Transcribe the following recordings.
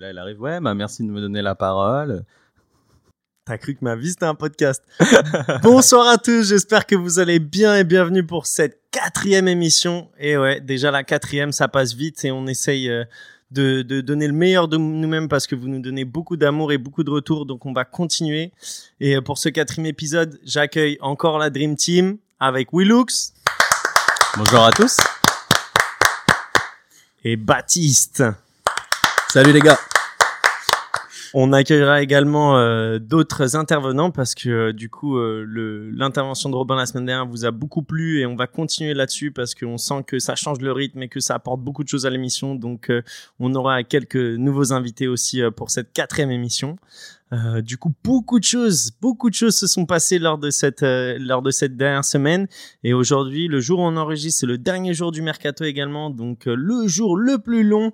Là, elle arrive, ouais, bah merci de me donner la parole. T'as cru que ma vie c'était un podcast. Bonsoir à tous, j'espère que vous allez bien et bienvenue pour cette quatrième émission. Et ouais, déjà la quatrième, ça passe vite et on essaye euh, de, de donner le meilleur de nous-mêmes parce que vous nous donnez beaucoup d'amour et beaucoup de retours, donc on va continuer. Et euh, pour ce quatrième épisode, j'accueille encore la Dream Team avec Willux Bonjour à tous. et Baptiste. Salut les gars. On accueillera également euh, d'autres intervenants parce que euh, du coup euh, l'intervention de Robin la semaine dernière vous a beaucoup plu et on va continuer là-dessus parce qu'on sent que ça change le rythme et que ça apporte beaucoup de choses à l'émission. Donc euh, on aura quelques nouveaux invités aussi euh, pour cette quatrième émission. Euh, du coup, beaucoup de choses, beaucoup de choses se sont passées lors de cette euh, lors de cette dernière semaine. Et aujourd'hui, le jour où on enregistre, c'est le dernier jour du mercato également, donc euh, le jour le plus long,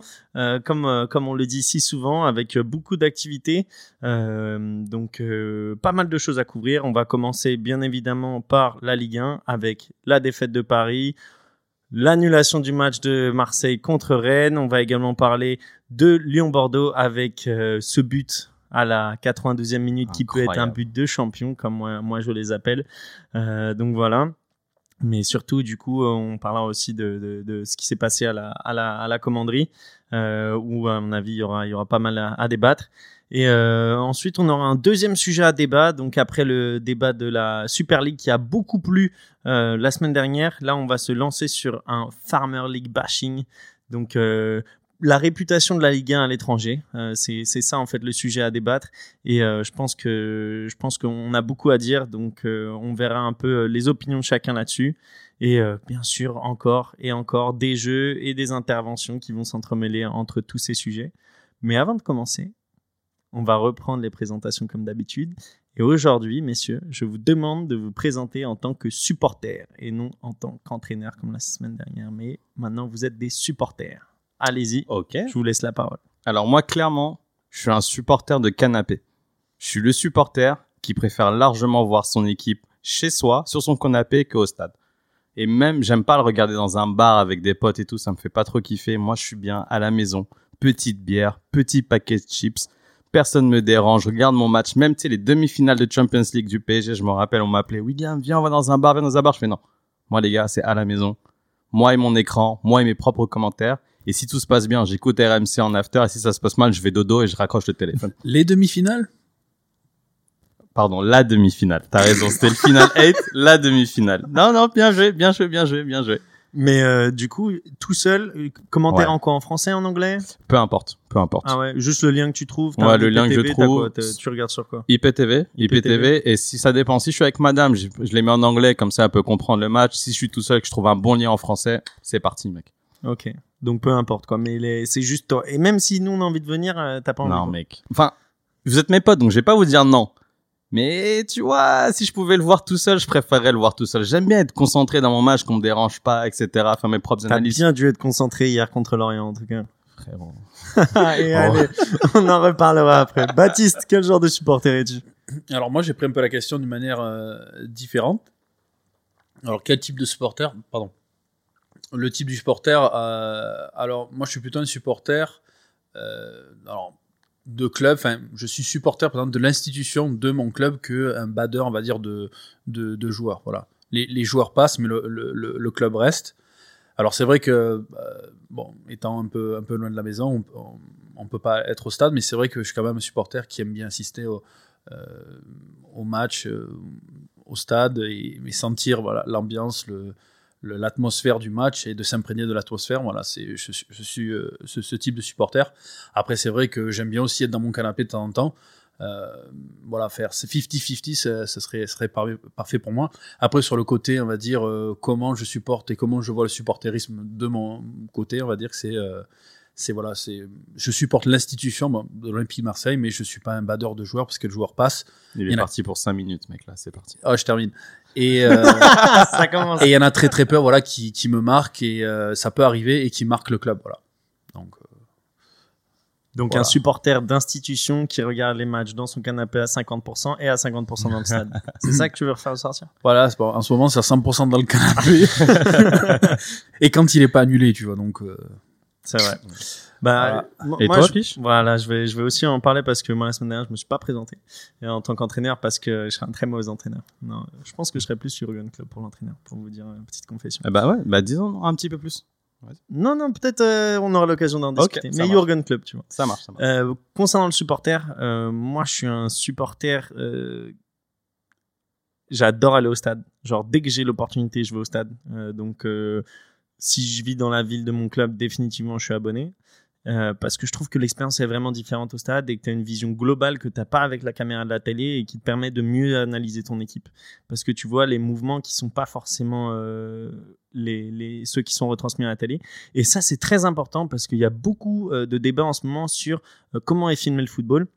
comme comme on le dit si souvent, avec beaucoup d'activités. Donc pas mal de choses à couvrir. On va commencer bien évidemment par la Ligue 1 avec la défaite de Paris. L'annulation du match de Marseille contre Rennes. On va également parler de Lyon-Bordeaux avec ce but à la 92e minute qui peut être un but de champion comme moi, moi je les appelle. Euh, donc voilà. Mais surtout, du coup, euh, on parlera aussi de, de, de ce qui s'est passé à la, à la, à la commanderie, euh, où, à mon avis, il y aura, il y aura pas mal à, à débattre. Et euh, ensuite, on aura un deuxième sujet à débat. Donc, après le débat de la Super League qui a beaucoup plu euh, la semaine dernière, là, on va se lancer sur un Farmer League bashing. Donc, euh, la réputation de la Ligue 1 à l'étranger, euh, c'est ça en fait le sujet à débattre. Et euh, je pense que je pense qu'on a beaucoup à dire. Donc, euh, on verra un peu les opinions de chacun là-dessus. Et bien sûr, encore et encore des jeux et des interventions qui vont s'entremêler entre tous ces sujets. Mais avant de commencer, on va reprendre les présentations comme d'habitude. Et aujourd'hui, messieurs, je vous demande de vous présenter en tant que supporter et non en tant qu'entraîneur comme la semaine dernière. Mais maintenant, vous êtes des supporters. Allez-y, Ok. je vous laisse la parole. Alors moi, clairement, je suis un supporter de canapé. Je suis le supporter qui préfère largement voir son équipe chez soi, sur son canapé, qu'au stade. Et même, j'aime pas le regarder dans un bar avec des potes et tout, ça me fait pas trop kiffer. Moi, je suis bien à la maison. Petite bière, petit paquet de chips. Personne me dérange. Je regarde mon match. Même, tu sais, les demi-finales de Champions League du PSG, je me rappelle, on m'appelait, William, viens, on va dans un bar, viens dans un bar. Je fais non. Moi, les gars, c'est à la maison. Moi et mon écran, moi et mes propres commentaires. Et si tout se passe bien, j'écoute RMC en after. Et si ça se passe mal, je vais dodo et je raccroche le téléphone. Les demi-finales? Pardon, la demi-finale. T'as raison, c'était le final 8, la demi-finale. Non, non, bien joué, bien joué, bien joué, bien joué. Mais euh, du coup, tout seul, commentaire Ouais. en quoi En français, en anglais? Peu importe, peu importe. Ah ouais, juste le lien que tu trouves. Ouais, le lien que je trouve, quoi Tu regardes sur quoi? IPTV, IPTV. IPTV, et si ça dépend, si je suis avec madame, je, je les mets en anglais, comme ça elle peut comprendre le match. Si je suis tout seul, que je trouve un bon lien en français, c'est parti, mec. Ok. Donc peu importe quoi. Mais les- c'est juste toi. Et même si nous on a envie de venir, euh, t'as pas envie. Non, quoi. mec. Enfin, vous êtes mes potes, donc je vais pas vous dire non. Mais tu vois, si je pouvais le voir tout seul, je préférerais le voir tout seul. J'aime bien être concentré dans mon match, qu'on me dérange pas, etc. Faire mes propres T'as analyses. bien dû être concentré hier contre Lorient en tout cas. Frérot. Et Oh. allez, on en reparlera après. Baptiste, quel genre de supporter es-tu? Alors moi j'ai pris un peu la question d'une manière euh, différente. Alors quel type de supporter? Pardon. Le type du supporter. euh, alors moi je suis plutôt un supporter. euh, alors de club. Enfin je suis supporter par exemple de l'institution de mon club que un badeur on va dire de de, joueurs. Voilà. Les, les joueurs passent mais le, le, le- club reste. Alors c'est vrai que euh, bon étant un peu un peu loin de la maison on, on peut pas être au stade mais c'est vrai que je suis quand même un supporter qui aime bien assister au au match, au stade et, sentir voilà l'ambiance, le, le- l'atmosphère du match et de s'imprégner de l'atmosphère. Voilà, c'est je, suis- je suis euh, ce, ce type de supporter. Après, c'est vrai que j'aime bien aussi être dans mon canapé de temps en temps. Euh, voilà, faire c'est 50-50, ça, ça serait, serait par- parfait pour moi. Après, sur le côté, on va dire euh, comment je supporte et comment je vois le supporterisme de mon côté, on va dire que c'est c'est voilà, c'est je supporte l'institution bon, de l'Olympique de Marseille, mais je suis pas un badeur de joueurs parce que le joueur passe. Il est a- parti pour 5 minutes, mec, là, c'est parti. Ah, je termine. Et euh, Ça commence. et il y en a très très peu, voilà, qui, qui me marquent et euh, ça peut arriver et qui marquent le club, voilà. Donc euh, Donc Voilà. un supporter d'institution qui regarde les matchs dans son canapé à 50% et à 50% dans le stade. c'est ça que tu veux refaire ressortir? Voilà, bon. en ce moment c'est à 100% dans le canapé. et quand il est pas annulé, tu vois, donc. euh, C'est vrai. Bah, moi- Et moi, toi, je- Voilà, je vais, je vais aussi en parler parce que moi, la semaine dernière, je me suis pas présenté Et en tant qu'entraîneur parce que je serais un très mauvais entraîneur. Non, je pense que je serais plus sur Jurgen Club pour l'entraîneur, pour vous dire une petite confession. Eh Bah ouais, bah disons un petit peu plus. Non, non, peut-être euh, on aura l'occasion d'en discuter. Mais. Jurgen Club, tu vois. Ça marche, ça marche. Euh, concernant le supporter, euh, moi je suis un supporter. J'adore aller au stade. Genre dès que j'ai l'opportunité, je vais au stade. Euh, donc euh, si je vis dans la ville de mon club, définitivement je suis abonné. Euh, parce que je trouve que l'expérience est vraiment différente au stade et que tu as une vision globale que tu n'as pas avec la caméra de la télé et qui te permet de mieux analyser ton équipe. Parce que tu vois les mouvements qui sont pas forcément euh, les, ceux qui sont retransmis à la télé. Et ça, c'est très important parce qu'il y a beaucoup euh, de débats en ce moment sur comment est filmé le football.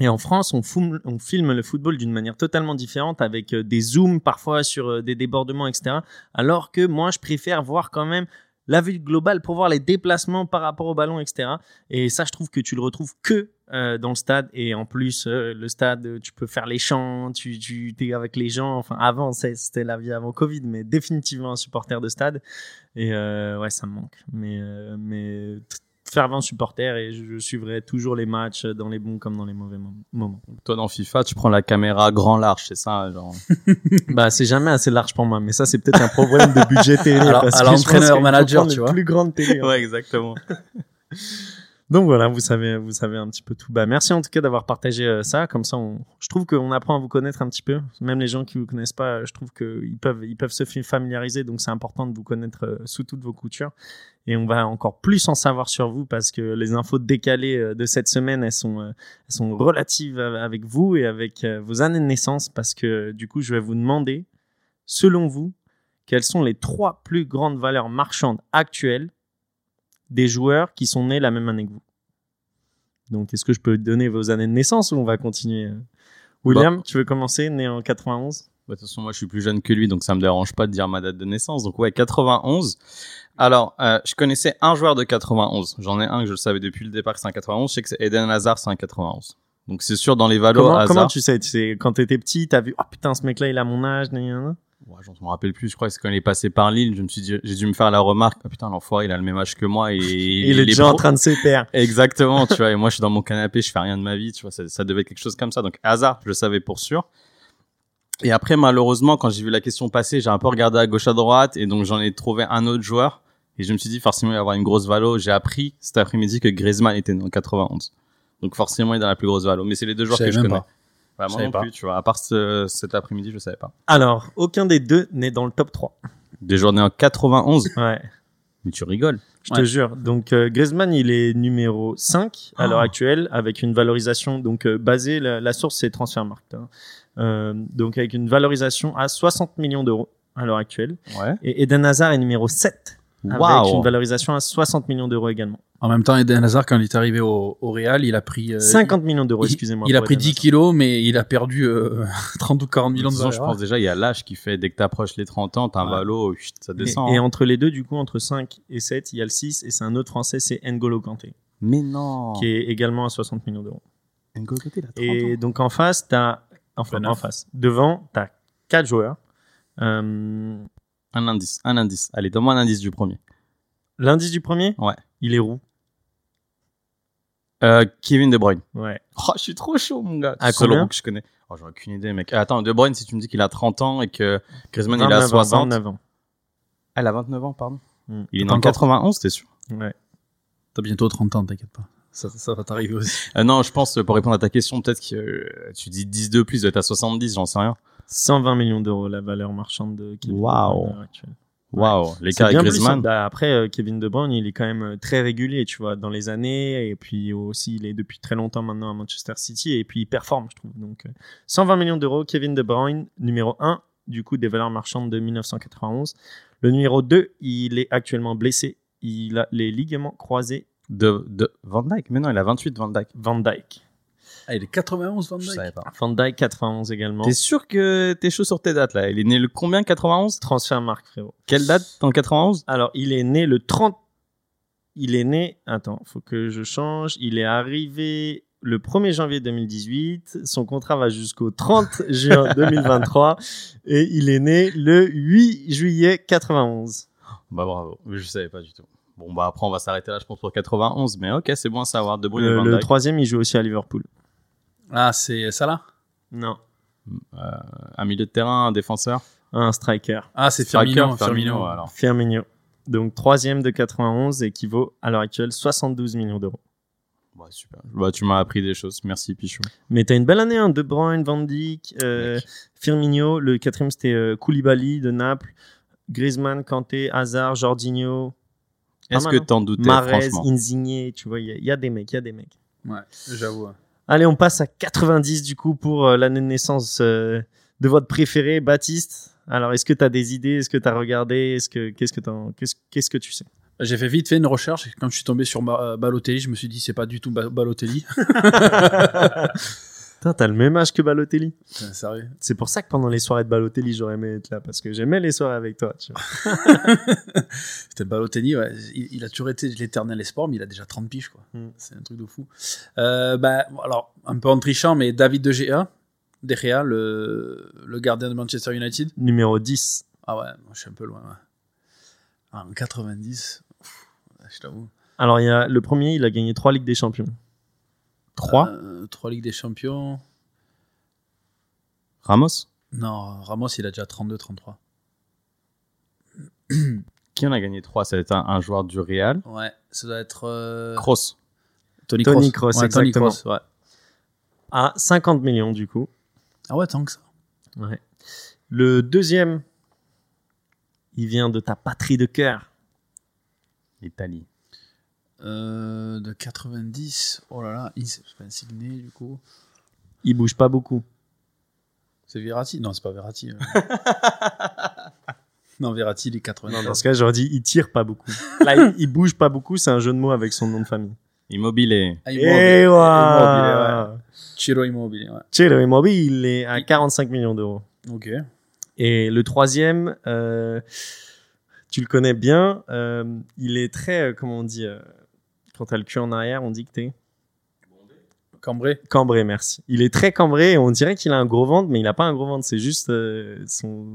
Et en France, on, on filme le football d'une manière totalement différente, avec des zooms parfois sur des débordements, etc. Alors que moi, je préfère voir quand même la vue globale pour voir les déplacements par rapport au ballon, etc. Et ça, je trouve que tu le retrouves que euh, dans le stade. Et en plus, euh, le stade, euh, tu peux faire les chants, tu, es avec les gens. Enfin, avant, c'était la vie avant Covid, mais définitivement un supporter de stade. Et ouais, ça me manque. Mais, mais fervent supporter et je, je suivrai toujours les matchs dans les bons comme dans les mauvais mom- moments. Toi, dans FIFA, tu prends la caméra grand large, c'est ça genre? bah, c'est jamais assez large pour moi, mais ça, c'est peut-être un problème de budget télé. Alors, parce à que l'entraîneur manager, tu une vois. plus grande télé. hein. ouais, exactement. Donc voilà, vous savez, vous savez un petit peu tout. Bah, merci en tout cas d'avoir partagé euh, ça. Comme ça, on... je trouve qu'on apprend à vous connaître un petit peu. Même les gens qui vous connaissent pas, je trouve qu'ils peuvent, ils peuvent se familiariser. Donc c'est important de vous connaître euh, sous toutes vos coutures. Et on va encore plus en savoir sur vous parce que les infos décalées euh, de cette semaine, elles sont, elles sont relatives avec vous et avec vos années de naissance. Parce que du coup, je vais vous demander, selon vous, quelles sont les trois plus grandes valeurs marchandes actuelles des joueurs qui sont nés la même année que vous. Donc, est-ce que je peux donner vos années de naissance ou on va continuer euh William, tu veux commencer, né en 91 Bah, De toute façon, moi, je suis plus jeune que lui, donc ça me dérange pas de dire ma date de naissance. Donc ouais, 91. Alors, euh, je connaissais un joueur de 91. J'en ai un que je le savais depuis le départ c'est un 91. Je sais que c'est Eden Hazard, c'est un 91. Donc c'est sûr dans les valos comment, Hazard. comment tu sais, tu sais Quand t'étais petit, t'as vu, oh putain, ce mec-là, il a mon âge, gna. Ouais, je me rappelle plus. Je crois que c'est quand il est passé par Lille. Je me suis dit, j'ai dû me faire la remarque. Ah putain, l'enfoiré, il a le même âge que moi et il est déjà en train de se perdre. Exactement, tu vois. Et moi, je suis dans mon canapé, je fais rien de ma vie, tu vois. Ça, ça devait être quelque chose comme ça. Donc, hasard, je le savais pour sûr. Et après, malheureusement, quand j'ai vu la question passer, j'ai un peu regardé à gauche à droite et donc j'en ai trouvé un autre joueur. Et je me suis dit, forcément, il va y avoir une grosse valo. J'ai appris cet après-midi que Griezmann était en 91. Donc, forcément, il est dans la plus grosse valo. Mais c'est les deux joueurs que je connais. pas. Je moi savais non pas. plus, tu vois. À part ce- cet après-midi, je savais pas. Alors, aucun des deux n'est dans le top 3. Des joueurs nés en 91. Ouais. Mais tu rigoles. Je Ouais. te jure. Donc euh, Griezmann, il est numéro 5 à l'heure Oh. actuelle avec une valorisation donc euh, basée la, la source c'est Transfermarkt. hein. Euh, donc avec une valorisation à 60 millions d'euros à l'heure actuelle Ouais. et Eden Hazard est numéro 7 avec une valorisation à 60 millions d'euros également. En même temps, Eden Hazard, quand il est arrivé au, au Real, il a pris. euh, 50 millions d'euros, excusez-moi. Il a pris Eden 10 Hazard. kilos, mais il a perdu euh, 30 ou 40 millions de De toute façon, valeur. je pense déjà, il y a l'âge qui fait, dès que t'approches les 30 ans, t'as un Ouais. valo, ça descend. et hein. entre les deux, du coup, entre 5 et 7, il y a le 6 et c'est un autre français, c'est N'Golo Kanté, Mais non. qui est également à 60 millions d'euros. N'Golo Kanté, il a 30 Et ans. donc en face, t'as enfin en face, devant, t'as quatre joueurs. Euh, Un indice, un indice. Allez, donne-moi un indice du premier. L'indice du premier, Ouais. il est roux. Euh, Kevin De Bruyne. Ouais. Oh, je suis trop chaud, mon gars. À C'est le seul combien? roux que je connais. Oh, j'aurais aucune idée, mec. Attends, De Bruyne, si tu me dis qu'il a 30 ans et que Griezmann, il a 29 ans, 60. 29 ans. Il a 29 ans, pardon. Hmm. Il est né en 91, t'es sûr? Ouais. T'as bientôt 30 ans, t'inquiète pas. Ça, ça va t'arriver aussi. euh, Non, je pense, euh, pour répondre à ta question, peut-être que euh, tu dis 10 de plus, t'as 70, j'en sais rien. 120 millions d'euros la valeur marchande de Kevin Waouh. Waouh, l'écart avec plus, Griezmann. après, euh, Kevin De Bruyne, il est quand même euh, très régulier, tu vois, dans les années. Et puis aussi, il est depuis très longtemps maintenant à Manchester City. Et puis, il performe, je trouve. Donc, euh, 120 millions d'euros, Kevin De Bruyne, numéro 1, du coup, des valeurs marchandes de 1991. Le numéro 2, il est actuellement blessé. Il a les ligaments croisés De, de Van Dyke. Mais non, il a 28, Van Dyke. Van Dyke. Ah, il est 91, Van Je Dijk. savais pas. Van Dyke 91 également. T'es sûr que t'es chaud sur tes dates, là? Il est né le combien, 91? Transfert Marc frérot. Quelle date le 91? Alors, il est né le 30. Il est né. Attends, faut que je change. Il est arrivé le 1er janvier 2018. Son contrat va jusqu'au 30 juin 2023. Et il est né le 8 juillet 91. Bah bravo, je savais pas du tout. Bon, bah après, on va s'arrêter là, je pense, pour 91. Mais ok, c'est bon à savoir. De Bruyne Le, le troisième, il joue aussi à Liverpool. Ah, c'est ça là Non. Un milieu de terrain, un défenseur? Un striker. Ah, c'est Firmino. Firmino, Firmino. alors. Firmino. Donc troisième de 91 équivaut à l'heure actuelle 72 millions d'euros. Ouais, super. Bah, tu m'as appris des choses. Merci, Pichou. Mais t'as une belle année, hein. De Bruyne, Van Dijk, euh. Firmino. Le quatrième, c'était euh, Koulibaly de Naples. Griezmann, Kanté, Hazard, Jorginho, Est-ce mal, que hein. t'en doutais, Marez, franchement? Insigne. Tu vois, il y a- il y, a des mecs, il y a des mecs. Ouais, j'avoue. ouais. Allez, on passe à 90 du coup pour euh, l'année de naissance euh, de votre préféré, Baptiste. Alors, est-ce que tu as des idées? Est-ce que tu as regardé? Est-ce que qu'est-ce que t'en- qu'est-ce qu'est-ce que tu sais? J'ai fait vite fait une recherche quand je suis tombé sur euh, Balotelli, je me suis dit c'est pas du tout Ba- Balotelli. Putain, t'as le même âge que Balotelli. Sérieux. C'est pour ça que pendant les soirées de Balotelli, j'aurais aimé être là parce que j'aimais les soirées avec toi. Tu vois. C'était Balotelli, ouais. il, il a toujours été l'éternel espoir, mais il a déjà 30 piges, quoi. Mm. C'est un truc de fou. Euh, bah, alors, un peu en trichant, mais David De Gea, De Gea, le, le gardien de Manchester United. Numéro 10. Ah ouais, moi je suis un peu loin. ouais. Ah, en 90, pff, je t'avoue. Alors, il y a le premier, il a gagné trois Ligues des Champions. 3 Euh, Trois Ligues des Champions. Ramos? Non, Ramos, il a déjà 32-33. Qui en a gagné 3 Ça va être un, un joueur du Real. Ouais, ça doit être. euh, Kroos. Tony Tony Kroos. Kroos, Ouais, Tony exactement. Kroos, ouais. À 50 millions du coup. Ah ouais, tant que ça. Ouais. Le deuxième, il vient de ta patrie de cœur. Italie. Euh, de 90, oh là là, il- c'est pas Insigné du coup. Il bouge pas beaucoup. C'est Verratti? Non, c'est pas Verratti. euh. non, Verratti, il est 90. Non, dans ce cas, j'aurais dit il tire pas beaucoup. Là, il, il bouge pas beaucoup, c'est un jeu de mots avec son nom de famille. Immobilier. Ah, Et Immobile. voilà. Immobile, ouais. Ciro Immobile, ouais. Ciro Immobile, il est à 45 millions d'euros. Ok. Et le troisième, euh, tu le connais bien, euh, il est très, euh, comment on dit, euh, quand t'as le cul en arrière, on dit que t'es Cambré. cambré, merci. Il est très cambré et on dirait qu'il a un gros ventre, mais il a pas un gros ventre, c'est juste euh, son,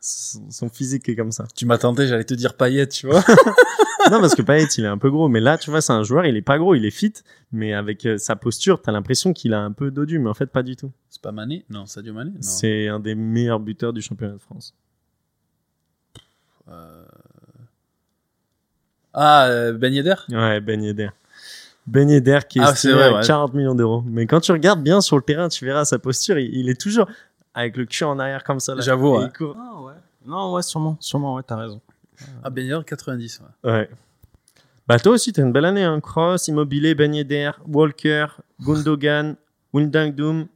son, son physique qui est comme ça. Tu m'as tenté, j'allais te dire paillette, tu vois. non, parce que Payet, il est un peu gros, mais là, tu vois, c'est un joueur, il est pas gros, il est fit, mais avec euh, sa posture, t'as l'impression qu'il a un peu dodu, mais en fait, pas du tout. c'est pas Mané? Non, Sadio Mané? C'est un des meilleurs buteurs du championnat de France. Euh, Ah, euh, Ben Yedder? Ouais, Ben Yedder. Ben Yedder qui est Ah, estimé c'est vrai, à ouais. 40 millions d'euros. Mais quand tu regardes bien sur le terrain, tu verras sa posture, il, il est toujours avec le cul en arrière comme ça. là. J'avoue, ouais. Ah ouais. Non, ouais, sûrement. Sûrement, ouais, t'as raison. Ah, Ben Yedder, 90, ouais. Ouais. Bah toi aussi, t'as une belle année. Hein. Cross, Immobilier, Ben Yedder, Walker, Gundogan, Windangdum,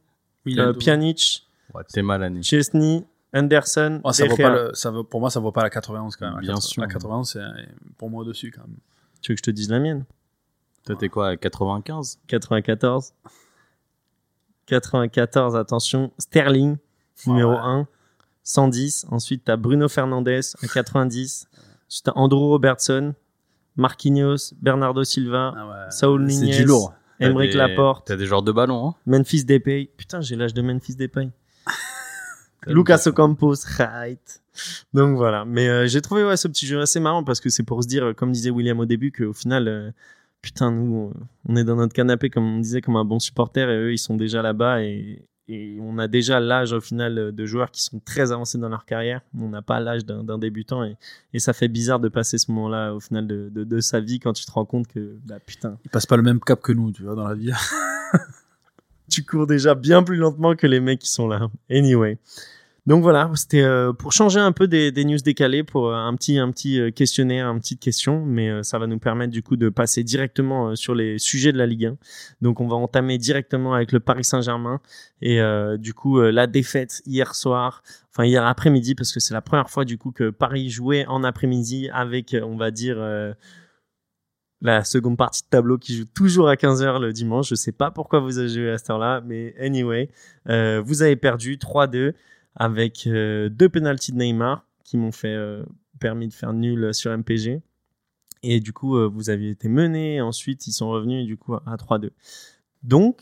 Oui, euh, Pjanic, Ouais, t'es mal année. Chesney, Anderson, Oh, ça De vaut Gea. pas le- ça vaut- pour moi, ça vaut pas la 91 quand même. La Bien 80 sûr. La 91, c'est pour moi au-dessus quand même. Tu veux que je te dise la mienne? Toi, t'es quoi, 95 94. 94, attention. Sterling, numéro ouais. 1. 110. Ensuite, tu as Bruno Fernandes à 90. Ensuite, tu as Andrew Robertson, Marquinhos, Bernardo Silva, Ah ouais. Saul C'est Nunez, du lourd. T'as des- Laporte, T'as des joueurs de ballon, hein Memphis Depay. Putain, j'ai l'âge de Memphis Depay. Lucas Ocampos, right. Donc voilà. Mais euh, j'ai trouvé ouais, ce petit jeu assez marrant parce que c'est pour se dire, euh, comme disait William au début, qu'au final, euh, putain, nous, on est dans notre canapé, comme on disait, comme un bon supporter et eux, ils sont déjà là-bas et, et on a déjà l'âge au final de joueurs qui sont très avancés dans leur carrière. On n'a pas l'âge d'un débutant et, et ça fait bizarre de passer ce moment-là au final de, de, de sa vie quand tu te rends compte que, bah putain, Il passe pas le même cap que nous, tu vois, dans la vie. tu cours déjà bien plus lentement que les mecs qui sont là. Anyway. Donc voilà, c'était euh, pour changer un peu des, news décalées, pour euh, un petit, un petit euh, questionnaire, une petite question, mais ça va nous permettre du coup de passer directement sur les sujets de la Ligue 1. Donc on va entamer directement avec le Paris Saint-Germain et du coup la défaite hier soir, enfin hier après-midi, parce que c'est la première fois du coup que Paris jouait en après-midi avec, on va dire, la seconde partie de tableau qui joue toujours à 15h le dimanche. Je sais pas pourquoi vous avez joué à cette heure-là, mais anyway, euh, vous avez perdu 3-2 avec euh, deux pénalties de Neymar qui m'ont fait euh, permis de faire nul sur MPG. Et du coup, vous aviez été mené. Ensuite, ils sont revenus du coup à 3-2. Donc,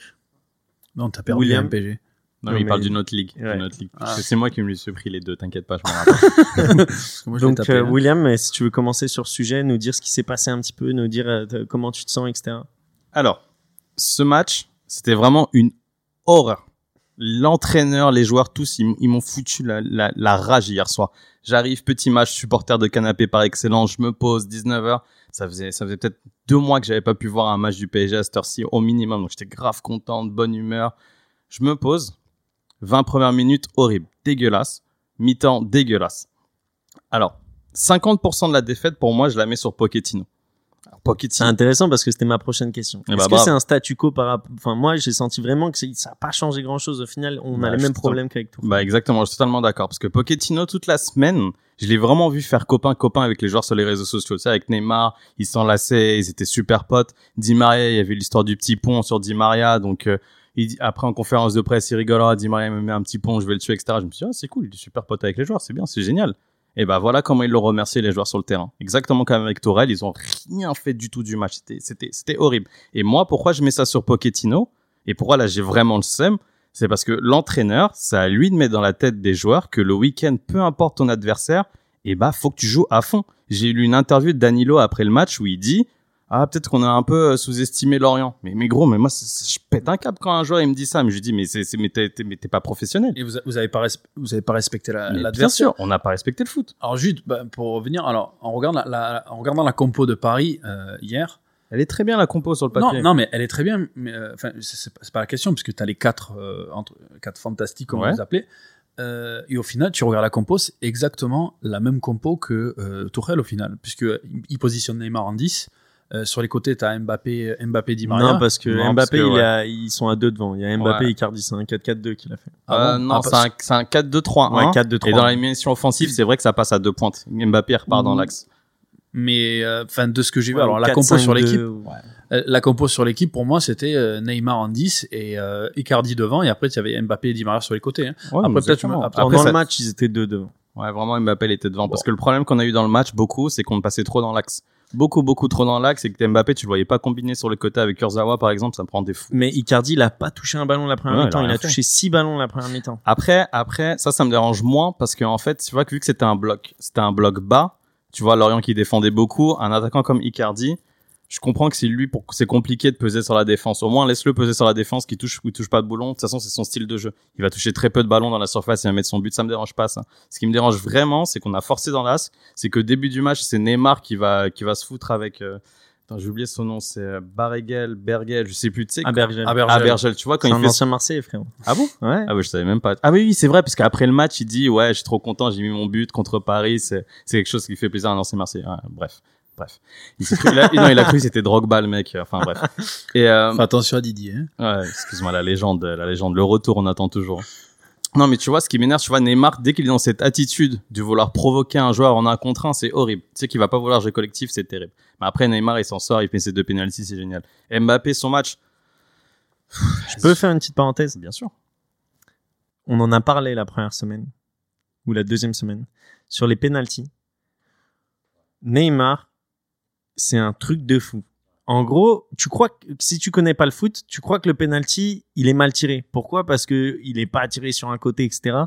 Non, t'as perdu William. un PG. Non, Non, mais il mais- parle d'une autre ligue. Ouais. d'une autre ligue. Ah. C'est moi qui me suis pris les deux, t'inquiète pas, je me rappelle. Donc, euh, hein. William, euh, si tu veux commencer sur ce sujet, nous dire ce qui s'est passé un petit peu, nous dire euh, comment tu te sens, etc. Alors, ce match, c'était vraiment une horreur. L'entraîneur, les joueurs, tous, ils, ils m'ont foutu la, la, la rage hier soir. J'arrive, petit match, supporter de canapé par excellence, je me pose, 19h. Ça faisait, ça faisait peut-être deux mois que j'avais pas pu voir un match du PSG à cette heure-ci, au minimum. Donc j'étais grave content, de bonne humeur. Je me pose. 20 premières minutes, horrible, dégueulasse. Mi-temps, dégueulasse. Alors, 50% de la défaite, pour moi, je la mets sur Pochettino. C'est Pochettino, intéressant parce que c'était ma prochaine question. Eh Est-ce bah, que c'est un statu quo par rapport... Enfin, moi, j'ai senti vraiment que ça n'a pas changé grand-chose. Au final, on Bah, a les je mêmes problèmes qu'avec tout. Bah exactement, je suis totalement d'accord parce que Pochettino toute la semaine, je l'ai vraiment vu faire copain copain avec les joueurs sur les réseaux sociaux, tu sais avec Neymar, ils s'enlaçaient, ils étaient super potes. Di Maria, il y avait l'histoire du petit pont sur Di Maria donc euh, il dit, après en conférence de presse, il rigole, ah, Di Maria me met un petit pont, je vais le tuer etc. Je me suis dit ah, c'est cool, il est super pote avec les joueurs, c'est bien, c'est génial. Et bah voilà comment ils l'ont remercié les joueurs sur le terrain. Exactement comme avec Tourelle, ils ont rien fait du tout du match, c'était horrible. Et moi pourquoi je mets ça sur Pochettino et pourquoi là j'ai vraiment le seum c'est parce que l'entraîneur, c'est à lui de mettre dans la tête des joueurs que le week-end, peu importe ton adversaire, et bah faut que tu joues à fond. J'ai lu une interview de Danilo après le match où il dit ah peut-être qu'on a un peu euh, sous-estimé Lorient. Mais mais gros, mais moi je pète un câble quand un joueur il me dit ça. Mais je lui dis mais c'est mais t'es pas professionnel. Et vous, vous avez pas vous avez pas respecté la- Mais bien l'adversaire. sûr, on n'a pas respecté le foot. Alors juste bah, pour revenir, alors en regardant la, la- en regardant la compo de Paris euh, hier, Elle est très bien la compo sur le non, papier. non mais elle est très bien, mais euh, enfin c'est- c'est pas- la question puisque tu as les quatre euh, entre quatre fantastiques comme Ouais. on les appelait. Euh, et au final, tu regardes la compo, c'est exactement la même compo que euh, Tourelle au final, puisque il positionne Neymar en 10. Euh, sur les côtés, tu as Mbappé, Mbappé Di Maria. Non, parce que Non, Mbappé, parce que, il ouais. a- ils sont à deux devant. Il y a Mbappé Ouais. et Icardi, c'est un 4-4-2 qu'il a fait. Ah Euh, bon? non, Ah, c'est un, c'est un 4-2-3-1. Ouais, 4-2-3. Et dans la dimension offensive, c'est vrai que ça passe à deux pointes. Mbappé repart dans Mmh. l'axe. Mais euh, enfin de ce que j'ai vu, alors la 4-5-2, compo sur l'équipe. Euh, La compo sur l'équipe, pour moi, c'était euh, Neymar en 10 et euh, Icardi devant. Et après, il y avait Mbappé et Di Maria sur les côtés. hein. Ouais, Après, peut-être, après, ça- le match, ils étaient deux devant. Ouais, vraiment, Mbappé il était devant. Parce que le problème qu'on a eu dans le match, beaucoup, c'est qu'on passait trop dans l'axe. Beaucoup, beaucoup trop dans l'axe et que Mbappé, tu le voyais pas combiner sur le côté avec Kurzawa, par exemple, ça me prend des fous. Mais Icardi, il a pas touché un ballon la première Ouais, mi-temps. il a Il a rien fait. touché six ballons la première mi-temps. Après, après, ça, ça me dérange moins parce qu'en fait, tu vois que vu que c'était un bloc, c'était un bloc bas, tu vois Lorient qui défendait beaucoup, un attaquant comme Icardi, je comprends que c'est lui pour c'est compliqué de peser sur la défense. Au moins, laisse-le peser sur la défense, qui touche ou touche pas de boulon. De toute façon, c'est son style de jeu. Il va toucher très peu de ballons dans la surface et va mettre son but. Ça me dérange pas, ça. Ce qui me dérange vraiment, c'est qu'on a forcé dans l'as. C'est que début du match, c'est Neymar qui va, qui va se foutre avec, euh... attends, j'ai oublié son nom, c'est euh, Barregel, Bergel, je sais plus, tu sais. Abergel. Abergel. Ah, Bergel, tu vois, quand C'est il un fait ancien Marseillais, frérot. Ah bon? Ouais. ah oui, je savais même pas. Ah oui, oui, c'est vrai, parce qu'après le match, il dit, ouais, je suis trop content, j'ai mis mon but contre Paris, c'est, c'est quelque chose qui fait plaisir à un ancien Marseillais. Ouais, bref, bref. Il, s'est cru, il a, non, il a cru que c'était Drogba, le mec. Enfin, bref. Et, euh, Fais attention à Didier. hein. ouais, excuse-moi, la légende, la légende, le retour, on attend toujours. Non, mais tu vois, ce qui m'énerve, tu vois, Neymar, dès qu'il est dans cette attitude de vouloir provoquer un joueur en un contre un, c'est horrible. Tu sais qu'il va pas vouloir jouer collectif, c'est terrible. Mais après, Neymar, il s'en sort, il fait ses deux pénalties, c'est génial. Mbappé, son match. Je peux faire une petite parenthèse? Bien sûr. On en a parlé la première semaine ou la deuxième semaine sur les pénalties. Neymar, c'est un truc de fou. En gros, tu crois que si tu connais pas le foot, tu crois que le penalty, il est mal tiré. Pourquoi? Parce que il est pas tiré sur un côté, etc.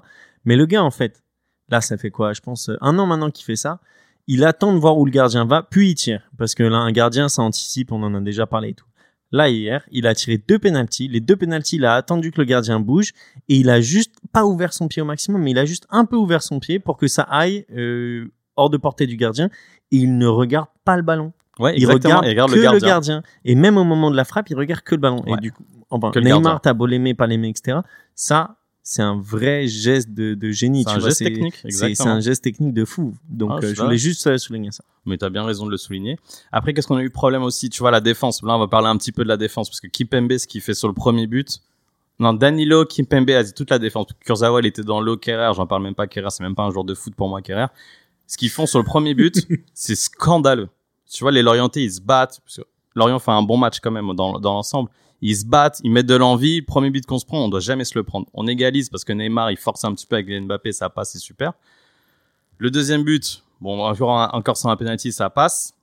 Mais le gars, en fait, là, ça fait quoi? Je pense un an maintenant qu'il fait ça. Il attend de voir où le gardien va, puis il tire. Parce que là, un gardien, ça anticipe. On en a déjà parlé et tout. Là, hier, il a tiré deux pénalties. Les deux pénalties, il a attendu que le gardien bouge et il a juste pas ouvert son pied au maximum, mais il a juste un peu ouvert son pied pour que ça aille euh, hors de portée du gardien. Et il ne regarde pas le ballon. Ouais, Il regarde, Il regarde que le gardien. Et même au moment de la frappe, il regarde que le ballon. Ouais. Et du coup, enfin, Que. Neymar, t'as beau l'aimer, pas l'aimer, etc. Ça, c'est un vrai geste de, de génie. C'est un vois, geste technique, c'est- un geste technique de fou. Donc, Ah, euh, je voulais juste euh, souligner ça. Mais t'as bien raison de le souligner. Après, qu'est-ce qu'on a eu problème aussi Tu vois, la défense. Là, on va parler un petit peu de la défense. Parce que Kipembe, ce qu'il fait sur le premier but. Non, Danilo, Kimpembe a dit toute la défense. Kurzawa, il était dans l'eau. Kerrer, j'en parle même pas. Kerrer, c'est même pas un joueur de foot pour moi, Kerrer. Ce qu'ils font sur le premier but, c'est scandaleux. Tu vois, les Lorientais, ils se battent. Parce que Lorient fait un bon match quand même dans, dans l'ensemble. Ils se battent, ils mettent de l'envie. Le premier but qu'on se prend, on doit jamais se le prendre. On égalise parce que Neymar, il force un petit peu avec Mbappé, ça passe, c'est super. Le deuxième but, bon, encore, encore sur un penalty, ça passe.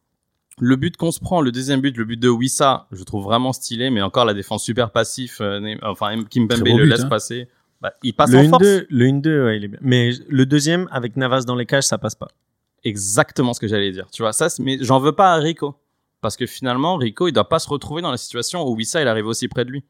Le but qu'on se prend, le deuxième but, le but de Wissa, je trouve vraiment stylé, mais encore la défense super passif. euh, enfin, Kimpembe Très beau le but, laisse hein. passer. Bah, il passe Le en force. 1-2, le 1-2, ouais, il est bien. Mais le deuxième, avec Navas dans les cages, ça passe pas. Exactement ce que j'allais dire. Tu vois, ça, mais j'en veux pas à Rico. Parce que finalement, Rico, il doit pas se retrouver dans la situation où Wissa, il arrive aussi près de lui.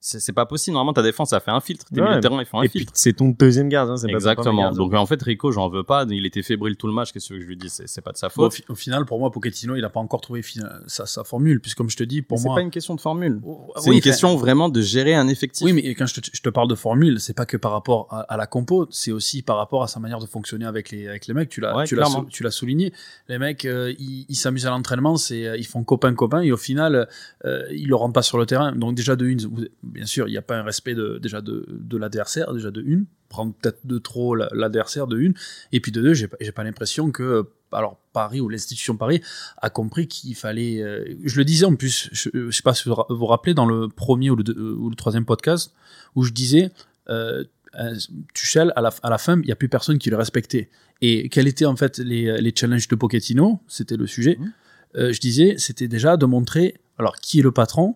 C'est c'est pas possible. Normalement, ta défense, ça fait un filtre. Tes Ouais. milieux terrain, ils font un Et puis, filtre. c'est ton deuxième c'est premier Exactement. Donc, en fait, Rico, j'en veux pas. Il était fébrile tout le match. Qu'est-ce que je lui dis? C'est c'est pas de sa Bon, au, faute. au final, pour moi, Pochettino, il n'a pas encore trouvé sa, sa formule. Puisque, comme je te dis, pour Mais C'est moi. pas une question de formule. Oh, C'est oui, une question vraiment de gérer un effectif. Oui, mais quand je te, je te parle de formule, c'est pas que par rapport à, à la compo, c'est aussi par rapport à sa manière de fonctionner avec les, avec les mecs. Tu l'as, Ouais, tu l'as, souligné. Les mecs, euh, ils, ils s'amusent à l'entraînement, c'est, euh, ils font copain-copain et au final, euh, ils le rendent pas sur le terrain. Donc, déjà, de une, bien sûr, il n'y a pas un respect de, déjà de, de l'adversaire, déjà de une, prendre peut-être de trop la- l'adversaire de une. Et puis de deux, j'ai pas, l'impression que, euh, alors, Paris ou l'institution Paris a compris qu'il fallait. euh, je le disais en plus, je, je sais pas si vous vous rappelez dans le premier ou le, deux- ou le troisième podcast où je disais, euh, euh, Tuchel à la, à la fin, il n'y a plus personne qui le respectait. Et quels étaient en fait les, les challenges de Pochettino C'était le sujet. Euh, je disais, c'était déjà de montrer, alors qui est le patron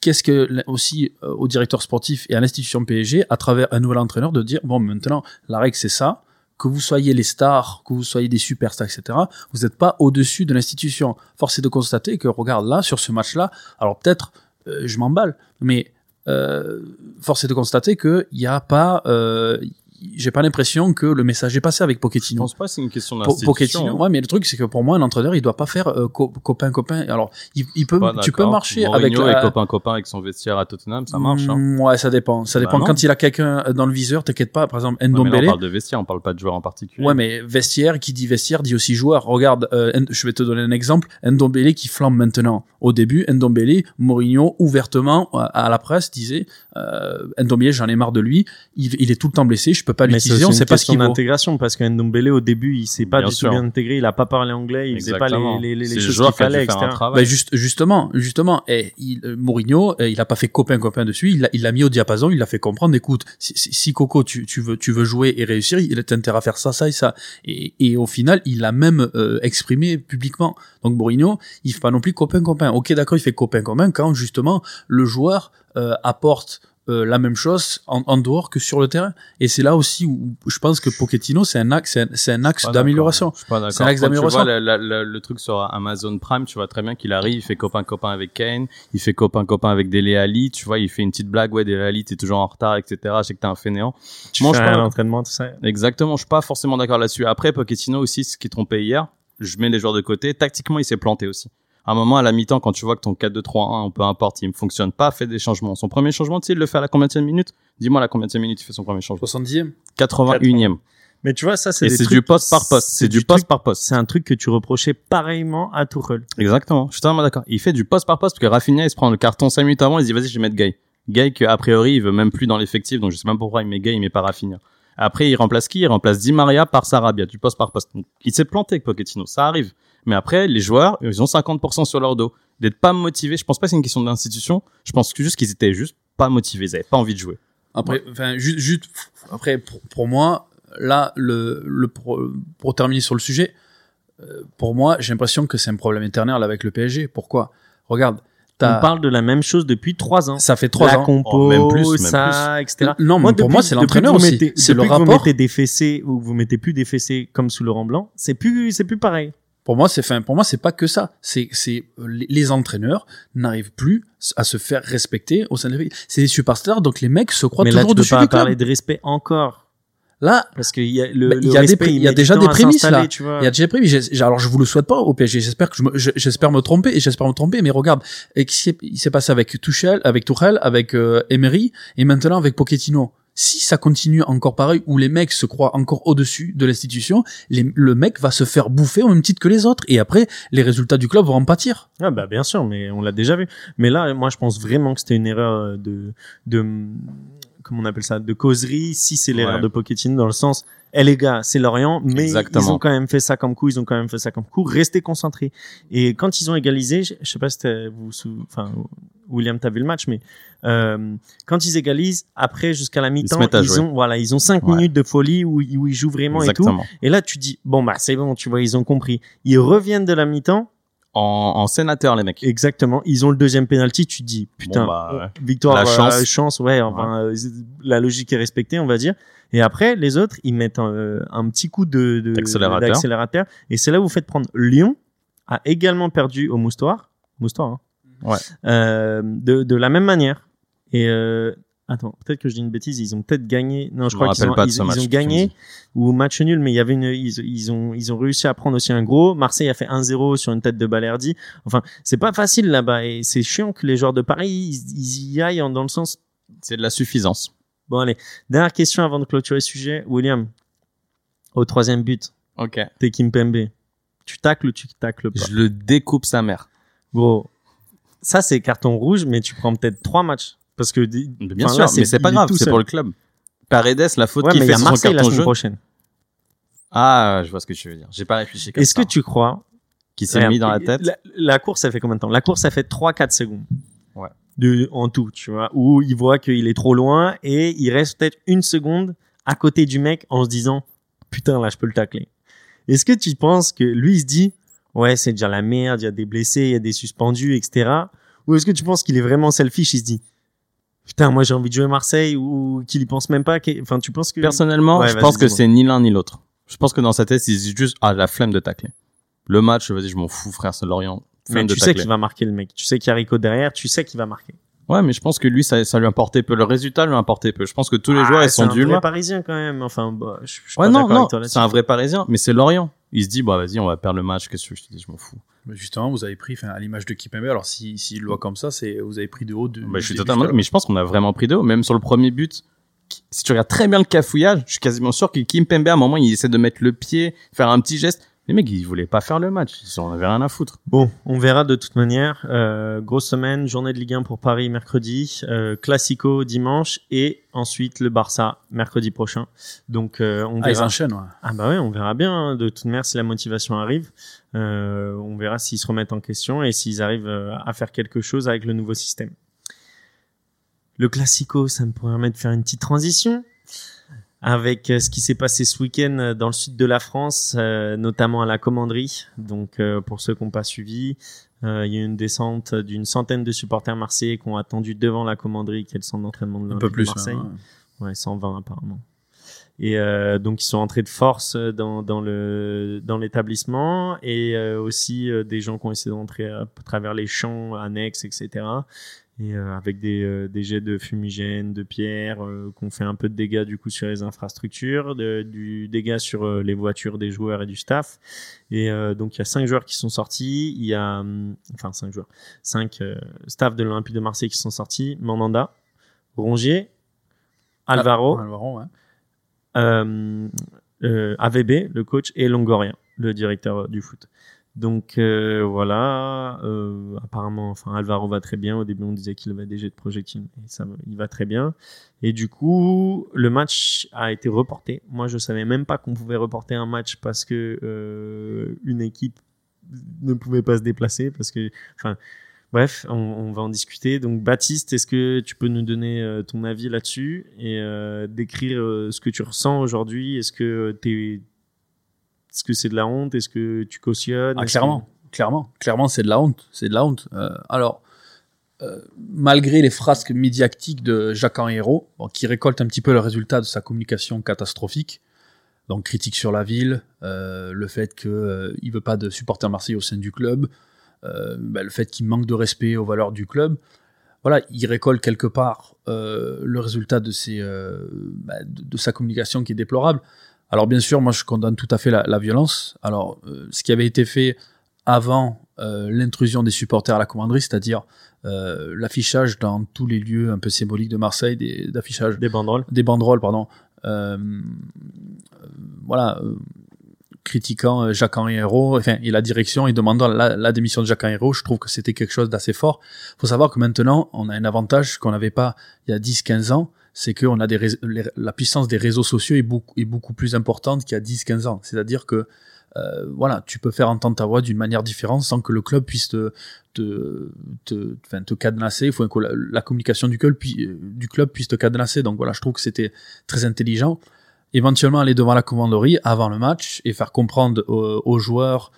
Qu'est-ce que aussi euh, au directeur sportif et à l'institution PSG, à travers un nouvel entraîneur, de dire bon maintenant la règle c'est ça, que vous soyez les stars, que vous soyez des superstars, etc. Vous n'êtes pas au-dessus de l'institution. Force est de constater que regarde là sur ce match-là, alors peut-être euh, je m'emballe, mais euh, force est de constater qu'il n'y a pas, euh, j'ai pas l'impression que le message est passé avec Je Pochettino. pense pas c'est une question d'institution. Pochettino, hein. ouais, mais le truc c'est que pour moi un entraîneur il doit pas faire euh, co- copain copain. Alors il, il peut, Pas tu peux marcher Mourinho avec la- copain copain avec son vestiaire à Tottenham, ça marche. Hein. Mm, Ouais, ça dépend. Ça Bah dépend. Quand il a quelqu'un dans le viseur, t'inquiète pas. Par exemple, Ouais, mais là, on Ndombele. parle de vestiaire, on parle pas de joueur en particulier. Ouais, mais vestiaire, qui dit vestiaire, dit aussi joueur. Regarde, euh, je vais te donner un exemple. Ndombele qui flambe maintenant. Au début, Ndombele, Mourinho, ouvertement, à à la presse, disait, euh, Ndombele, j'en ai marre de lui. Il, il est tout le temps blessé. Je peux pas l'utiliser. aussi On une sait pas ce qu'il vaut. d'intégration parce que Ndombele au début il s'est pas Bien du sûr. tout bien intégré, il a pas parlé anglais, il faisait pas les, les, les choses qu'il fallait, etc. Bah, juste, justement, justement, et il, euh, Mourinho, euh, il a pas fait copain copain dessus, il l'a il l'a mis au diapason, il l'a fait comprendre. Écoute, si, si, si, Coco, tu, tu veux, tu veux jouer et réussir, il a intérêt à faire ça, ça et ça. Et, et au final, il l'a même euh, exprimé publiquement. Donc Mourinho, il fait pas non plus copain copain. Ok, d'accord, il fait copain copain quand justement le joueur euh, apporte euh, la même chose en, en dehors que sur le terrain. Et c'est là aussi où je pense que Pochettino, c'est un axe, c'est un, axe d'amélioration. d'accord. Je suis pas d'accord. C'est un axe d'amélioration. la- le truc sur Amazon Prime, tu vois très bien qu'il arrive, il fait copain copain avec Kane, il fait copain copain avec Dele Ali, tu vois, il fait une petite blague, ouais, Dele Ali, t'es toujours en retard, etc. Je sais que t'es un fainéant. Tu fais pas. un entraînement, tout ça. Exactement, je suis pas forcément d'accord là-dessus. Après, Pochettino aussi, ce qui trompait hier, je mets les joueurs de côté. Tactiquement, il s'est planté aussi. À un moment, à la mi-temps, quand tu vois que ton 4-2-3-1, peu importe, il ne fonctionne pas, fais des changements. Son premier changement, tu sais, il le fait à la combienième minute Dis-moi à la combienième minute il fait son premier changement? 70e 81e. Mais tu vois, ça c'est du poste par poste. C'est du poste par poste. C'est un truc que tu reprochais pareillement à Tuchel. Exactement. Je suis totalement d'accord. Il fait du poste par poste parce que Rafinha, il se prend le carton 5 minutes avant, il se dit, vas-y, je vais mettre Gay. Gay, que, a priori, il veut même plus dans l'effectif, donc je sais même pas pourquoi il met Gay, il met pas Rafinha. Après, il remplace qui? Il remplace Di Maria par Sarabia, du poste par poste. Donc, il s'est planté avec Pochettino. Ça arrive. Mais après, les joueurs, ils ont 50% sur leur dos. D'être pas motivés. Je pense pas que c'est une question d'institution. Je pense que juste qu'ils étaient juste pas motivés. Ils avaient pas envie de jouer. Après, enfin, juste, juste, après, pour, pour moi, là, le, le, pour, pour terminer sur le sujet, euh, pour moi, j'ai l'impression que c'est un problème éternel avec le PSG. Pourquoi? Regarde, On parle de la même chose depuis trois ans. ça fait trois la ans. compo, Oh, même plus, même ça, etc. Non, mais pour depuis- moi, c'est l'entraîneur aussi. mettez- C'est le que Vous rapport. mettez des fessées ou vous mettez plus des fessées comme sous Laurent Blanc, c'est plus, c'est plus pareil. Pour moi, c'est fin. Pour moi, c'est pas que ça. C'est, c'est les, entraîneurs n'arrivent plus à se faire respecter au sein de l'équipe. C'est des superstars, donc les mecs se croient Mais là, toujours tu peux dessus pas du club. parler de respect encore. Là, Parce qu'il y a le, Bah, le il y a des respect, il y a déjà des prémices, là. Tu vois. Il y a déjà prévu. j'ai- Alors, je vous le souhaite pas au PSG. J'espère que je j'espère me tromper et j'espère me tromper. Mais regarde, et qu'est-ce qui s'est- il s'est passé avec Tuchel, avec Tuchel, avec euh, Emery et maintenant avec Pochettino? Si ça continue encore pareil, où les mecs se croient encore au-dessus de l'institution, le mec va se faire bouffer au même titre que les autres. Et après, les résultats du club vont en pâtir. Ah bah bien sûr, mais on l'a déjà vu. Mais là, moi, je pense vraiment que c'était une erreur de, de, comment on appelle ça, de causerie. Si c'est l'erreur Ouais. de Pochettino dans le sens, eh les gars, c'est Lorient, mais Exactement. ils ont quand même fait ça comme coup, ils ont quand même fait ça comme coup. Restez concentrés. Et quand ils ont égalisé, je, je sais pas si vous, enfin, William, t'as vu le match, mais euh, quand ils égalisent, après jusqu'à la mi-temps, ils, ont, voilà, ils ont cinq Ouais. minutes de folie où, ils- où ils jouent vraiment et tout. Et là, tu dis, bon bah c'est bon, tu vois, ils ont compris. Ils reviennent de la mi-temps. En, en sénateur, les mecs. Exactement. Ils ont le deuxième penalty. Tu te dis, putain, bah, ouais. victoire, La euh, chance. chance, ouais. Enfin, euh, la logique est respectée, on va dire. Et après, les autres, ils mettent un, euh, un petit coup de, D'accélérateur. d'accélérateur. Et c'est là où vous faites prendre Lyon a également perdu au Moustoir. Moustoir, hein. Ouais. Euh, de, de la même manière. Et euh, attends, peut-être que je dis une bêtise. Ils ont peut-être gagné. Non, je, Je crois qu'ils ont, ils, ce ils match ont gagné ou match nul, mais il y avait une, ils, ils ont, ils ont réussi à prendre aussi un gros. Marseille a fait 1-0 sur une tête de Balerdi. Enfin, c'est pas facile là-bas et c'est chiant que les joueurs de Paris, ils, ils y aillent en- dans le sens. C'est de la suffisance. Bon, allez. Dernière question avant de clôturer le sujet. William, au troisième but, Ok. t'es Kimpembe. Tu tacles ou tu tacles pas? Je le découpe sa mère. Gros. Ça, c'est carton rouge, mais tu prends peut-être trois matchs. Parce que, Mais bien sûr, là, mais c'est pas grave, tout c'est pour le club. Paredes, la faute ouais, qu'il fait sur son carton jaune. prochaine. Ah, je vois ce que tu veux dire. J'ai pas réfléchi comme Est-ce que tu crois Qui s'est mis dans la tête La, la course, ça fait combien de temps? La course, ça fait 3-4 secondes. Ouais. De, en tout, tu vois. Où il voit qu'il est trop loin et il reste peut-être une seconde à côté du mec en se disant Putain, là, je peux le tacler. Est-ce que tu penses que lui, il se dit Ouais, c'est déjà la merde, il y a des blessés, il y a des suspendus, etc. Ou est-ce que tu penses qu'il est vraiment selfish Il se dit Putain, moi, j'ai envie de jouer Marseille ou qu'il y pense même pas. Enfin, tu penses que. Personnellement, Ouais, je pense que c'est ni l'un ni l'autre. Je pense que dans sa tête, il se dit juste ah la flemme de tacler. Le match, vas-y, je m'en fous, frère, c'est Lorient. Mais de tu sais qu'il va marquer le mec. Tu sais qu'il y a Rico derrière, tu sais qu'il va marquer. Ouais, mais je pense que lui, ça, ça lui importait peu. Le résultat lui importait peu. Je pense que tous les Ah, joueurs, ils c'est sont un du vrai parisien quand même. Enfin, bah, je, je suis Ouais, pas non, non, c'est un vrai Parisien, mais c'est Lorient. Il se dit, bah vas-y, on va perdre le match. Qu'est-ce que je te dis, je m'en fous. Mais justement, vous avez pris, enfin, à l'image de Kipembe, alors si, s'il le voit comme ça, c'est, vous avez pris de haut de. Bah, je suis totalement, mais je pense qu'on a vraiment pris deux. Même sur le premier but, si tu regardes très bien le cafouillage, je suis quasiment sûr que Kim Pembe, à un moment, il essaie de mettre le pied, faire un petit geste. Les mecs, ils voulaient pas faire le match. Ils en avaient rien à foutre. Bon, on verra de toute manière. Euh, grosse semaine, journée de Ligue 1 pour Paris mercredi, euh, Classico dimanche et ensuite le Barça mercredi prochain. Donc euh, on Ah, ils verra. enchaînent, ouais. Ah bah ouais, on verra bien. hein. De toute manière, si la motivation arrive, euh, on verra s'ils se remettent en question et s'ils arrivent euh, à faire quelque chose avec le nouveau système. Le Classico, ça me permet de faire une petite transition avec euh, ce qui s'est passé ce week-end euh, dans le sud de la France, euh, notamment à la commanderie. Donc, euh, pour ceux qui n'ont pas suivi, euh, il y a eu une descente d'une centaine de supporters marseillais qui ont attendu devant la commanderie, qui est le centre d'entraînement de Un peu de plus, Marseille. même, ouais. Ouais, 120 apparemment. Et euh, donc ils sont entrés de force dans, dans le dans l'établissement et euh, aussi euh, des gens qui ont essayé d'entrer à, travers les champs annexes, etc. Et euh, avec des, euh, des jets de fumigène, de pierre, euh, qu'on fait un peu de dégâts du coup sur les infrastructures, de, du dégâts sur les voitures des joueurs et du staff. Et donc il y a cinq joueurs qui sont sortis. Il y a hum, enfin cinq joueurs, cinq staff de l'Olympique de Marseille qui sont sortis. Mandanda, Rongier, Alvaro, Alvaro, ouais. euh, AVB, le coach, et Longoria, le directeur du foot. Donc euh, voilà, euh, apparemment, enfin Alvaro va très bien. Au début, on disait qu'il avait des jets de projectiles, et ça, il va très bien. Et du coup, le match a été reporté. Moi, je savais même pas qu'on pouvait reporter un match parce que euh, une équipe ne pouvait pas se déplacer parce que, enfin, bref, on, on va en discuter. Donc, Baptiste, est-ce que tu peux nous donner ton avis là-dessus et décrire ce que tu ressens aujourd'hui? Est-ce que t'es, est-ce que c'est de la honte? Est-ce que tu cautionnes? Ah, clairement, clairement, clairement, c'est de la honte, c'est de la honte. Euh, alors, euh, malgré les frasques médiatiques de Jacques Henriero, bon, qui récolte un petit peu le résultat de sa communication catastrophique, donc critique sur la ville, euh, le fait qu'il il veut pas de supporters marseillais au sein du club, bah, le fait qu'il manque de respect aux valeurs du club. Voilà, il récolte quelque part euh, le résultat de, ses, euh, bah, de, de sa communication qui est déplorable. Alors bien sûr, moi je condamne tout à fait la, la violence. Alors euh, ce qui avait été fait avant euh, l'intrusion des supporters à la commanderie, c'est-à-dire euh, l'affichage dans tous les lieux un peu symboliques de Marseille, des, d'affichage Des banderoles. Des banderoles, pardon, voilà, critiquant Jacques-Henri Hérault, enfin, et la direction, et demandant la, la démission de Jacques-Henri Hérault, je trouve que c'était quelque chose d'assez fort. faut savoir que maintenant, on a un avantage qu'on n'avait pas il y a 10-15 ans, c'est que on a la puissance des réseaux sociaux est beaucoup, plus importante qu'il y a 10-15 ans. C'est-à-dire que euh, voilà, tu peux faire entendre ta voix d'une manière différente sans que le club puisse te, te, te, te cadenasser. Il faut que la, communication du club, puis, puisse te cadenasser. Donc voilà, je trouve que c'était très intelligent. Éventuellement aller devant la commanderie avant le match et faire comprendre aux, aux joueurs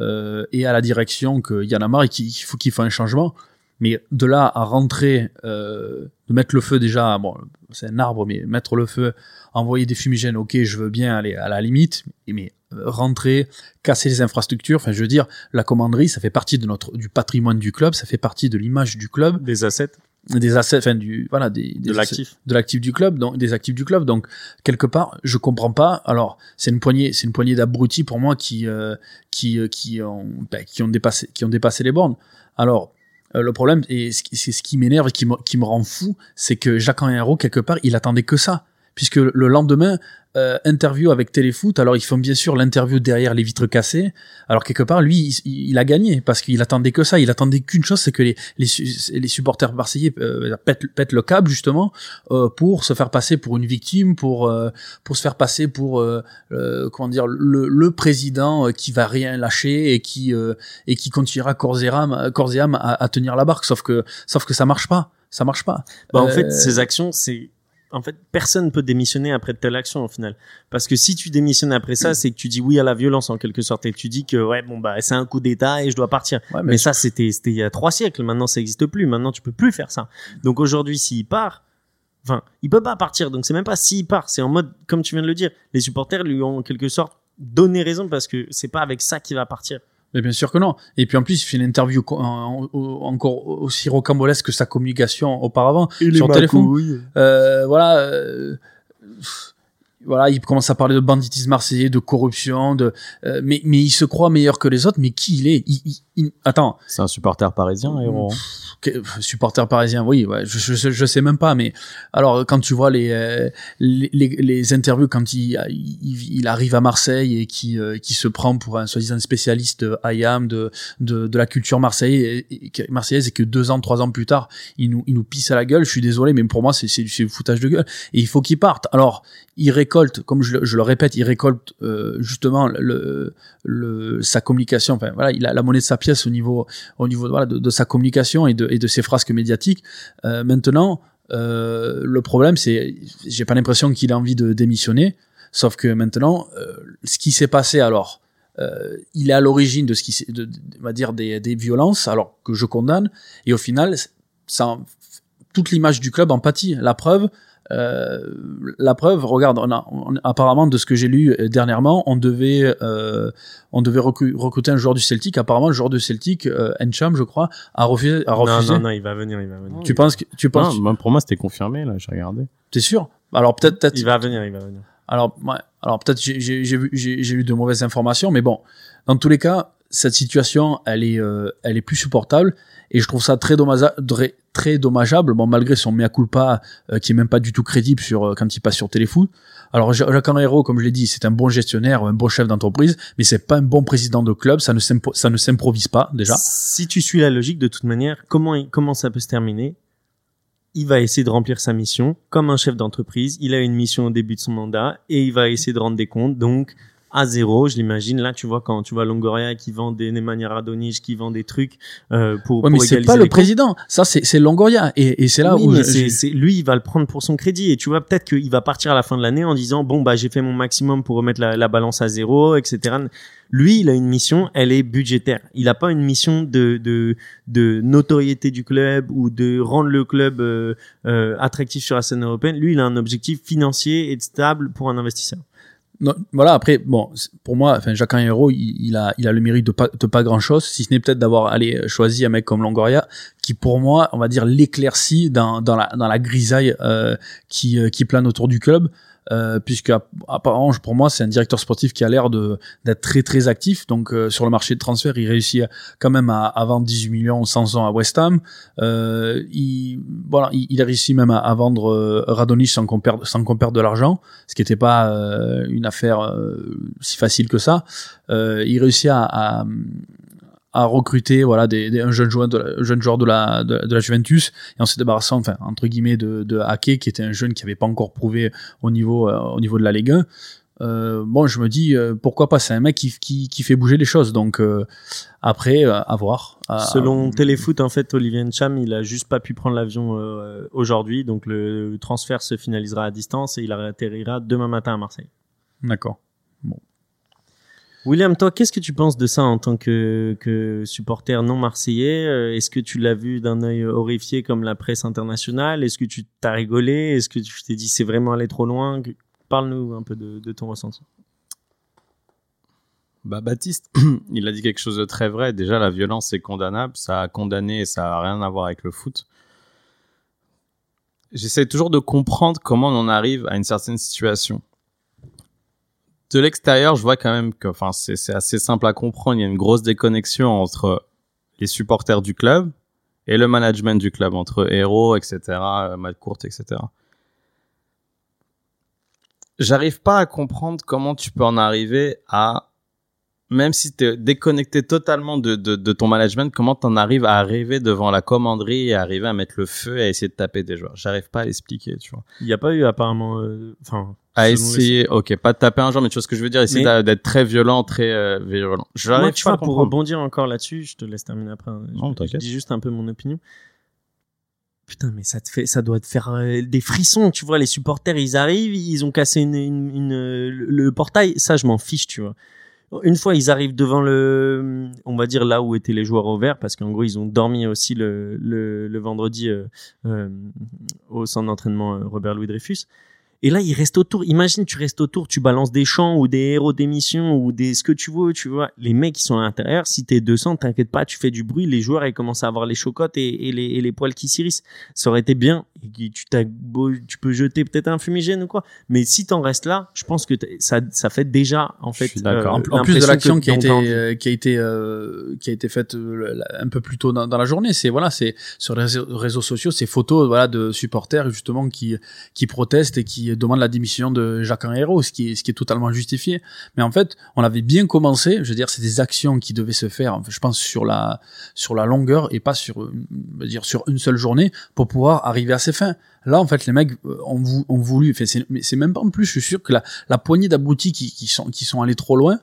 euh, et à la direction qu'il y en a marre et qu'il faut qu'il fasse un changement. Mais de là à rentrer, euh, de mettre le feu déjà, bon, c'est un arbre, mais mettre le feu, envoyer des fumigènes, ok, je veux bien aller à la limite, mais euh, rentrer, casser les infrastructures, enfin, je veux dire, la commanderie, ça fait partie de notre, du patrimoine du club, ça fait partie de l'image du club, Des assets, des assets, enfin, du, voilà, des, des de l'actif. de l'actif du club, donc des actifs du club. Donc quelque part, je comprends pas. Alors c'est une poignée, c'est une poignée d'abrutis pour moi qui euh, qui euh, qui ont ben, qui ont dépassé qui ont dépassé les bornes. Alors euh, le problème et c'est ce qui m'énerve et qui me qui me rend fou, c'est que Jacques Henriot quelque part, il attendait que ça. Puisque le lendemain, euh, interview avec Téléfoot, alors ils font bien sûr l'interview derrière les vitres cassées. Alors quelque part, lui, il, il a gagné parce qu'il attendait que ça. Il attendait qu'une chose, c'est que les, les, les supporters marseillais euh, pètent, pètent le câble justement euh, pour se faire passer pour une victime, pour euh, pour se faire passer pour euh, euh, comment dire le, le président qui va rien lâcher et qui euh, et qui continuera corps et âme, corps et âme à, à tenir la barque. Sauf que sauf que ça marche pas, ça marche pas. Bah, en fait, ces actions, c'est en fait personne peut démissionner après de telle action au final. Parce que si tu démissionnes après ça, c'est que tu dis oui à la violence en quelque sorte et tu dis que ouais bon bah c'est un coup d'État et je dois partir. Ouais, Mais ça c'était c'était il y a trois siècles. Maintenant ça n'existe plus. Maintenant tu peux plus faire ça. Donc aujourd'hui s'il part, enfin il peut pas partir. Donc c'est même pas s'il part. C'est en mode comme tu viens de le dire. Les supporters lui ont en quelque sorte donné raison parce que c'est pas avec ça qu'il va partir. Mais bien sûr que non. Et puis en plus, il fait une interview co- en- en- encore aussi rocambolesque que sa communication auparavant sur téléphone. Euh, voilà. euh, voilà, il commence à parler de banditisme marseillais, de corruption, de, euh, mais, mais il se croit meilleur que les autres. Mais qui il est? Il, il- Attends, C'est un supporter parisien, héros. supporter parisien, oui, ouais, je, je, je sais même pas, mais alors quand tu vois les euh, les, les, les interviews quand il, il, il arrive à Marseille et qui euh, qui se prend pour un soi-disant spécialiste IAM de, de de la culture marseillaise et, et- marseillaise et que deux ans trois ans plus tard il nous il nous pisse à la gueule, je suis désolé, mais pour moi c'est c'est c'est du foutage de gueule et il faut qu'il parte. Alors il récolte, comme je, le- je le répète, il récolte euh, justement le, le sa communication. Enfin voilà, il a la monnaie de sa au niveau au niveau de, sa communication et de, de ses frasques médiatiques. Euh, maintenant, euh, le problème, c'est, j'ai pas l'impression qu'il a envie de démissionner, sauf que maintenant, euh, ce qui s'est passé alors, il est à l'origine de ce qui, de, va dire des, des violences, alors que je condamne, et au final, ça, toute l'image du club en pâtit. La preuve. Euh, la preuve, regarde, on a, on- apparemment de ce que j'ai lu euh, dernièrement, on devait, euh, on devait recru- recruter un joueur du Celtic. Apparemment, le joueur du Celtic, euh, Encham, je crois, a refusé. A Non refusé. non non il va venir il va venir. Tu penses que tu penses, Non, même pour moi, c'était confirmé, là, j'ai regardé. t'es sûr? Alors peut-être, peut-être. Il va venir il va venir. Alors, ouais, alors peut-être j'ai j'ai j'ai vu j'ai j'ai eu de mauvaises informations, mais bon, dans tous les cas, cette situation, elle est euh, elle est plus supportable et je trouve ça très dommageable, très dommageable, bon malgré son mea culpa euh, qui est même pas du tout crédible sur euh, quand il passe sur Téléfoot. Alors Ja- Jacques Henriot, comme je l'ai dit, c'est un bon gestionnaire, un bon chef d'entreprise, mais c'est pas un bon président de club, ça ne ça ne s'improvise pas déjà. Si tu suis la logique, de toute manière, comment, comment ça peut se terminer? Il va essayer de remplir sa mission comme un chef d'entreprise. Il a une mission au début de son mandat et il va essayer de rendre des comptes. Donc, à zéro, je l'imagine. Là, tu vois, quand tu vois Longoria qui vend des Nemanja Radonjic, qui vend des trucs euh, pour, Ouais, mais pour c'est égaliser pas le président, ça c'est c'est Longoria et, et c'est là Oui, où mais je- c'est, je- c'est- lui, il va le prendre pour son crédit. Et tu vois, peut-être qu'il va partir à la fin de l'année en disant, bon, bah, j'ai fait mon maximum pour remettre la, la balance à zéro, etc. Lui, il a une mission, elle est budgétaire. Il n'a pas une mission de, de, de notoriété du club ou de rendre le club euh, euh, attractif sur la scène européenne. Lui, il a un objectif financier et stable pour un investisseur. Voilà, après, bon, pour moi, enfin, Jacques Henriot, il, il a, il a le mérite de pas, de pas grand chose, si ce n'est peut-être d'avoir allé choisi un mec comme Longoria, qui pour moi, on va dire, l'éclaircit dans, dans la, dans la grisaille, euh, qui, euh, qui plane autour du club. Euh, puisque app- apparemment pour moi c'est un directeur sportif qui a l'air de d'être très très actif donc euh, sur le marché de transfert il réussit quand même à, à vendre 18 millions 100 ans à West Ham euh, il voilà il, il a même à, à vendre euh, Radonjic sans qu'on perde sans qu'on perde de l'argent ce qui n'était pas euh, une affaire euh, si facile que ça. Il réussit à, à, à recruter voilà des, des- un jeune joueur de la, un jeune joueur de la de, de la Juventus et en se débarrassant enfin entre guillemets de de qui était un jeune qui avait pas encore prouvé au niveau euh, au niveau de la Ligue 1. Euh, bon, je me dis euh, pourquoi pas? C'est un mec qui, qui, qui fait bouger les choses. Donc euh, après, à voir. À- Selon à- Téléfoot, en fait, Olivier Ncham, il a juste pas pu prendre l'avion aujourd'hui. Donc, le transfert se finalisera à distance et il atterrira demain matin à Marseille. D'accord. William, toi, qu'est-ce que tu penses de ça en tant que, supporter non marseillais? Euh, Est-ce que tu l'as vu d'un œil horrifié comme la presse internationale? Est-ce que tu t'as rigolé? Est-ce que tu t'es dit c'est vraiment allé trop loin? Parle-nous un peu de, ton ressenti. Bah, Baptiste, il a dit quelque chose de très vrai. Déjà, la violence est condamnable. Ça a condamné et ça a rien à voir avec le foot. J'essaie toujours de comprendre comment on arrive à une certaine situation. De l'extérieur, je vois quand même que, enfin, c'est assez simple à comprendre. Il y a une grosse déconnexion entre les supporters du club et le management du club, entre héros, etc., euh, Matt Court, etc. J'arrive pas à comprendre comment tu peux en arriver à même si tu es déconnecté totalement de, de, de ton management, comment t'en arrives à arriver devant la commanderie et arriver à mettre le feu et à essayer de taper des joueurs? J'arrive pas à l'expliquer, tu vois. Il n'y a pas eu apparemment, euh, enfin, À selon les- essayer, ok, pas de taper un joueur, mais tu vois ce que je veux dire, essayer Mais- d'être très violent, très euh, virulent. Moi, J'arrive tu pas à vois, pour rebondir encore là-dessus, je te laisse terminer après. hein. Non, je, t'inquiète. je dis juste un peu mon opinion. Putain, mais ça te fait, ça doit te faire euh, des frissons, tu vois. Les supporters, ils arrivent, ils ont cassé une, une, une, euh, le, le portail. Ça, je m'en fiche, tu vois. Une fois, ils arrivent devant le, on va dire là où étaient les joueurs au vert, parce qu'en gros, ils ont dormi aussi le, vendredi euh, euh, au centre d'entraînement euh, Robert Louis Dreyfus. Et là, ils restent autour. Imagine, tu restes autour, tu balances des chants ou des héros d'émission ou des ce que tu veux, tu vois. Les mecs qui sont à l'intérieur, si t'es 200, t'inquiète pas, tu fais du bruit, les joueurs, ils commencent à avoir les chocottes et, et les, et les poils qui s'irissent. Ça aurait été bien. Et tu, t'as beau- tu peux jeter peut-être un fumigène ou quoi. Mais si t'en restes là, je pense que ça, ça fait déjà, en fait, euh, en plus de l'action qui a été euh, qui a été euh, qui a été faite euh, un peu plus tôt dans, dans la journée, c'est voilà, c'est sur les réseaux, réseaux sociaux, ces photos voilà de supporters justement qui qui protestent et qui demandent la démission de Jacques Henriero, ce qui est totalement justifié. Mais en fait, on avait bien commencé, je veux dire, c'est des actions qui devaient se faire, je pense sur la sur la longueur et pas sur dire sur une seule journée pour pouvoir arriver à ses fins. Là, en fait, les mecs euh, ont, vou- ont voulu, enfin, c'est même pas en plus, je suis sûr que la, poignée d'abrutis qui, qui sont qui sont allés trop loin,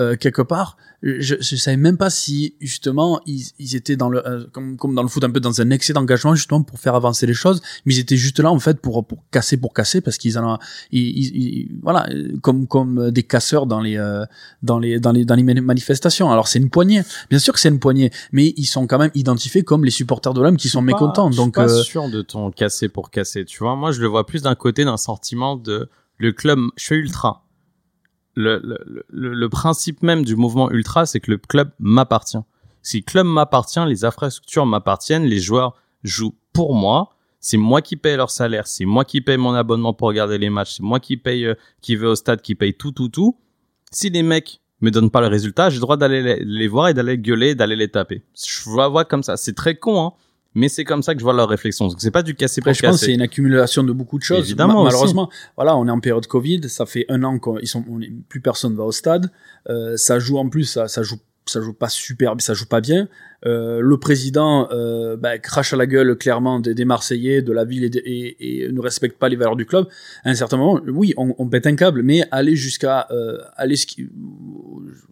euh, quelque part, je, je savais même pas si justement ils, ils étaient dans le euh, comme, comme dans le foot un peu dans un excès d'engagement justement pour faire avancer les choses, mais ils étaient juste là en fait pour pour casser pour casser parce qu'ils en ont ils, ils- ils- voilà comme comme des casseurs dans les euh, dans les dans les dans les mani- manifestations. Alors c'est une poignée, bien sûr que c'est une poignée, mais ils sont quand même identifiés comme les supporters de l'homme qui sont pas- mécontents. Je suis Donc pas euh, sûr de ton casser pour casser. Tu vois, moi, je le vois plus d'un côté d'un sentiment de le club. Je suis ultra. Le, principe même du mouvement ultra, c'est que le club m'appartient. Si le club m'appartient, les infrastructures m'appartiennent, les joueurs jouent pour moi. C'est moi qui paye leur salaire, c'est moi qui paye mon abonnement pour regarder les matchs, c'est moi qui paye, euh, qui va au stade, qui paye tout, tout, tout. Si les mecs me donnent pas le résultat, j'ai le droit d'aller les, voir et d'aller gueuler, d'aller les taper. Je vois comme ça. C'est très con, hein mais c'est comme ça que je vois leur réflexion. Donc c'est pas du casser pour Après, je pense que c'est une accumulation de beaucoup de choses. Évidemment aussi. malheureusement, voilà, on est en période Covid. Ça fait un an qu'on ils sont, on est- plus personne va au stade. Euh, ça joue en plus, ça, ça joue, ça joue pas super, ça joue pas bien. Euh, le président euh, bah, crache à la gueule clairement des, des Marseillais, de la ville et, de- et, et ne respecte pas les valeurs du club. À un certain moment, oui, on, on pète un câble, mais aller jusqu'à euh, aller ce qui,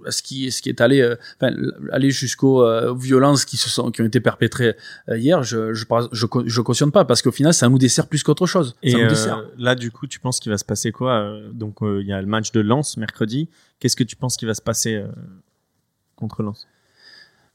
ce qui, ce qui est allé, euh, enfin, aller jusqu'aux euh, violences qui se sont, qui ont été perpétrées euh, hier, je, je, je, je, cautionne pas parce qu'au final, ça nous dessert plus qu'autre chose. Et ça nous dessert. là, du coup, tu penses qu'il va se passer quoi Donc, euh, il y a le match de Lens mercredi. Qu'est-ce que tu penses qu'il va se passer euh, contre Lens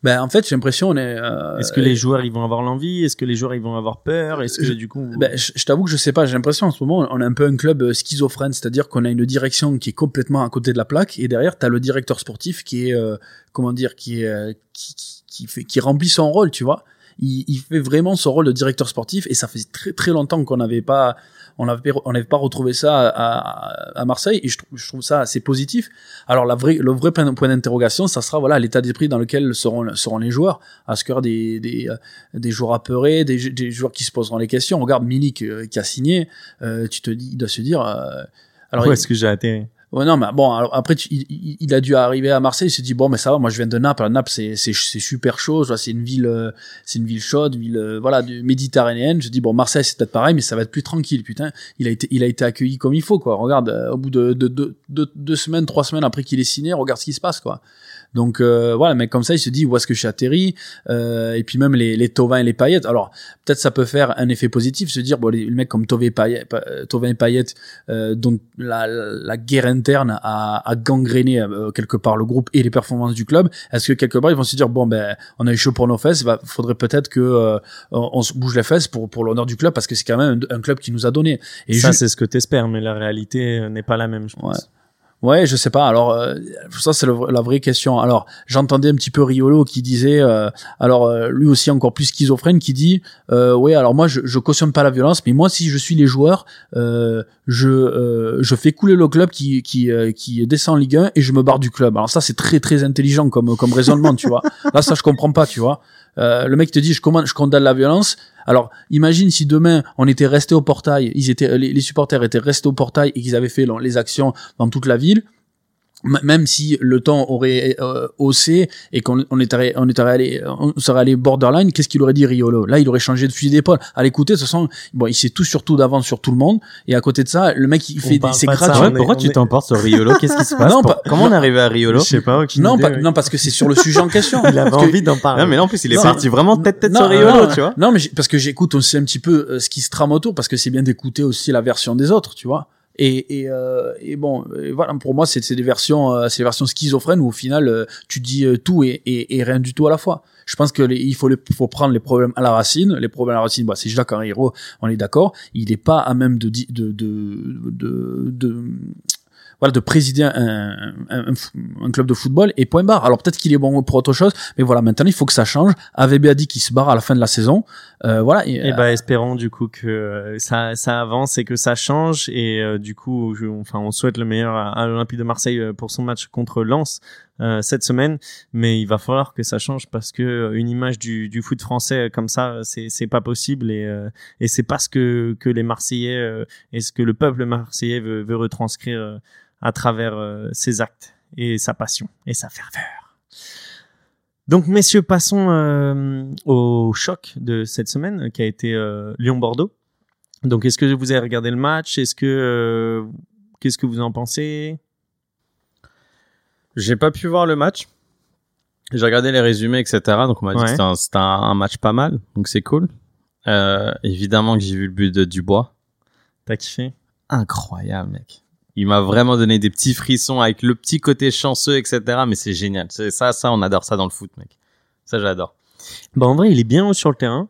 Ben, en fait, j'ai l'impression, on est. euh, Est-ce que les joueurs ils vont avoir l'envie? Est-ce que les joueurs ils vont avoir peur? Est-ce que Je- du coup Ben, je, je t'avoue que je sais pas. J'ai l'impression en ce moment, on est un peu un club euh, schizophrène, c'est-à-dire qu'on a une direction qui est complètement à côté de la plaque, et derrière, t'as le directeur sportif qui est, euh, comment dire, qui est, qui, qui, qui fait, qui remplit son rôle, tu vois. Il, il fait vraiment son rôle de directeur sportif, et ça fait très très longtemps qu'on n'avait pas, on n'avait pas retrouvé ça à, à Marseille, et je trouve, je trouve ça assez positif. Alors la vraie, le vrai point d'interrogation, ça sera voilà l'état d'esprit dans lequel seront seront les joueurs. À ce cœur des des, euh, des joueurs apeurés, des, des joueurs qui se poseront les questions. Regarde Milik euh, qui a signé, euh, tu te dis, il doit se dire. euh, alors Où est-ce que j'ai atterri? Ouais, non, mais bon, alors après, il, il- a dû arriver à Marseille, il s'est dit, bon, mais ça va, moi je viens de Naples, Naples c'est, c'est, super chaud, c'est une ville, euh, c'est une ville chaude, une ville, euh, voilà, méditerranéenne, je dis, bon, Marseille c'est peut-être pareil, mais ça va être plus tranquille, putain, il a été, il a été accueilli comme il faut, quoi, regarde, euh, au bout de, de, de, de- deux semaines, trois semaines après qu'il est signé, regarde ce qui se passe, quoi. Donc euh, voilà, mais comme ça, il se dit où est-ce que je suis atterri. Euh, et puis même les, les Tovin et les Payet. Alors peut-être ça peut faire un effet positif, se dire bon les, mecs comme Tovin et Payet, euh, Tovin et Payet euh, dont la, la guerre interne a, a gangréné euh, quelque part le groupe et les performances du club. Est-ce que quelque part ils vont se dire bon ben on a eu chaud pour nos fesses, il faudrait peut-être que euh, on, se bouge les fesses pour pour l'honneur du club parce que c'est quand même un, club qui nous a donné. Et ça c'est ce que t'espères, mais la réalité n'est pas la même, je pense. Ouais, je sais pas. Alors euh, ça c'est la vraie question. Alors j'entendais un petit peu Riolo qui disait, euh, alors euh, lui aussi encore plus schizophrène, qui dit, euh, ouais, alors moi je, je cautionne pas la violence, mais moi si je suis les joueurs, je je fais couler le club qui qui qui descend en Ligue 1 et je me barre du club. Alors ça c'est très très intelligent comme comme raisonnement, tu vois. Là ça je comprends pas, tu vois. le mec te dit je commande, je condamne la violence. Alors, imagine si demain on était resté au portail, ils étaient, les, supporters étaient restés au portail et qu'ils avaient fait les actions dans toute la ville même si le temps aurait euh, haussé et qu'on on était on était allé on serait allé borderline qu'est-ce qu'il aurait dit Riolo? Là il aurait changé de fusil d'épaule. À l'écouter de toute façon bon il sait tout surtout d'avance sur tout le monde et à côté de ça le mec il fait des c'est gratuit. pourquoi tu t'emportes sur Riolo? Qu'est-ce qui se passe? Comment on est arrivé à Riolo? Je sais pas non non parce que c'est sur le sujet en question. Il avait envie d'en parler. Non mais en plus il est parti vraiment tête tête sur Riolo tu vois. Non mais parce que j'écoute aussi un petit peu euh, ce qui se trame autour parce que c'est bien d'écouter aussi la version des autres tu vois et, et, euh, et bon, voilà, pour moi, c'est des versions, euh, c'est des versions schizophrènes où au final, euh, tu dis euh, tout et, et, rien du tout à la fois. Je pense que il faut, faut prendre les problèmes à la racine. Les problèmes à la racine, bah, c'est Jacques Henriot, on est d'accord. Il n'est pas à même de, de, de, de, de voilà, de présider un, un, un, club de football et point barre. Alors peut-être qu'il est bon pour autre chose, mais voilà, maintenant il faut que ça change. AVB a dit qu'il se barre à la fin de la saison. Euh, voilà. Et, et bah, espérons du coup que ça, ça avance et que ça change. Et euh, du coup, je, enfin, on souhaite le meilleur à, l'Olympique de Marseille euh, pour son match contre Lens. Euh, cette semaine, mais il va falloir que ça change parce que une image du, du foot français comme ça, c'est c'est pas possible et et c'est pas ce que que les Marseillais et ce que le peuple marseillais veut, veut retranscrire à travers euh, ses actes et sa passion et sa ferveur. Donc, messieurs, passons euh, au choc de cette semaine qui a été euh, Lyon-Bordeaux. Donc, est-ce que vous avez regardé le match? Est-ce que qu'est-ce que vous en pensez? J'ai pas pu voir le match. J'ai regardé les résumés, etc. Donc, on m'a dit que c'était un, match pas mal. Donc, c'est cool. évidemment que j'ai vu le but de Dubois. T'as kiffé? Incroyable, mec il m'a vraiment donné des petits frissons avec le petit côté chanceux, etc. Mais c'est génial. C'est ça, ça, on adore ça dans le foot, mec. Ça, j'adore. Bah en vrai, il est bien haut sur le terrain.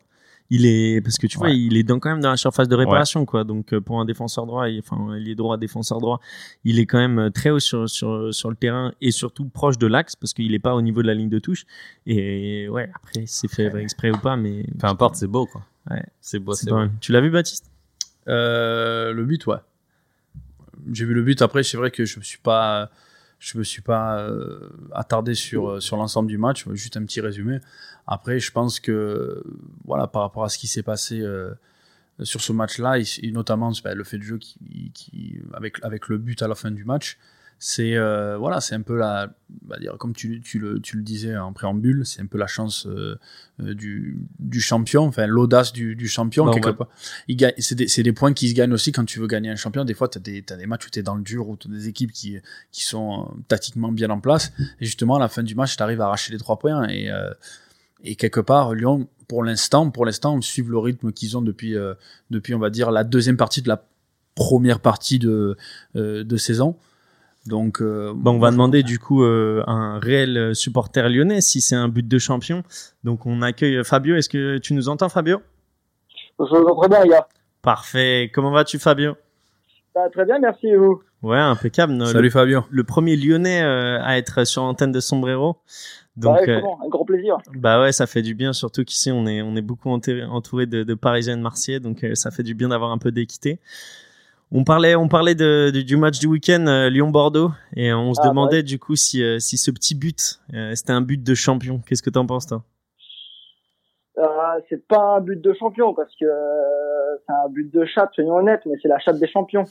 Il est parce que tu vois, il est dans, quand même dans la surface de réparation, quoi. Donc euh, pour un défenseur droit, il, enfin, il est droit défenseur droit, il est quand même euh, très haut sur sur sur le terrain et surtout proche de l'axe parce qu'il est pas au niveau de la ligne de touche. Et ouais, après c'est fait exprès ou pas, mais peu importe, c'est beau, quoi. Ouais, c'est beau, c'est beau. Tu l'as vu, Baptiste? Euh, Le but, ouais j'ai vu le but. Après, c'est vrai que je me suis pas, je me suis pas euh, attardé sur euh, sur l'ensemble du match. Juste un petit résumé. Après, je pense que voilà, par rapport à ce qui s'est passé euh, sur ce match-là, et, notamment le fait de jeu qui, avec avec le but à la fin du match, c'est euh, voilà, c'est un peu la, bah, dire comme tu, tu, le, tu le disais en préambule, c'est un peu la chance euh, euh, du, du champion, enfin l'audace du, du champion bah, quelque part. C'est des, des, points qui se gagnent aussi quand tu veux gagner un champion. Des fois, tu as des, as des matchs où tu es dans le dur, où tu as des équipes qui, qui sont tactiquement bien en place. Et justement, à la fin du match, tu arrives à arracher les trois points. Et, et quelque part, Lyon, pour l'instant, pour l'instant, suivent le rythme qu'ils ont depuis, depuis, on va dire, la deuxième partie de la première partie de, de saison. Donc, euh, bon, on va demander du coup euh, un réel supporter lyonnais si c'est un but de champion. Donc, on accueille Fabio. Est-ce que tu nous entends, Fabio? Je vous entends très bien, les gars. Parfait. Comment vas-tu, Fabio? Très bien, merci et vous? Ouais, impeccable. Salut, Fabio. Le premier lyonnais euh, à être sur l'antenne de Sombrero. Donc, bah ouais, un grand plaisir. Bah ouais, ça fait du bien, surtout qu'ici on est on est beaucoup entouré de, de Parisiens et de Marseillais, donc ça fait du bien d'avoir un peu d'équité. On parlait, on parlait de, du match du week-end euh, Lyon-Bordeaux et on se ah, demandait du coup si, euh, si ce petit but euh, c'était un but de champion. Qu'est-ce que t'en penses toi? C'est pas un but de champion parce que c'est un but de chatte, soyons honnêtes, mais c'est la chatte des champions.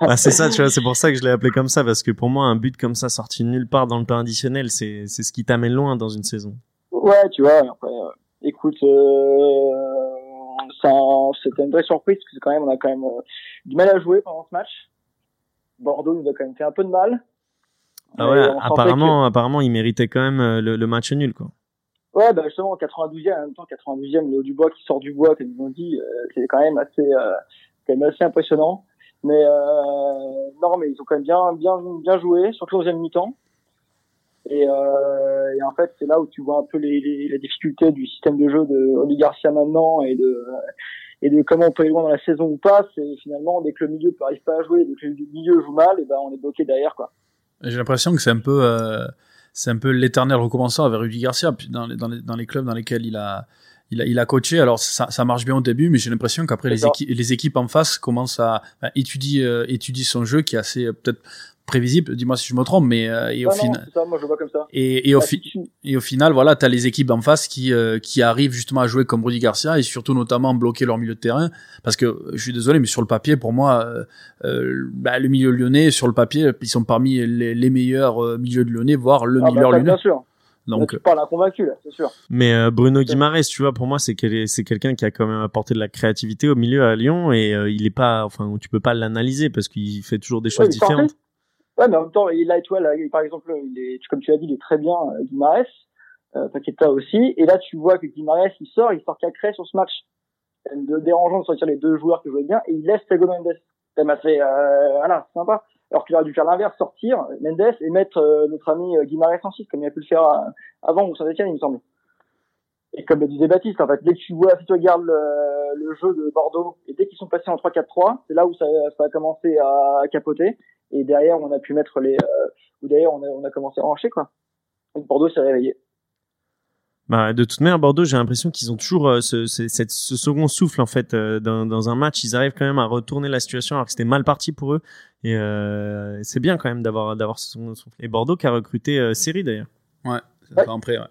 bah, c'est ça, tu vois, c'est pour ça que je l'ai appelé comme ça parce que pour moi un but comme ça sorti nulle part dans le temps additionnel, c'est c'est ce qui t'amène loin dans une saison. Ouais, tu vois. Après, écoute c'était une vraie surprise parce que quand même, on a quand même euh, du mal à jouer pendant ce match. Bordeaux nous a quand même fait un peu de mal. Ah ouais, apparemment, apparemment, il méritait quand même euh, le, le match nul, quoi. Ouais, bah justement, 92e, en même temps, 92e, Léo Dubois qui sort du bois, comme ils ont dit, euh, c'est quand même assez, euh, quand même assez impressionnant. Mais euh, non, mais ils ont quand même bien, bien, bien joué, surtout au deuxième mi-temps. Et, euh, et en fait, c'est là où tu vois un peu les, les, difficultés du système de jeu de Garcia maintenant et de et de comment on peut aller loin dans la saison ou pas. C'est finalement dès que le milieu n'arrive pas à jouer, dès que le milieu joue mal, et ben on est bloqué derrière quoi. J'ai l'impression que c'est un peu, euh, c'est un peu l'éternel recommencement avec Rudy Garcia dans les, dans les, dans les clubs dans lesquels il a, il a, il a coaché. Alors ça, ça marche bien au début, mais j'ai l'impression qu'après les, équipes les équipes en face commencent à enfin, étudier, euh, étudier son jeu qui est assez euh, peut-être prévisible. Dis-moi si je me trompe, mais euh, et au non, final. c'est ça, moi je le vois comme ça. Et, et, au Bah, et au final, voilà, t'as les équipes en face qui euh, qui arrivent justement à jouer comme Rudy Garcia et surtout notamment bloquer leur milieu de terrain. Parce que je suis désolé, mais sur le papier, pour moi, euh, euh, bah, le milieu lyonnais, sur le papier, ils sont parmi les, les meilleurs euh, milieux de lyonnais, voire le Ah, bah, meilleur lyonnais. bien sûr. Là, Donc, tu parles à convaincu là, c'est sûr. Mais euh, Bruno Guimaraes, tu vois, pour moi, c'est quel- c'est quelqu'un qui a quand même apporté de la créativité au milieu à Lyon et euh, il est pas, enfin, tu peux pas l'analyser parce qu'il fait toujours des choses Ouais, différentes. Ouais, mais en même temps, il a, tu vois, là, par exemple, il est, comme tu l'as dit, il est très bien, euh, Guimarães, euh, Paqueta aussi. Et là, tu vois que Guimarães, il sort, il sort Cacré sur ce match. De dérangeant de sortir les deux joueurs qui jouaient bien, et il laisse Thiago Mendes. Ça m'a fait, euh, voilà, sympa. Alors qu'il aurait dû faire l'inverse, sortir Mendes et mettre euh, notre ami euh, Guimarães 6, comme il a pu le faire euh, avant ou Saint-Etienne, il me semble. Et comme le disait Baptiste, en fait, dès que tu vois, si tu regardes le, jeu de Bordeaux, et dès qu'ils sont passés en 3-4-3, c'est là où ça, a commencé à capoter. Et derrière, on a pu mettre les, ou d'ailleurs, on a, commencé à encher, quoi. Et Bordeaux s'est réveillé. Bah, de toute manière, Bordeaux, j'ai l'impression qu'ils ont toujours euh, ce, ce, cette- ce second souffle en fait euh, dans, dans un match. Ils arrivent quand même à retourner la situation alors que c'était mal parti pour eux. Et euh, c'est bien quand même d'avoir d'avoir ce second souffle. Et Bordeaux qui a recruté euh, Seri d'ailleurs. ouais, après, ouais.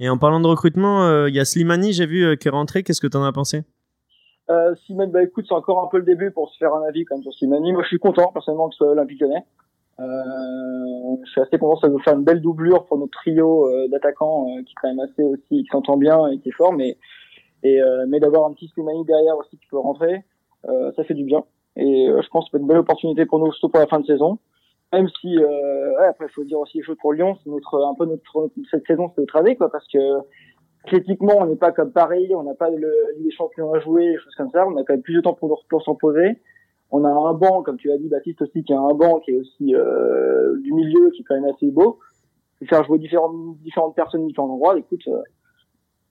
Et en parlant de recrutement, euh, il y a Slimani, j'ai vu, euh, qui est rentré. Qu'est-ce que t'en as pensé? Euh, Simone, bah écoute, c'est encore un peu le début pour se faire un avis quand même sur Simani. Moi, je suis content, personnellement, que ce soit Olympique Lyonnais. Euh, je suis assez content, ça va nous faire une belle doublure pour notre trio euh, d'attaquants euh, qui est quand même assez aussi, qui s'entend bien et qui est fort, mais et euh, mais d'avoir un petit Slimani derrière aussi qui peut rentrer, euh, ça fait du bien. Et euh, je pense que c'est une belle opportunité pour nous, surtout pour la fin de saison. Même si, ouais, après, il faut dire aussi les choses pour Lyon, c'est notre un peu notre cette saison, c'est notre année, quoi, parce que athlétiquement, on n'est pas comme Paris, on n'a pas le des Champions à jouer, des choses comme ça. On a quand même plus de temps pour, pour s'en poser. On a un banc, comme tu l'as dit, Baptiste aussi, qui a un banc qui est aussi euh, du milieu, qui est quand même assez beau. Et faire jouer différentes, différentes personnes, différents endroits. Écoute, euh,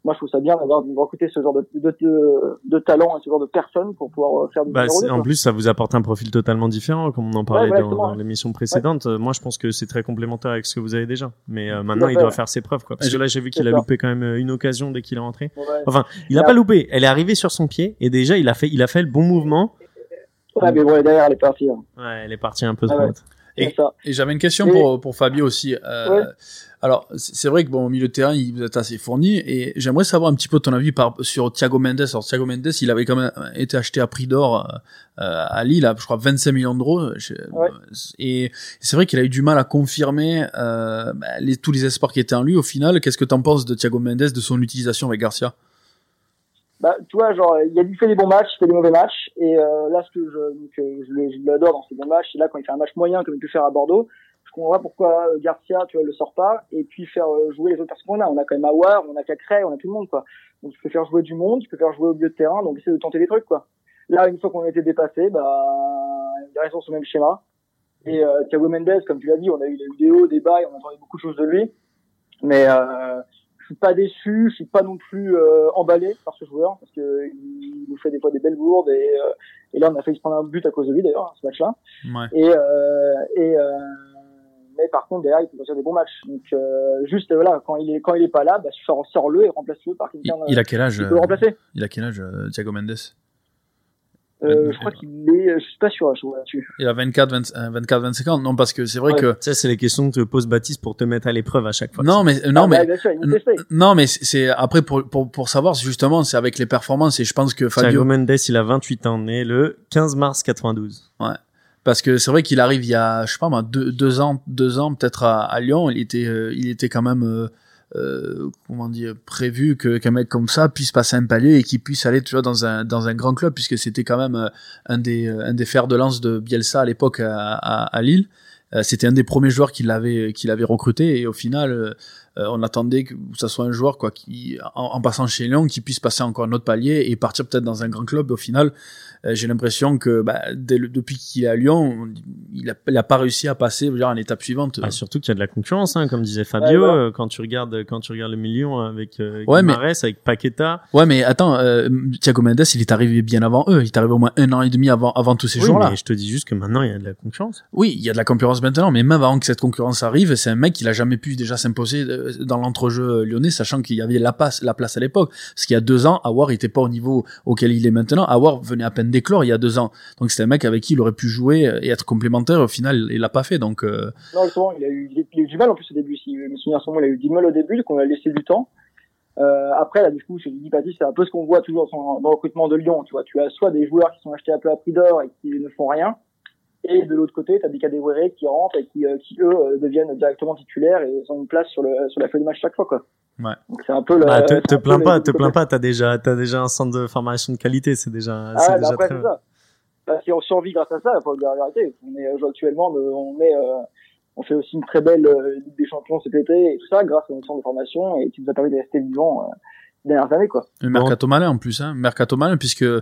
moi je trouve ça bien d'avoir de recruter ce genre de, de, de, de talent et ce genre de personnes pour pouvoir euh, faire du bah, En quoi. plus, ça vous apporte un profil totalement différent, comme on en parlait dans, l'émission précédente. Moi, je pense que c'est très complémentaire avec ce que vous avez déjà. Mais euh, maintenant, il doit faire ses preuves, quoi. Parce Je- que là, j'ai vu qu'il a ça. loupé quand même euh, une occasion dès qu'il est rentré. Ouais. Enfin, il a pas loupé. Elle est arrivée sur son pied et déjà, il a fait, il a fait le bon mouvement. Ouais, mais bon, derrière, elle est partie. Hein. Ouais, elle est partie un peu Ah ouais. Et- j'avais une question Et- pour, pour Fabio aussi. Euh, Ouais. Alors, c'est vrai que bon, au milieu de terrain, il- vous êtes assez fourni et j'aimerais savoir un petit peu ton avis par, sur Thiago Mendes. Alors, Thiago Mendes, il avait quand même été acheté à prix d'or euh, à Lille, à, je crois 25 millions d'euros. Ouais. Et c'est vrai qu'il a eu du mal à confirmer euh, bah, les, tous les espoirs qui étaient en lui. Au final, qu'est-ce que tu en penses de Thiago Mendes, de son utilisation avec Garcia? Bah, tu vois, genre, il a fait des bons matchs, il fait des mauvais matchs, et euh, là, ce que je, que je, le- je l'adore dans ces bons matchs, c'est là quand il fait un match moyen comme il peut faire à Bordeaux, je comprends pas pourquoi euh, Garcia, tu vois, le sort pas, et puis faire euh, jouer les autres personnes qu'on a. On a quand même Awar, on a Cacré, on a tout le monde, quoi. Donc tu peux faire jouer du monde, tu peux faire jouer au milieu de terrain, donc essayer de tenter des trucs, quoi. Là, une fois qu'on a été dépassé, bah, il reste sur ce même schéma. Et euh, Thiago Mendes, comme tu l'as dit, on a eu des vidéos, des bails, on entendait beaucoup de choses de lui, mais euh, je suis pas déçu, je suis pas non plus euh, emballé par ce joueur parce que il nous fait des fois des belles bourdes et, euh, et là on a failli se prendre un but à cause de lui d'ailleurs ce match-là. Ouais. et euh, et mais par contre derrière il peut faire des bons matchs. Donc juste voilà quand il est quand il est pas là bah sors sors-le et remplace-le par Il, quelqu'un il a quel âge qui euh, peut le remplacer. Il a quel âge, Thiago Mendes? Euh, je crois qu'il est je suis pas sûr je là-dessus Il a 24, 20, euh, 24, 25 ans. Non, parce que c'est vrai Ouais. que Ça, c'est les questions que te pose Baptiste pour te mettre à l'épreuve à chaque fois. non, mais euh, non, Ah, mais bah, bien sûr il nous testait Non, mais c'est après pour, pour pour savoir justement, c'est avec les performances et je pense que Thiago Fabio, Mendes, il a 28 ans, né le 15 mars 92. parce que c'est vrai qu'il arrive il y a je sais pas moi deux, deux ans deux ans peut-être à, à Lyon, il était euh, il était quand même euh, euh, comment dire prévu que qu'un mec comme ça puisse passer un palier et qu'il puisse aller tu vois dans un dans un grand club puisque c'était quand même euh, un des euh, un des fers de lance de Bielsa à l'époque à, à, à Lille. Euh, C'était un des premiers joueurs qu'il avait qu'il avait recruté et au final, euh, on attendait que ça soit un joueur quoi qui, en, en passant chez Lyon, qui puisse passer encore un autre palier et partir peut-être dans un grand club. Au final, euh, j'ai l'impression que bah, dès le- depuis qu'il est à Lyon, il a, il a pas réussi à passer dire, à l'étape suivante. Ah, surtout qu'il y a de la concurrence, hein, comme disait Fabio. Ouais, euh, Quand tu regardes, quand tu regardes le million avec euh, Ouais, mais- Guimarães, avec Paqueta. Ouais, mais attends, euh, Thiago Mendes, il est arrivé bien avant eux. Il est arrivé au moins un an et demi avant, avant tous ces Oui, jours-là. mais je te dis juste que maintenant il y a de la concurrence. Oui, il y a de la concurrence maintenant, mais même avant que cette concurrence arrive, c'est un mec qui n'a jamais pu déjà s'imposer euh, dans l'entrejeu lyonnais, sachant qu'il y avait la place, la place à l'époque. Parce qu'il y a deux ans, Awar n'était pas au niveau auquel il est maintenant. Awar venait à peine d'éclore il y a deux ans. Donc c'était un mec avec qui il aurait pu jouer et être complémentaire. Au final, il l'a pas fait. Donc euh, Non, il a eu, du mal en plus au début. Si je me souviens à moment, il a eu du mal au début, donc on lui a laissé du temps. Euh, après, là, du coup, chez Lydie Patis, c'est un peu ce qu'on voit toujours dans, le recrutement de Lyon. Tu vois, tu as soit des joueurs qui sont achetés un peu à prix d'or et qui ne font rien, et de l'autre côté, tu as des Kadewere qui rentrent et qui, euh, qui eux, euh, deviennent directement titulaires et ont une place sur, le, sur la feuille de match chaque fois, quoi. Ouais. Donc c'est un peu le. Bah, te, te plains pas, te plains pas. T'as déjà, t'as déjà un centre de formation de qualité. C'est déjà, Ah, c'est bah déjà après, très c'est ça. Bah, si on survit grâce à ça, il faut le dire la vérité. On est euh, actuellement, on est, euh, on fait aussi une très belle euh, Ligue des Champions cet été et tout ça grâce à notre centre de formation et qui nous a permis de rester vivants euh, dernières années, quoi. un mercato malin en plus, hein, mercato malin puisque euh,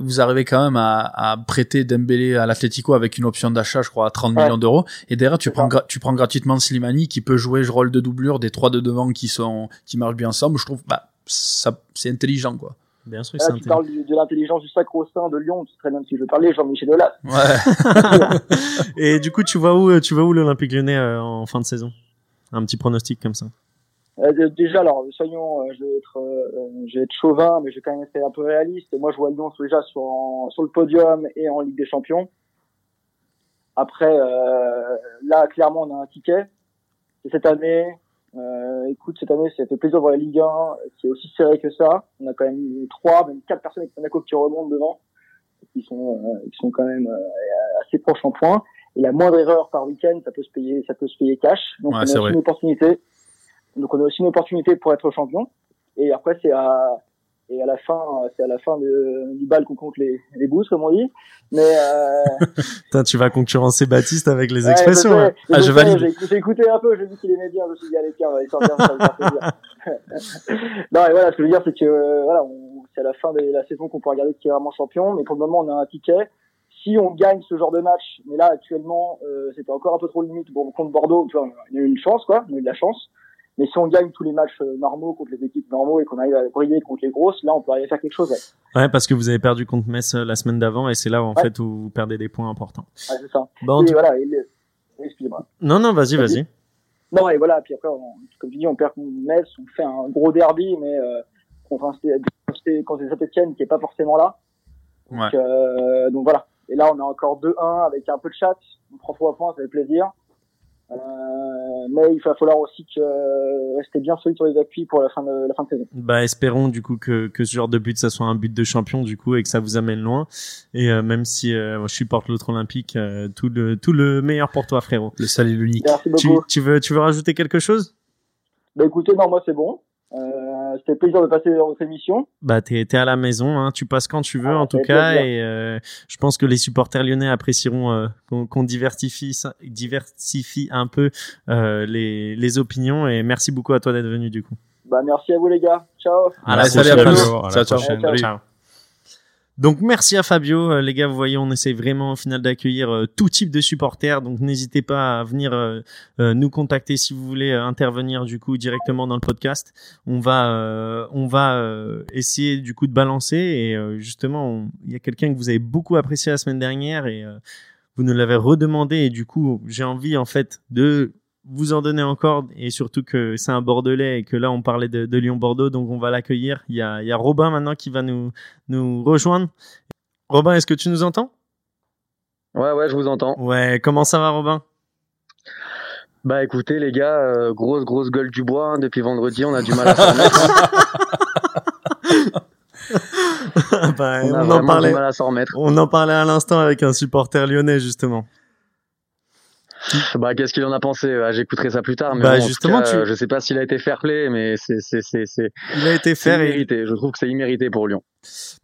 vous arrivez quand même à, à prêter Dembélé à l'Atlético avec une option d'achat, je crois, à 30 Ouais. millions d'euros. Et derrière, tu prends, tu prends gratuitement Slimani qui peut jouer le rôle de doublure des trois de devant qui sont, qui marchent bien ensemble. Je trouve, bah, ça, c'est intelligent, quoi. Bien sûr, Là, c'est tu intelligent. parles du- de l'intelligence du sacro-saint de Lyon, tu sais très bien de qui je veux parler, Jean-Michel Aulas. Ouais. Et du coup, tu vas où, tu vas où l'Olympique Lyonnais euh, en fin de saison? Un petit pronostic comme ça. Euh, déjà, alors, soyons, euh, je vais être, euh, je vais être chauvin, mais je vais quand même être un peu réaliste. Moi, je vois Lyon déjà sur, en- sur le podium et en Ligue des Champions. Après, euh, là, clairement, on a un ticket. Et cette année, euh, écoute, cette année, ça fait plaisir de voir la Ligue 1, qui est aussi serrée que ça. On a quand même trois, même quatre personnes avec Monaco qui remontent devant, qui sont, euh, qui sont quand même euh, assez proches en points. Et la moindre erreur par week-end, ça peut se payer, ça peut se payer cash. Donc, Ouais, c'est une opportunité. Donc, on a aussi une opportunité pour être champion. Et après, c'est à, et à la fin, c'est à la fin de- du bal qu'on compte les, les boosts, comme on dit. Mais, euh, Putain, tu vas concurrencer Baptiste avec les Ouais, expressions. je sais. hein. Ah, je valide. J'ai écouté un peu, j'ai vu qu'il aimait bien, je me suis dit, allez, tiens, on va sortir, ça va faire plaisir. non, et voilà, ce que je veux dire, c'est que, euh, voilà, c'est à la fin de la saison qu'on peut regarder qui est vraiment champion, mais pour le moment, on a un ticket. Si on gagne ce genre de match, mais là, actuellement, euh, c'était encore un peu trop limite bon, contre Bordeaux, tu vois, on a eu une chance, quoi, on a eu de la chance. Mais si on gagne tous les matchs euh, normaux contre les équipes normaux et qu'on arrive à briller contre les grosses, là, on peut arriver à faire quelque chose, ouais. Ouais, parce que vous avez perdu contre Metz euh, la semaine d'avant et c'est là où, en Ouais. fait où vous perdez des points importants. Ouais, c'est ça. Bon, et tout- voilà, le- excusez-moi. Non, non, vas-y, vas-y. Non, et voilà, puis après, on, comme tu dis, on perd contre Metz, on fait un gros derby, mais euh, contre un contre Saint-Etienne qui est pas forcément là. Donc, Ouais. euh, donc voilà. Et là, on a encore 2-1 avec un peu de chat. On prend trois points, ça fait plaisir. Euh, mais il va falloir aussi que, euh, rester bien solide sur les appuis pour la fin de la fin de saison. Bah, espérons du coup que, que ce genre de but, ça soit un but de champion du coup et que ça vous amène loin. Et euh, même si euh, moi, je supporte l'autre olympique, euh, tout le tout le meilleur pour toi, frérot. Le sale et l'unique. Merci Tu, tu veux tu veux rajouter quelque chose? Bah écoutez, non, moi c'est bon. Euh, C'était plaisir de passer dans votre émission. Bah, t'es à la maison, hein. Tu passes quand tu veux Ah, en tout cas. plaisir. Et euh, je pense que les supporters lyonnais apprécieront euh, qu'on diversifie un peu euh, les les opinions. Et merci beaucoup à toi d'être venu du coup. Bah merci à vous les gars. Ciao. À la à prochaine. Fabio. À la Ciao, ciao. prochaine. Ciao. Ciao. Donc merci à Fabio, Euh, les gars. Vous voyez, on essaie vraiment au final d'accueillir euh, tout type de supporters. Donc n'hésitez pas à venir euh, nous contacter si vous voulez intervenir du coup directement dans le podcast. On va on va essayer du coup de balancer et justement il y a quelqu'un que vous avez beaucoup apprécié la semaine dernière et vous nous l'avez redemandé et du coup j'ai envie en fait de vous en donner encore et surtout que c'est un Bordelais et que là on parlait de, de Lyon-Bordeaux donc on va l'accueillir. Il y a, il y a Robin maintenant qui va nous, nous rejoindre. Robin, est-ce que tu nous entends? Ouais, ouais, je vous entends. Ouais, comment ça va Robin? Bah écoutez les gars, euh, grosse grosse gueule du bois hein, depuis vendredi, on a du mal à s'en remettre. Bah, On, on, a en vraiment parlait, du mal à s'en remettre. on en parlait à l'instant avec un supporter lyonnais justement. Bah qu'est-ce qu'il en a pensé? Ah, J'écouterai ça plus tard. Mais Bah, bon, justement, cas, tu- euh, je sais pas s'il a été fair play, mais c'est c'est c'est c'est Il a été et immérité. Je trouve que c'est immérité pour Lyon.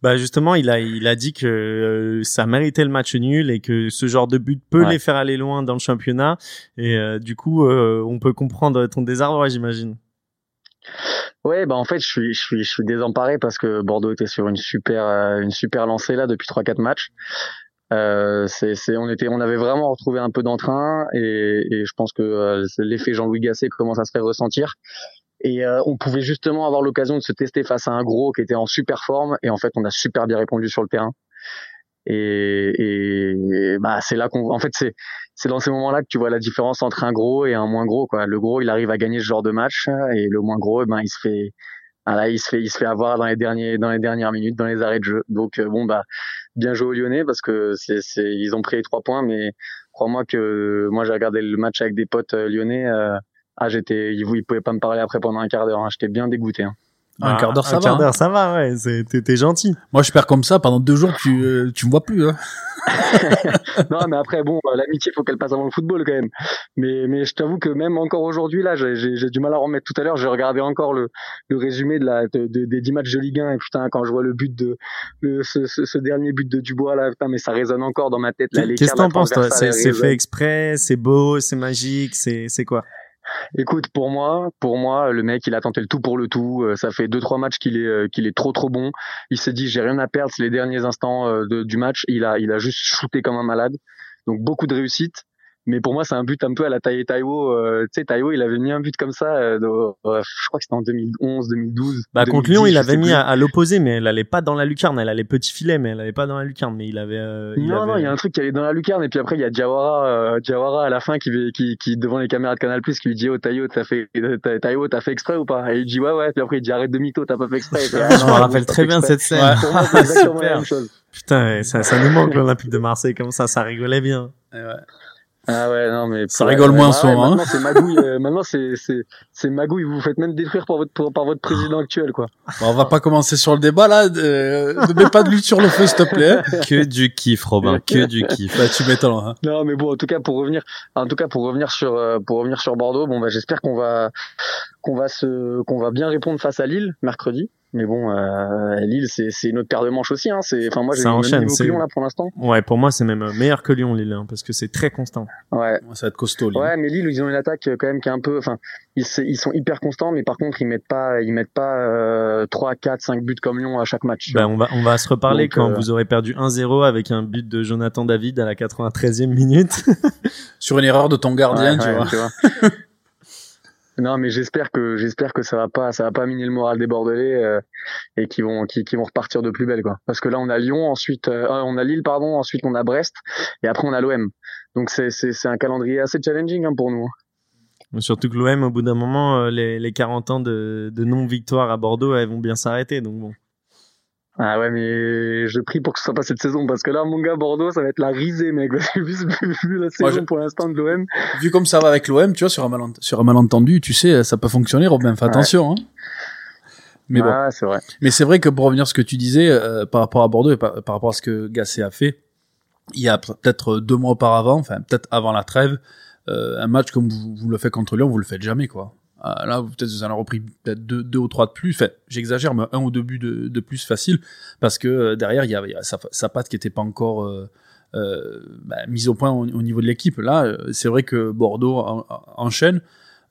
Bah justement, il a il a dit que euh, ça méritait le match nul et que ce genre de but peut Ouais. les faire aller loin dans le championnat. Et euh, du coup, euh, on peut comprendre ton désarroi, j'imagine. Ouais, bah en fait, je suis, je suis, je suis désemparé parce que Bordeaux était sur une super, une super lancée là depuis trois quatre matchs. Euh, on était, on avait vraiment retrouvé un peu d'entrain et, et je pense que euh, l'effet Jean-Louis Gasset commence à se faire ressentir. Et euh, on pouvait justement avoir l'occasion de se tester face à un gros qui était en super forme et en fait, on a super bien répondu sur le terrain. Et, et, et, bah c'est là qu'on, en fait, c'est, c'est dans ces moments-là que tu vois la différence entre un gros et un moins gros quoi. Le gros, il arrive à gagner ce genre de match et le moins gros, eh ben il se fait ah là, il se fait il se fait avoir dans les derniers dans les dernières minutes, dans les arrêts de jeu. Donc euh, bon bah bien joué aux Lyonnais parce que c'est c'est ils ont pris les trois points mais crois-moi que moi j'ai regardé le match avec des potes euh, lyonnais euh, ah j'étais ils, ils pouvaient pas me parler après pendant un quart d'heure, hein. j'étais bien dégoûté. Hein. Un quart d'heure, ça un va, quart hein. d'heure, ça va, ouais. c'est- T'es t'es gentil. Moi, je perds comme ça pendant deux jours, tu, euh, tu me vois plus. Hein. non, mais après, bon, euh, l'amitié, faut qu'elle passe avant le football quand même. Mais, mais je t'avoue que même encore aujourd'hui, là, j'ai- j'ai j'ai du mal à remettre. Tout à l'heure, j'ai regardé encore le, le résumé de la, de, de- des 10 matchs de Ligue 1 et putain, quand je vois le but de, le, ce, ce, ce dernier but de Dubois là, putain, mais ça résonne encore dans ma tête. Là, Qu'est-ce que t'en penses, toi? C'est fait exprès, c'est beau, c'est magique, c'est c'est quoi? Écoute, pour moi, pour moi, le mec, il a tenté le tout pour le tout. Euh, Ça fait deux trois matchs qu'il est euh, qu'il est trop trop bon. Il s'est dit j'ai rien à perdre. C'est les derniers instants euh, du match. Il a il a juste shooté comme un malade. Donc beaucoup de réussite. Mais pour moi, c'est un but un peu à la taille Taiwo. Euh, tu sais, Taiwo, il avait mis un but comme ça. euh, euh, je crois que c'était en 2011, 2012. Bah contre 2010, Lyon, il je avait mis plus. à, à l'opposé, mais elle allait pas dans la lucarne. Elle allait petit filet, mais elle allait pas dans la lucarne. Mais il avait. euh, il Non, avait... non, il y a un truc qui allait dans la lucarne et puis après il y a Diawara, euh, Diawara à la fin qui, qui, qui devant les caméras de Canal Plus qui lui dit oh Taïwo t'as fait Taïwo t'as fait exprès ou pas? Et il dit ouais ouais puis après il dit arrête de mytho t'as pas fait exprès Et, ah, Je me rappelle très bien exprès. cette scène. Pour moi, c'est exactement la Super. même chose. Putain, ça, ça nous manque l'Olympique de Marseille comme ça, ça rigolait bien. Et ouais. Ah ouais non mais Ça rigole moins en ce ouais, moment, hein. Maintenant c'est magouille, euh, maintenant c'est c'est c'est magouille. Vous vous faites même détruire par votre par votre président actuel quoi. Bon, on va pas commencer sur le débat là. Euh, ne mets pas de lutte sur le feu, s'il te plaît. hein. Que du kiff, Robin, que du kiff. Bah, tu m'étonnes. Hein. Non, mais bon, en tout cas, pour revenir, en tout cas, pour revenir sur, euh, pour revenir sur Bordeaux, bon, bah, j'espère qu'on va, qu'on va se, qu'on va bien répondre face à Lille mercredi. Mais bon, euh, Lille, c'est, c'est une autre paire de manches aussi. Hein. C'est, enfin, moi, j'ai le même niveau que c'est- Lyon là pour l'instant. Ouais, pour moi, c'est même meilleur que Lyon, Lille, hein, parce que c'est très constant. Ouais. Ça va être costaud. Lille. Ouais, mais Lille, ils ont une attaque euh, quand même qui est un peu, enfin, ils, ils sont hyper constants, mais par contre, ils mettent pas, ils mettent pas euh, 3, 4, 5 buts comme Lyon à chaque match. Ben, vois. on va, on va se reparler Donc, quand euh, vous aurez perdu 1-0 avec un but de Jonathan David à la 93e minute. Sur une erreur de ton gardien, Ouais, tu ouais, vois. tu vois. non, mais j'espère que j'espère que ça va pas va pas miner le moral des Bordelais euh, et qu'ils vont qui, vont repartir de plus belle quoi. Parce que là on a Lyon, ensuite euh, euh, on a Lille pardon, ensuite on a Brest et après on a l'OM. Donc c'est un calendrier assez challenging hein, pour nous. Surtout que l'OM, au bout d'un moment, les, les 40 ans de, de non-victoire à Bordeaux, elles vont bien s'arrêter. Donc bon. Ah ouais, mais je prie pour que ce soit pas cette saison parce que là mon gars Bordeaux ça va être la risée mec. vu, vu- la saison je- pour l'instant de l'OM. Vu comme ça va avec l'OM, tu vois, sur un, malent- sur un malentendu, tu sais, ça peut fonctionner, Robin. Fais Ouais. attention. Hein. Mais bon. Ah, c'est vrai. Mais c'est vrai que pour revenir à ce que tu disais euh, par rapport à Bordeaux et par, par rapport à ce que Gasset a fait, il y a peut-être deux mois auparavant, enfin peut-être avant la trêve, euh, un match comme vous, vous le faites contre Lyon, vous le faites jamais quoi. Ah, là, peut-être vous en peut-être deux, ou trois de plus. Enfin, j'exagère, mais un ou deux buts de, plus facile parce que euh, derrière il y a, il y a sa, patte qui était pas encore euh, euh, bah, mise au point au, au niveau de l'équipe. Là, euh, c'est vrai que Bordeaux en- en- enchaîne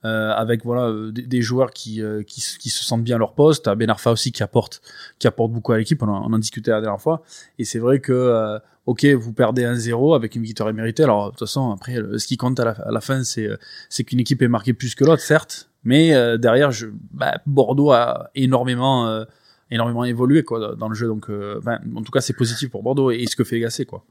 euh, avec voilà euh, des, des joueurs qui, euh, qui, qui se sentent bien à leur poste. Ben Arfa aussi qui apporte qui apporte beaucoup à l'équipe. On, en- en discutait la dernière fois. Et c'est vrai que euh, ok, vous perdez 1-0 avec une victoire méritée. Alors de toute façon, après, ce qui compte à la, à la fin, c'est euh, c'est qu'une équipe est marquée plus que l'autre, certes. Mais euh, derrière, je, bah, Bordeaux a énormément énormément évolué quoi dans le jeu. Donc, ben, en tout cas, c'est positif pour Bordeaux et, ce que fait Gasset quoi.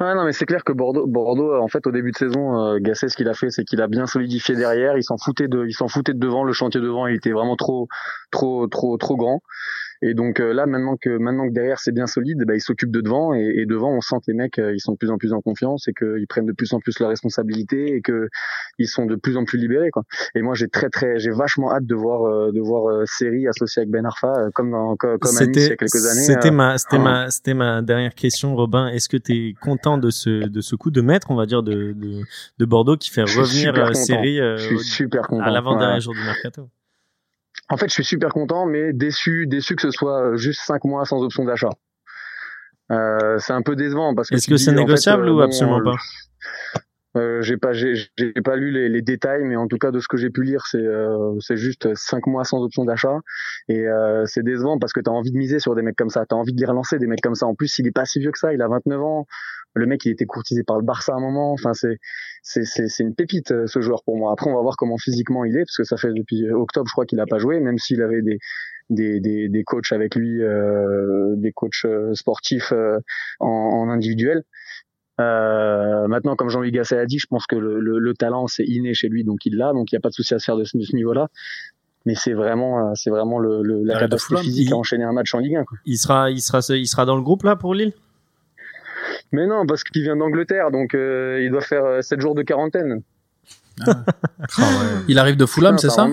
Ouais, non, mais c'est clair que Bordeaux, Bordeaux, en fait, au début de saison, euh, Gasset, ce qu'il a fait, c'est qu'il a bien solidifié derrière. Il s'en foutait de, il s'en foutait de devant. Le chantier devant, il était vraiment trop, trop, trop, trop grand. Et donc euh, là, maintenant que, maintenant que derrière c'est bien solide, bah, il s'occupe de devant et, et devant, on sent que les mecs, euh, ils sont de plus en plus en confiance et qu'ils prennent de plus en plus la responsabilité et que ils sont de plus en plus libérés, quoi. Et moi, j'ai très, très, j'ai vachement hâte de voir, euh, de voir euh, Seri associé avec Ben Arfa, comme dans, comme, à Nice il y a quelques années. C'était euh, ma, c'était hein. ma, c'était ma dernière question, Robin. Est-ce que tu es content de ce, de ce coup de maître, on va dire, de, de, de Bordeaux qui fait revenir. Série euh, à l'avant-dernier Ouais. jour du mercato? En fait, je suis super content, mais déçu, déçu que ce soit juste 5 mois sans option d'achat. Euh, c'est un peu décevant parce que. Est-ce que c'est négociable ou absolument pas? Euh, j'ai pas j'ai j'ai pas lu les, les, détails mais en tout cas de ce que j'ai pu lire c'est euh, c'est juste cinq mois sans option d'achat. Et euh, c'est décevant parce que tu as envie de miser sur des mecs comme ça. Tu as envie de les relancer des mecs comme ça. En plus il est pas si vieux que ça. Il a 29 ans. Le mec il était courtisé par le Barça à un moment. Enfin c'est c'est c'est une pépite euh, ce joueur pour moi. Après on va voir comment physiquement il est parce que ça fait depuis octobre je crois qu'il a pas joué même s'il avait des des, des, des coachs avec lui, euh, des coachs sportifs en, en individuel. Euh, maintenant, comme Jean-Louis Gasset a dit, je pense que le, le, le talent c'est inné chez lui, donc il l'a, donc il n'y a pas de souci à se faire de ce, niveau-là. Mais c'est vraiment, euh, c'est vraiment le, le la capacité physique il, à enchaîner un match en Ligue 1. Quoi. Il sera, il sera, il sera dans le groupe là pour Lille? Mais non, parce qu'il vient d'Angleterre, donc euh, il doit faire 7 jours de quarantaine. Ah. oh, ouais. Il arrive de Fulham, c'est ça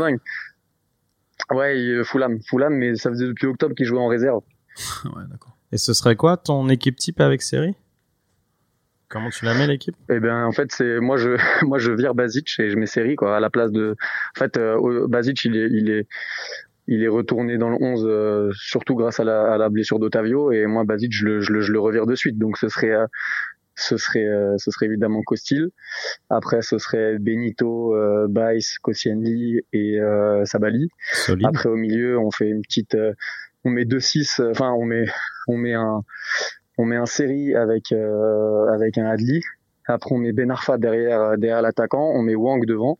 Ouais, Fulham, Fulham, mais ça faisait depuis octobre qu'il jouait en réserve. ouais, d'accord. Et ce serait quoi ton équipe type avec série? Comment tu la mets l'équipe? Eh bien, en fait, c'est moi je moi je vire Basic et je mets Série quoi à la place de. En fait, euh, Basic il est il est il est retourné dans le 11 euh, surtout grâce à la, à la blessure d'Otavio et moi Basic je le, je le je le revire de suite donc ce serait euh, ce serait euh, ce serait évidemment Costil. Après ce serait Benito, euh, Baïs, Koscielny et euh, Sabali. Solide. Après au milieu on fait une petite on met deux 6 enfin on met on met un on met un série avec euh, avec un Adli. Après on met Ben Arfa derrière derrière l'attaquant, on met Wang devant.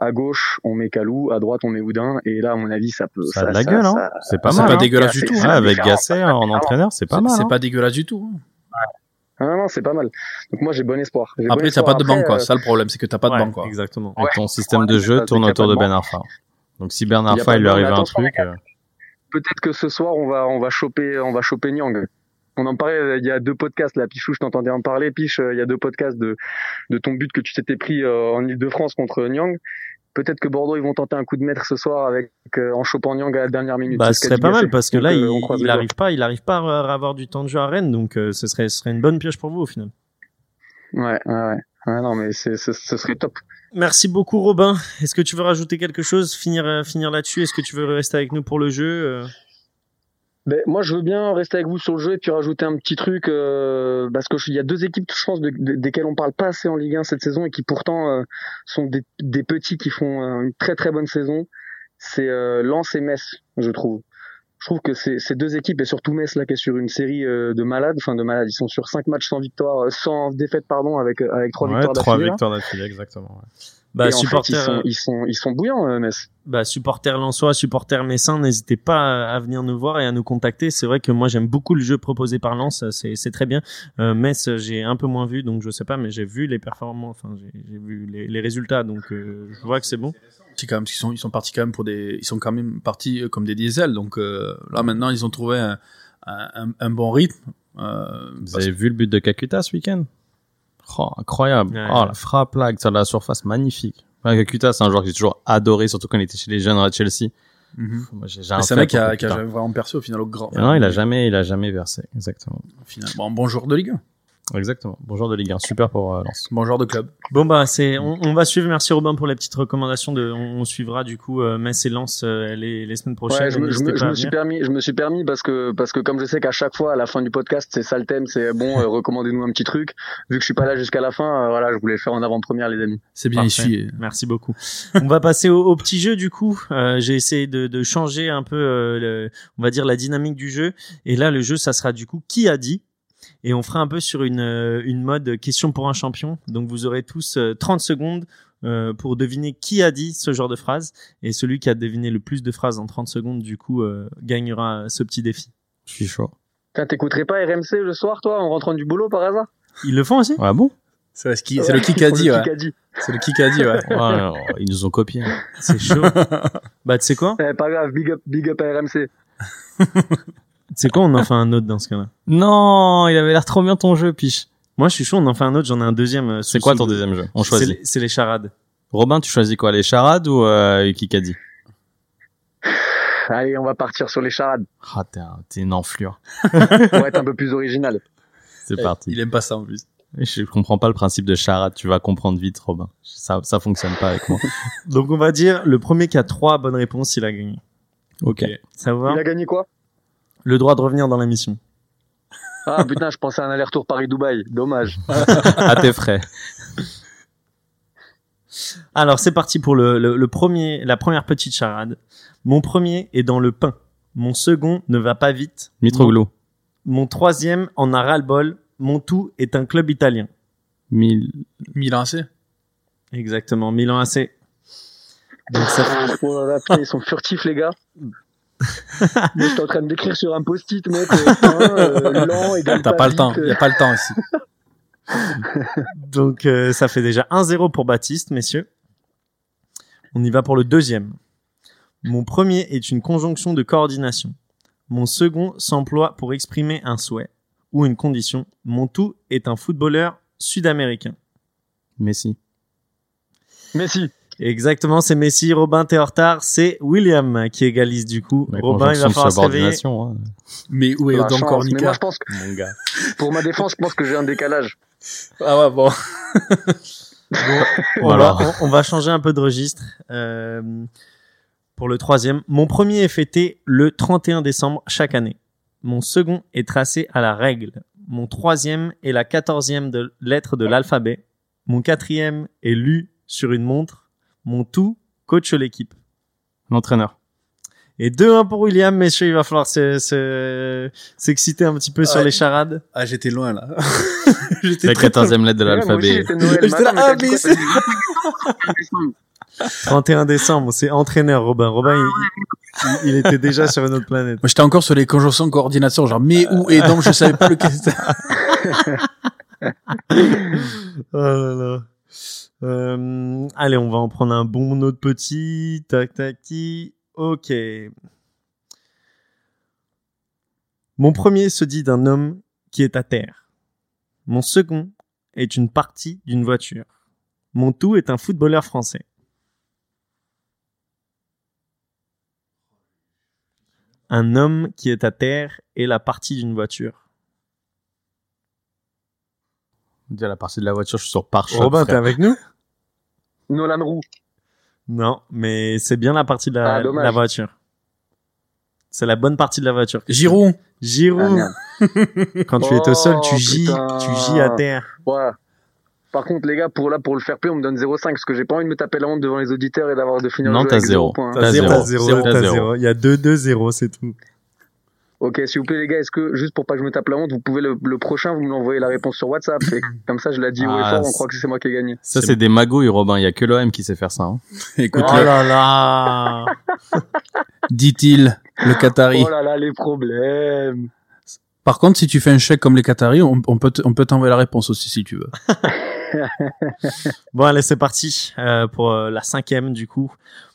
À gauche, on met Kalou, à droite, on met Oudin, et là, à mon avis, ça peut. Ça, ça a de la gueule, hein. C'est pas mal. C'est pas hein. dégueulasse du tout. Avec Gasset en entraîneur, c'est pas mal. C'est hein. pas dégueulasse du tout. Ah non, non, c'est pas mal. Donc moi, j'ai bon espoir. Après, t'as pas de banc, quoi. Ça, le problème, c'est que t'as pas de ouais, banc, quoi. Exactement. Et ton système de jeu tourne autour de Ben Arfa. Donc si Ben Arfa, il lui arrive un truc. euh, Peut-être que ce soir, on va, on va choper, on va choper Nyang. On en parlait, euh, il y a deux podcasts, là, Pichou, je t'entendais en parler, Piche, euh, il y a deux podcasts de, de ton but que tu t'étais pris euh, en Ile-de-France contre Nyang. Peut-être que Bordeaux, ils vont tenter un coup de maître ce soir avec, euh, en chopant Nyang à la dernière minute. Bah, ce serait pas mal parce que là, il, on croise il les doigts. arrive pas, il arrive pas à avoir du temps de jeu à Rennes, donc euh, ce serait, ce serait une bonne pioche pour vous au final. Ouais, ouais, ouais. Non, mais c'est, ce, serait top. Merci beaucoup Robin. Est-ce que tu veux rajouter quelque chose, finir, finir là-dessus? Est-ce que tu veux rester avec nous pour le jeu Ben, moi, je veux bien rester avec vous sur le jeu et puis rajouter un petit truc euh, parce que il y a deux équipes, je pense, de, de- desquelles on parle pas assez en Ligue 1 cette saison et qui pourtant euh, sont des, des petits qui font euh, une très très bonne saison. C'est euh, Lens et Metz, je trouve. Je trouve que ces, deux équipes et surtout Metz là qui est sur une série euh, de malades, enfin de malades, ils sont sur cinq matchs sans victoire, sans défaite pardon, avec avec trois Ouais, victoires trois d'affilée. là. victoires d'affilée, exactement. ouais. Bah, et en fait, ils supporters, sont, ils sont ils sont bouillants euh, Metz. bah, supporters lensois, supporters messins, n'hésitez pas à venir nous voir et à nous contacter. C'est vrai que moi j'aime beaucoup le jeu proposé par Lens, c'est c'est très bien. Euh, Metz, j'ai un peu moins vu, donc je sais pas, mais j'ai vu les performances, enfin j'ai j'ai vu les, les résultats, donc euh, je vois que c'est bon. C'est quand même, ils sont, ils sont partis quand même pour des, ils sont quand même partis euh, comme des diesels. Donc euh, là maintenant, ils ont trouvé un, un, un bon rythme. Euh, Vous parce- avez vu le but de Kakuta ce week-end? Oh, Incroyable. Ouais. Oh, la frappe là, sur la surface, magnifique. Kakuta, c'est un joueur que j'ai toujours adoré, surtout quand il était chez les jeunes à Chelsea. Mais c'est un mec qui a, qui a vraiment percé au final au grand. Non, il a jamais, il a jamais versé. Exactement. Au final. Bon, bon joueur de Ligue 1. Exactement. Bonjour de Ligue 1. Super pour euh, Lens. Bon joueur de club. Bon bah c'est, on, on va suivre. Merci Robin pour les petites recommandations. De, on, on suivra du coup euh, Metz et Lens euh, les, les semaines prochaines. Ouais, je, me- je me, je me suis permis, je me suis permis parce que parce que comme je sais qu'à chaque fois à la fin du podcast c'est ça le thème, c'est bon, euh, recommandez-nous un petit truc. Vu que je suis pas là jusqu'à la fin, euh, voilà, je voulais le faire en avant-première les amis. C'est bien Parfait. issu. Merci beaucoup. on va passer au, au petit jeu du coup. Euh, J'ai essayé de, de changer un peu, euh, le- on va dire la dynamique du jeu. Et là, le jeu, ça sera du coup qui a dit. Et on fera un peu sur une, euh, une mode question pour un champion. Donc vous aurez tous euh, 30 secondes euh, pour deviner qui a dit ce genre de phrase. Et celui qui a deviné le plus de phrases en 30 secondes, du coup, euh, gagnera ce petit défi. Je suis chaud. T'écouterais pas RMC le soir, toi, en rentrant du boulot par hasard? Ils le font aussi? Ah bon? C'est ce qui- c'est le kick a dit, Le ouais. Kikadi. C'est le kick a dit, ouais. Ouais, alors, Ils nous ont copié. C'est chaud. bah tu sais quoi? Eh, pas grave, big up, big up à RMC. Sais quoi On en fait un autre dans ce cas-là? Non, il avait l'air trop bien ton jeu, Piche. Moi, je suis chaud. On en fait un autre. J'en ai un deuxième. euh, C'est sous- quoi ton deuxième jeu? On C'est choisit. les- C'est les charades. Robin, tu choisis quoi Les charades ou euh, Kikadi? Allez, on va partir sur les charades Ah, t'es un, t'es une enflure. pour être un peu plus original. C'est parti. Il aime pas ça en plus. Je comprends pas le principe de charade. Tu vas comprendre vite, Robin. Ça, ça fonctionne pas avec moi. Donc, on va dire le premier qui a trois bonnes réponses, il a gagné. Ok. Ça vous va? Il a gagné quoi? Le droit de revenir dans l'émission. Ah putain, je pensais à un aller-retour Paris-Dubaï. Dommage. à tes frais. Alors c'est parti pour le, le, le premier, la première petite charade. Mon premier est dans le pain. Mon second ne va pas vite. Mitroglou. Mon troisième en a ras-le-bol. Mon tout est un club italien. Milan AC. Exactement, Milan AC. Donc ça fait- Oh là là, putain, ils sont furtifs, les gars. Moi, j'étais en train de décrire sur un post-it, mec. euh, euh, lent, T'as pas le temps. euh. Il y a pas le temps ici. Donc euh, ça fait déjà 1-0 pour Baptiste, messieurs. On y va pour le deuxième. Mon premier est une conjonction de coordination. Mon second s'emploie pour exprimer un souhait ou une condition. Mon tout est un footballeur sud-américain. Messi. Messi. Exactement, c'est Messi. Robin, t'es en retard. C'est William qui égalise du coup. Robin, il va falloir se réveiller. hein. Mais où est La donc Cornica moi, je pense que, Mon gars. pour ma défense, je pense que j'ai un décalage. Ah ouais, bon. On, Voilà. va, on, on va changer un peu de registre. Euh, pour le troisième, mon premier est fêté le 31 décembre chaque année. Mon second est tracé à la règle. Mon troisième est la quatorzième de lettre de l'alphabet. Mon quatrième est lu sur une montre. Mon tout coach l'équipe. L'entraîneur. Et 2-1 pour William, messieurs, il va falloir se- se- s'exciter un petit peu sur Ouais. les charades. Ah, j'étais loin là. J'étais La quatorzième lettre de l'alphabet. j'étais là, ah, mais quoi, c'est- t'as dit- 31 décembre, c'est entraîneur, Robin. Robin, il, il- il était déjà sur une autre planète. Moi, j'étais encore sur les conjonctions de coordination, genre mais où et donc je savais pas lequel c'était. Oh là là. Euh, allez, on va en prendre un bon autre petit. Tac, tac, ti. Ok. Mon premier se dit d'un homme qui est à terre. Mon second est une partie d'une voiture. Mon tout est un footballeur français. Un homme qui est à terre est la partie d'une voiture. Dis à la partie de la voiture, je suis sur pare-choc. Robin, t'es avec nous? Nolan Roux. Non, mais c'est bien la partie de la, Ah, la voiture. C'est la bonne partie de la voiture. Giroud. Giroud. Ah. Quand tu es au sol, Oh, tu gis, putain. tu gis à terre. Ouais. Par contre, les gars, pour là, pour le faire play, on me donne 0,5 parce que j'ai pas envie de me taper la honte devant les auditeurs et d'avoir de finir Non, le jeu t'as avec zéro. zéro point. T'as T'as zéro. zéro, zéro, Zéro, t'as t'as zéro. zéro. Il y a 2-2-0, c'est tout. Ok, s'il vous plaît, les gars, est-ce que, juste pour pas que je me tape la honte, vous pouvez le, le prochain, vous me l'envoyez la réponse sur WhatsApp. Et comme ça, je l'ai dit haut et Ah, fort, on croit que c'est moi qui ai gagné. Ça, c'est des magouilles, Robin. Il y a que l'OM qui sait faire ça. hein. Écoute, Oh là là dit-il, le Qatari. Oh là là, les problèmes. Par contre, si tu fais un chèque comme les Qataris, on, on peut on peut t'envoyer la réponse aussi si tu veux. Bon, allez, c'est parti euh, pour euh, la cinquième, du coup.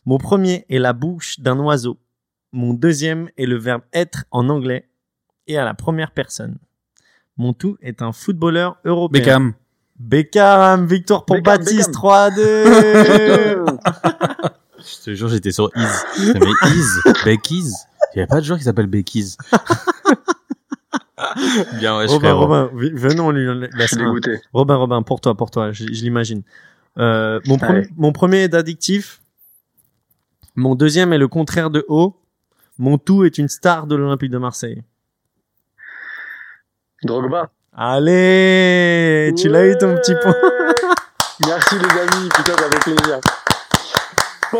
Mon premier est la bouche d'un oiseau. Mon deuxième est le verbe être en anglais et à la première personne. Mon tout est un footballeur européen. Beckham. Beckham, victoire pour Beckham, Baptiste, Beckham. 3-2 Je te jure, j'étais sur Is. Mais Is, Beckies. Il y a pas de joueur qui s'appelle Beckies. Bien, ouais, je Robin, Robin, vi- venons lui Je laisse suis un. dégoûté. Robin, Robin, pour toi, pour toi, je, je l'imagine. Euh, mon, pre- mon premier est d'addictif. Mon deuxième est le contraire de haut. Mon tout est une star de l'Olympique de Marseille. Drogba. Allez, tu l'as eu ton petit point. Merci les amis, putain, ça fait plaisir.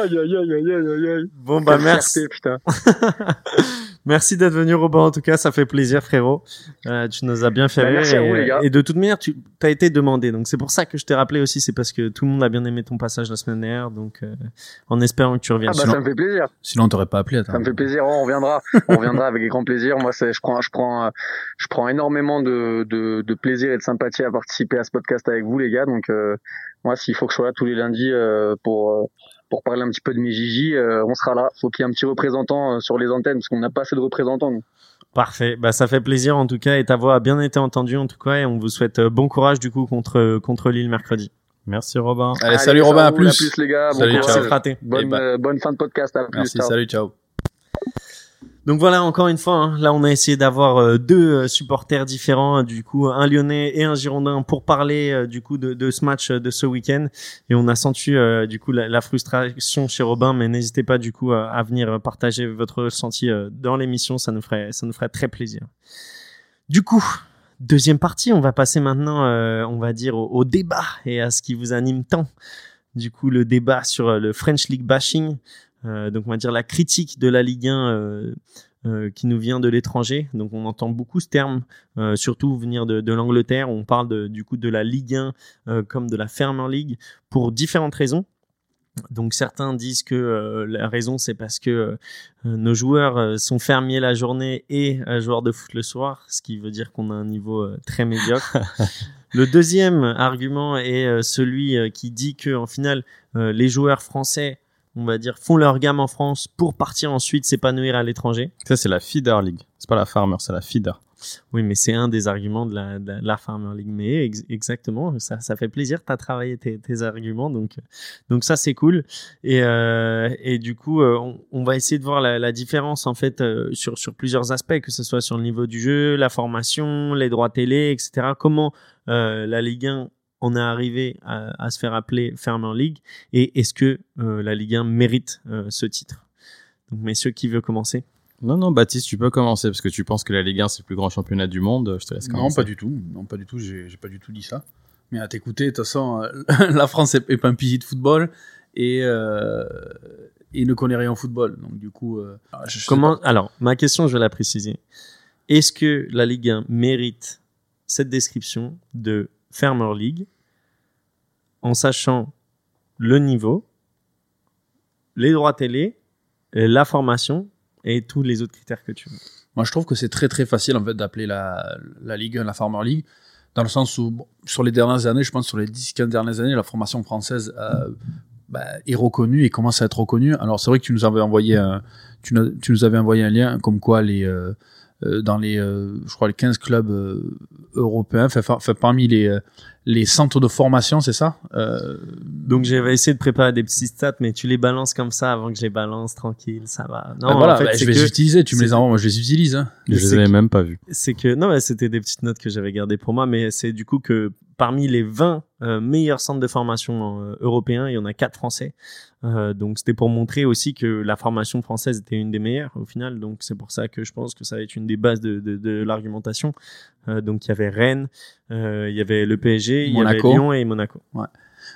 Aïe, aïe, aïe, aïe, aïe, aïe. Bon bah Quelle merci, fierté, putain. merci d'être venu Robin. En tout cas, ça fait plaisir, frérot. Euh, tu nous as bien fait Bah, rire. merci à et, vous, les gars. et de toute manière, tu as été demandé. Donc c'est pour ça que je t'ai rappelé aussi. C'est parce que tout le monde a bien aimé ton passage la semaine dernière. Donc euh, en espérant que tu Ah reviennes. bah Sinon- ça me fait plaisir. Sinon, on t'aurait pas appelé. Attends. Ça me fait plaisir. On reviendra. On reviendra avec grand plaisir. Moi, c'est, je prends, je prends, je prends énormément de, de, de plaisir et de sympathie à participer à ce podcast avec vous, les gars. Donc, euh, moi, s'il faut que je sois là tous les lundis euh, pour euh, pour parler un petit peu de mes Gigi, euh, on sera là. Faut qu'il y ait un petit représentant euh, sur les antennes parce qu'on n'a pas assez de représentants. nous. Parfait. Bah, ça fait plaisir en tout cas et ta voix a bien été entendue en tout cas et on vous souhaite euh, bon courage du coup contre contre Lille mercredi. Merci, Robin. Allez, salut Robin, à plus. À plus les gars. Bon Salut, courage. ciao. C'est raté. Bonne, bah- euh, bonne fin de podcast. À plus. Merci, ciao. salut, ciao. Donc voilà, encore une fois, hein, là on a essayé d'avoir euh, deux euh, supporters différents, du coup un Lyonnais et un Girondin pour parler euh, du coup de, ce match de ce week-end. Et on a senti du coup la, frustration chez Robin, mais n'hésitez pas du coup à, venir partager votre ressenti dans l'émission, ça nous ferait ça nous ferait très plaisir. Du coup, deuxième partie, on va passer maintenant, on va dire au, débat et à ce qui vous anime tant. Du coup, le débat sur le French League bashing. Euh, donc on va dire la critique de la Ligue 1 euh, euh, qui nous vient de l'étranger. Donc on entend beaucoup ce terme, surtout venir de, de l'Angleterre. On parle de, du coup de la Ligue 1 comme de la Farmer League pour différentes raisons. Donc certains disent que la raison c'est parce que nos joueurs sont fermiers la journée et joueurs de foot le soir, ce qui veut dire qu'on a un niveau très médiocre. le deuxième argument est celui qui dit que en final les joueurs français on va dire, font leur gamme en France pour partir ensuite s'épanouir à l'étranger. Ça, c'est la Feeder League. C'est pas la Farmer, c'est la Feeder. Oui, mais c'est un des arguments de la, de la Farmer League. Mais exactement, ça, ça fait plaisir. Tu as travaillé tes, tes, arguments. Donc, donc ça, c'est cool. Et, euh, et du coup, euh, on, on, va essayer de voir la, la différence, en fait, euh, sur, sur plusieurs aspects, que ce soit sur le niveau du jeu, la formation, les droits télé, etc. Comment euh, la Ligue 1 on est arrivé à, se faire appeler Farmer League et est-ce que euh, la Ligue 1 mérite euh, ce titre? Donc messieurs, qui veut commencer? Non, non, Baptiste, tu peux commencer parce que tu penses que la Ligue 1 c'est le plus grand championnat du monde. Je te laisse commencer. Non, pas du tout. Non, pas du tout. J'ai pas du tout dit ça. Mais à t'écouter, de toute façon, euh, la France est, pas un pilier de football et, et ne connaît rien au football. Donc du coup, comment Alors, ma question, je vais la préciser. Est-ce que la Ligue 1 mérite cette description de Farmer League en sachant le niveau, les droits télé, la formation et tous les autres critères que tu veux. Moi, je trouve que c'est très très facile en fait d'appeler la, la Ligue 1 la Farmer League, dans le sens où, sur les dernières années, je pense sur les 10-15 dernières années, la formation française euh, bah, est reconnue et commence à être reconnue. Alors, c'est vrai que tu nous avais envoyé un, tu, nous avais envoyé un lien comme quoi les, euh, euh, dans les, je crois, les 15 clubs européens, fait, parmi les, les centres de formation, c'est ça? Donc j'avais essayé de préparer des petits stats, mais tu les balances comme ça avant que je les balance, tranquille, ça va. Non, bah voilà, en fait, bah, je vais les utiliser, tu me les envoies, moi je les utilise. Hein. Je les avais même pas vus. C'est que, non, c'était des petites notes que j'avais gardées pour moi, mais c'est du coup que parmi les 20 meilleurs centres de formation européens, il y en a 4 français. Euh, donc c'était pour montrer aussi que la formation française était une des meilleures au final. Donc c'est pour ça que je pense que ça va être une des bases de, de, de l'argumentation. Euh, donc il y avait Rennes, euh, il y avait le PSG, il y avait Lyon et Monaco. Ouais.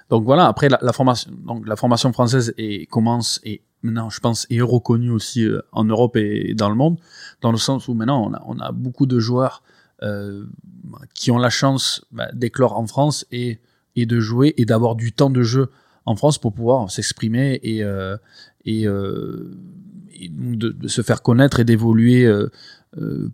Donc voilà. Après la, la, formation, donc la formation française est, commence et maintenant je pense est reconnue aussi euh, en Europe et dans le monde, dans le sens où maintenant on a, on a beaucoup de joueurs euh, qui ont la chance bah, d'éclore en France et et de jouer et d'avoir du temps de jeu en France pour pouvoir s'exprimer et, euh, et, de, se faire connaître et d'évoluer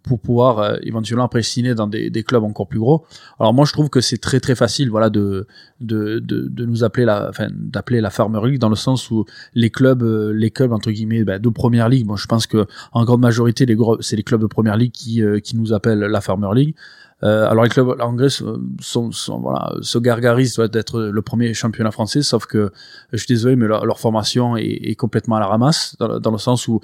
pour pouvoir éventuellement après dans des, clubs encore plus gros. Alors moi je trouve que c'est très très facile voilà de de, de, nous appeler la d'appeler la Farmer League dans le sens où les clubs les clubs entre guillemets bah, de première ligue. Moi je pense que en grande majorité c'est les clubs de première ligue qui qui nous appellent la Farmer League. Euh, alors les clubs anglais sont, sont, voilà, se gargarisent d'être le premier championnat français, sauf que je suis désolé, mais leur, formation est, est, complètement à la ramasse, dans, dans, le sens où,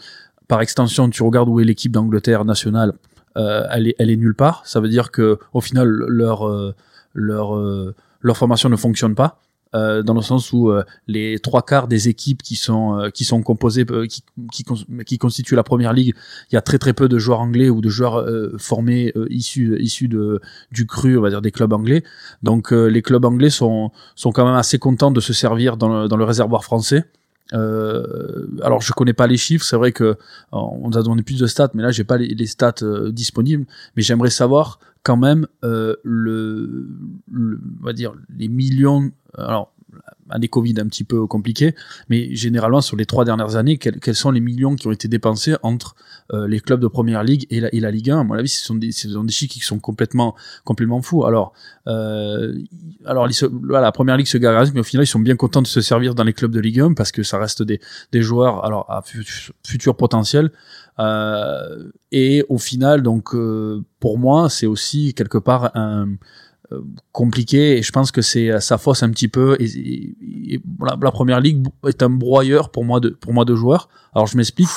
par extension, tu regardes où est l'équipe d'Angleterre nationale, euh, elle, est, elle est nulle part. Ça veut dire que au final, leur, euh, leur, euh, leur formation ne fonctionne pas. Euh, dans le sens où euh, les trois quarts des équipes qui sont euh, qui sont composées qui, qui, qui constituent la première ligue, il y a très très peu de joueurs anglais ou de joueurs formés issus issus de du cru, on va dire des clubs anglais. Donc les clubs anglais sont sont quand même assez contents de se servir dans le, dans le réservoir français. Euh, alors je connais pas les chiffres, c'est vrai que on nous a donné plus de stats, mais là j'ai pas les, les stats disponibles. Mais j'aimerais savoir quand même euh, le, le, on va dire les millions alors année Covid un petit peu compliqué, mais généralement sur les trois dernières années, quels, sont les millions qui ont été dépensés entre euh, les clubs de première ligue et la, Ligue 1 À mon avis, ce sont des, ce des chiffres qui sont complètement, complètement fous. Alors, euh, alors la première ligue se gargarise, mais au final, ils sont bien contents de se servir dans les clubs de Ligue 1 parce que ça reste des, des joueurs alors à futur potentiel. Euh, et au final, donc pour moi, c'est aussi quelque part un compliqué et je pense que c'est ça fausse un petit peu et, la, première ligue est un broyeur pour moi de pour moi de joueurs alors je m'explique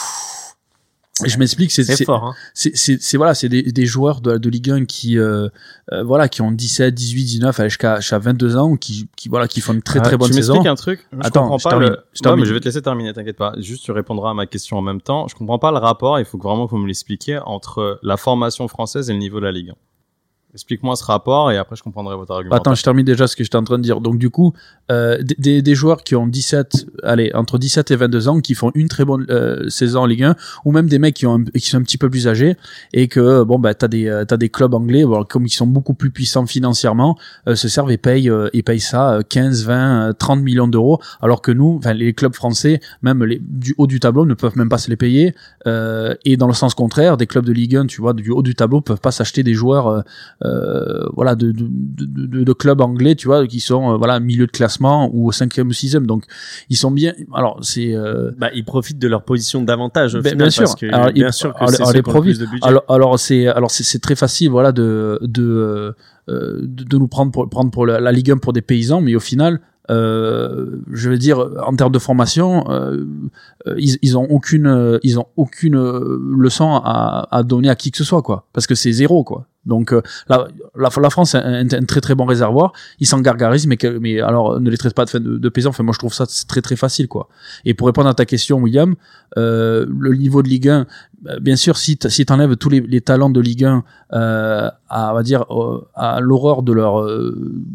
je m'explique, c'est C'est. Hein. c'est c'est c'est- voilà, c'est des, des joueurs de, de Ligue 1 qui euh, euh, voilà, qui ont 17, 18, 19 allez, jusqu'à jusqu'à 22 ans qui qui voilà, qui font une très très Ah, bonne tu saison. m'expliques un truc? Je Attends, comprends je pas termine, le- je termine. mais je vais te laisser terminer, t'inquiète pas. Juste, tu répondras à ma question en même temps. Je comprends pas le rapport, il faut vraiment que vous me l'expliquiez, entre la formation française et le niveau de la Ligue 1. Explique-moi ce rapport et après je comprendrai votre argument. Attends, je termine déjà ce que j'étais en train de dire. Donc du coup, euh, des- des, joueurs qui ont 17, allez, entre 17 et 22 ans, qui font une très bonne euh, saison en Ligue 1, ou même des mecs qui ont un- qui sont un petit peu plus âgés et que bon bah t'as des euh, t'as des clubs anglais, bon, comme ils sont beaucoup plus puissants financièrement, euh, se servent et payent euh, et payent ça euh, 15, 20, euh, 30 millions d'euros, alors que nous, enfin les clubs français, même les, du haut du tableau, ne peuvent même pas se les payer. Euh, et dans le sens contraire, des clubs de Ligue 1, tu vois, du haut du tableau, peuvent pas s'acheter des joueurs. Euh, voilà de, de, de, de- clubs anglais tu vois qui sont euh, voilà milieu de classement ou au cinquième ou sixième donc ils sont bien alors c'est euh, Bah, ils profitent de leur position d'avantage. au Ben, final, bien sûr. Parce que, Alors, bien sûr que alors, les plus de budget. alors alors c'est alors c'est très facile voilà de de euh, de, de nous prendre pour prendre pour la, la Ligue 1 pour des paysans mais au final euh, je veux dire en termes de formation euh, ils, ils ont aucune ils ont aucune leçon à, à donner à qui que ce soit quoi parce que c'est zéro quoi donc euh, la, la, la France est un, un très très bon réservoir. Ils s'en gargarisent mais mais alors ne les traite pas de, de, de paysans enfin moi je trouve ça très très facile quoi. Et pour répondre à ta question William euh, le niveau de Ligue 1 euh, bien sûr si si t'enlèves tous les, les talents de Ligue 1 euh, à on va dire euh, à l'horreur de leur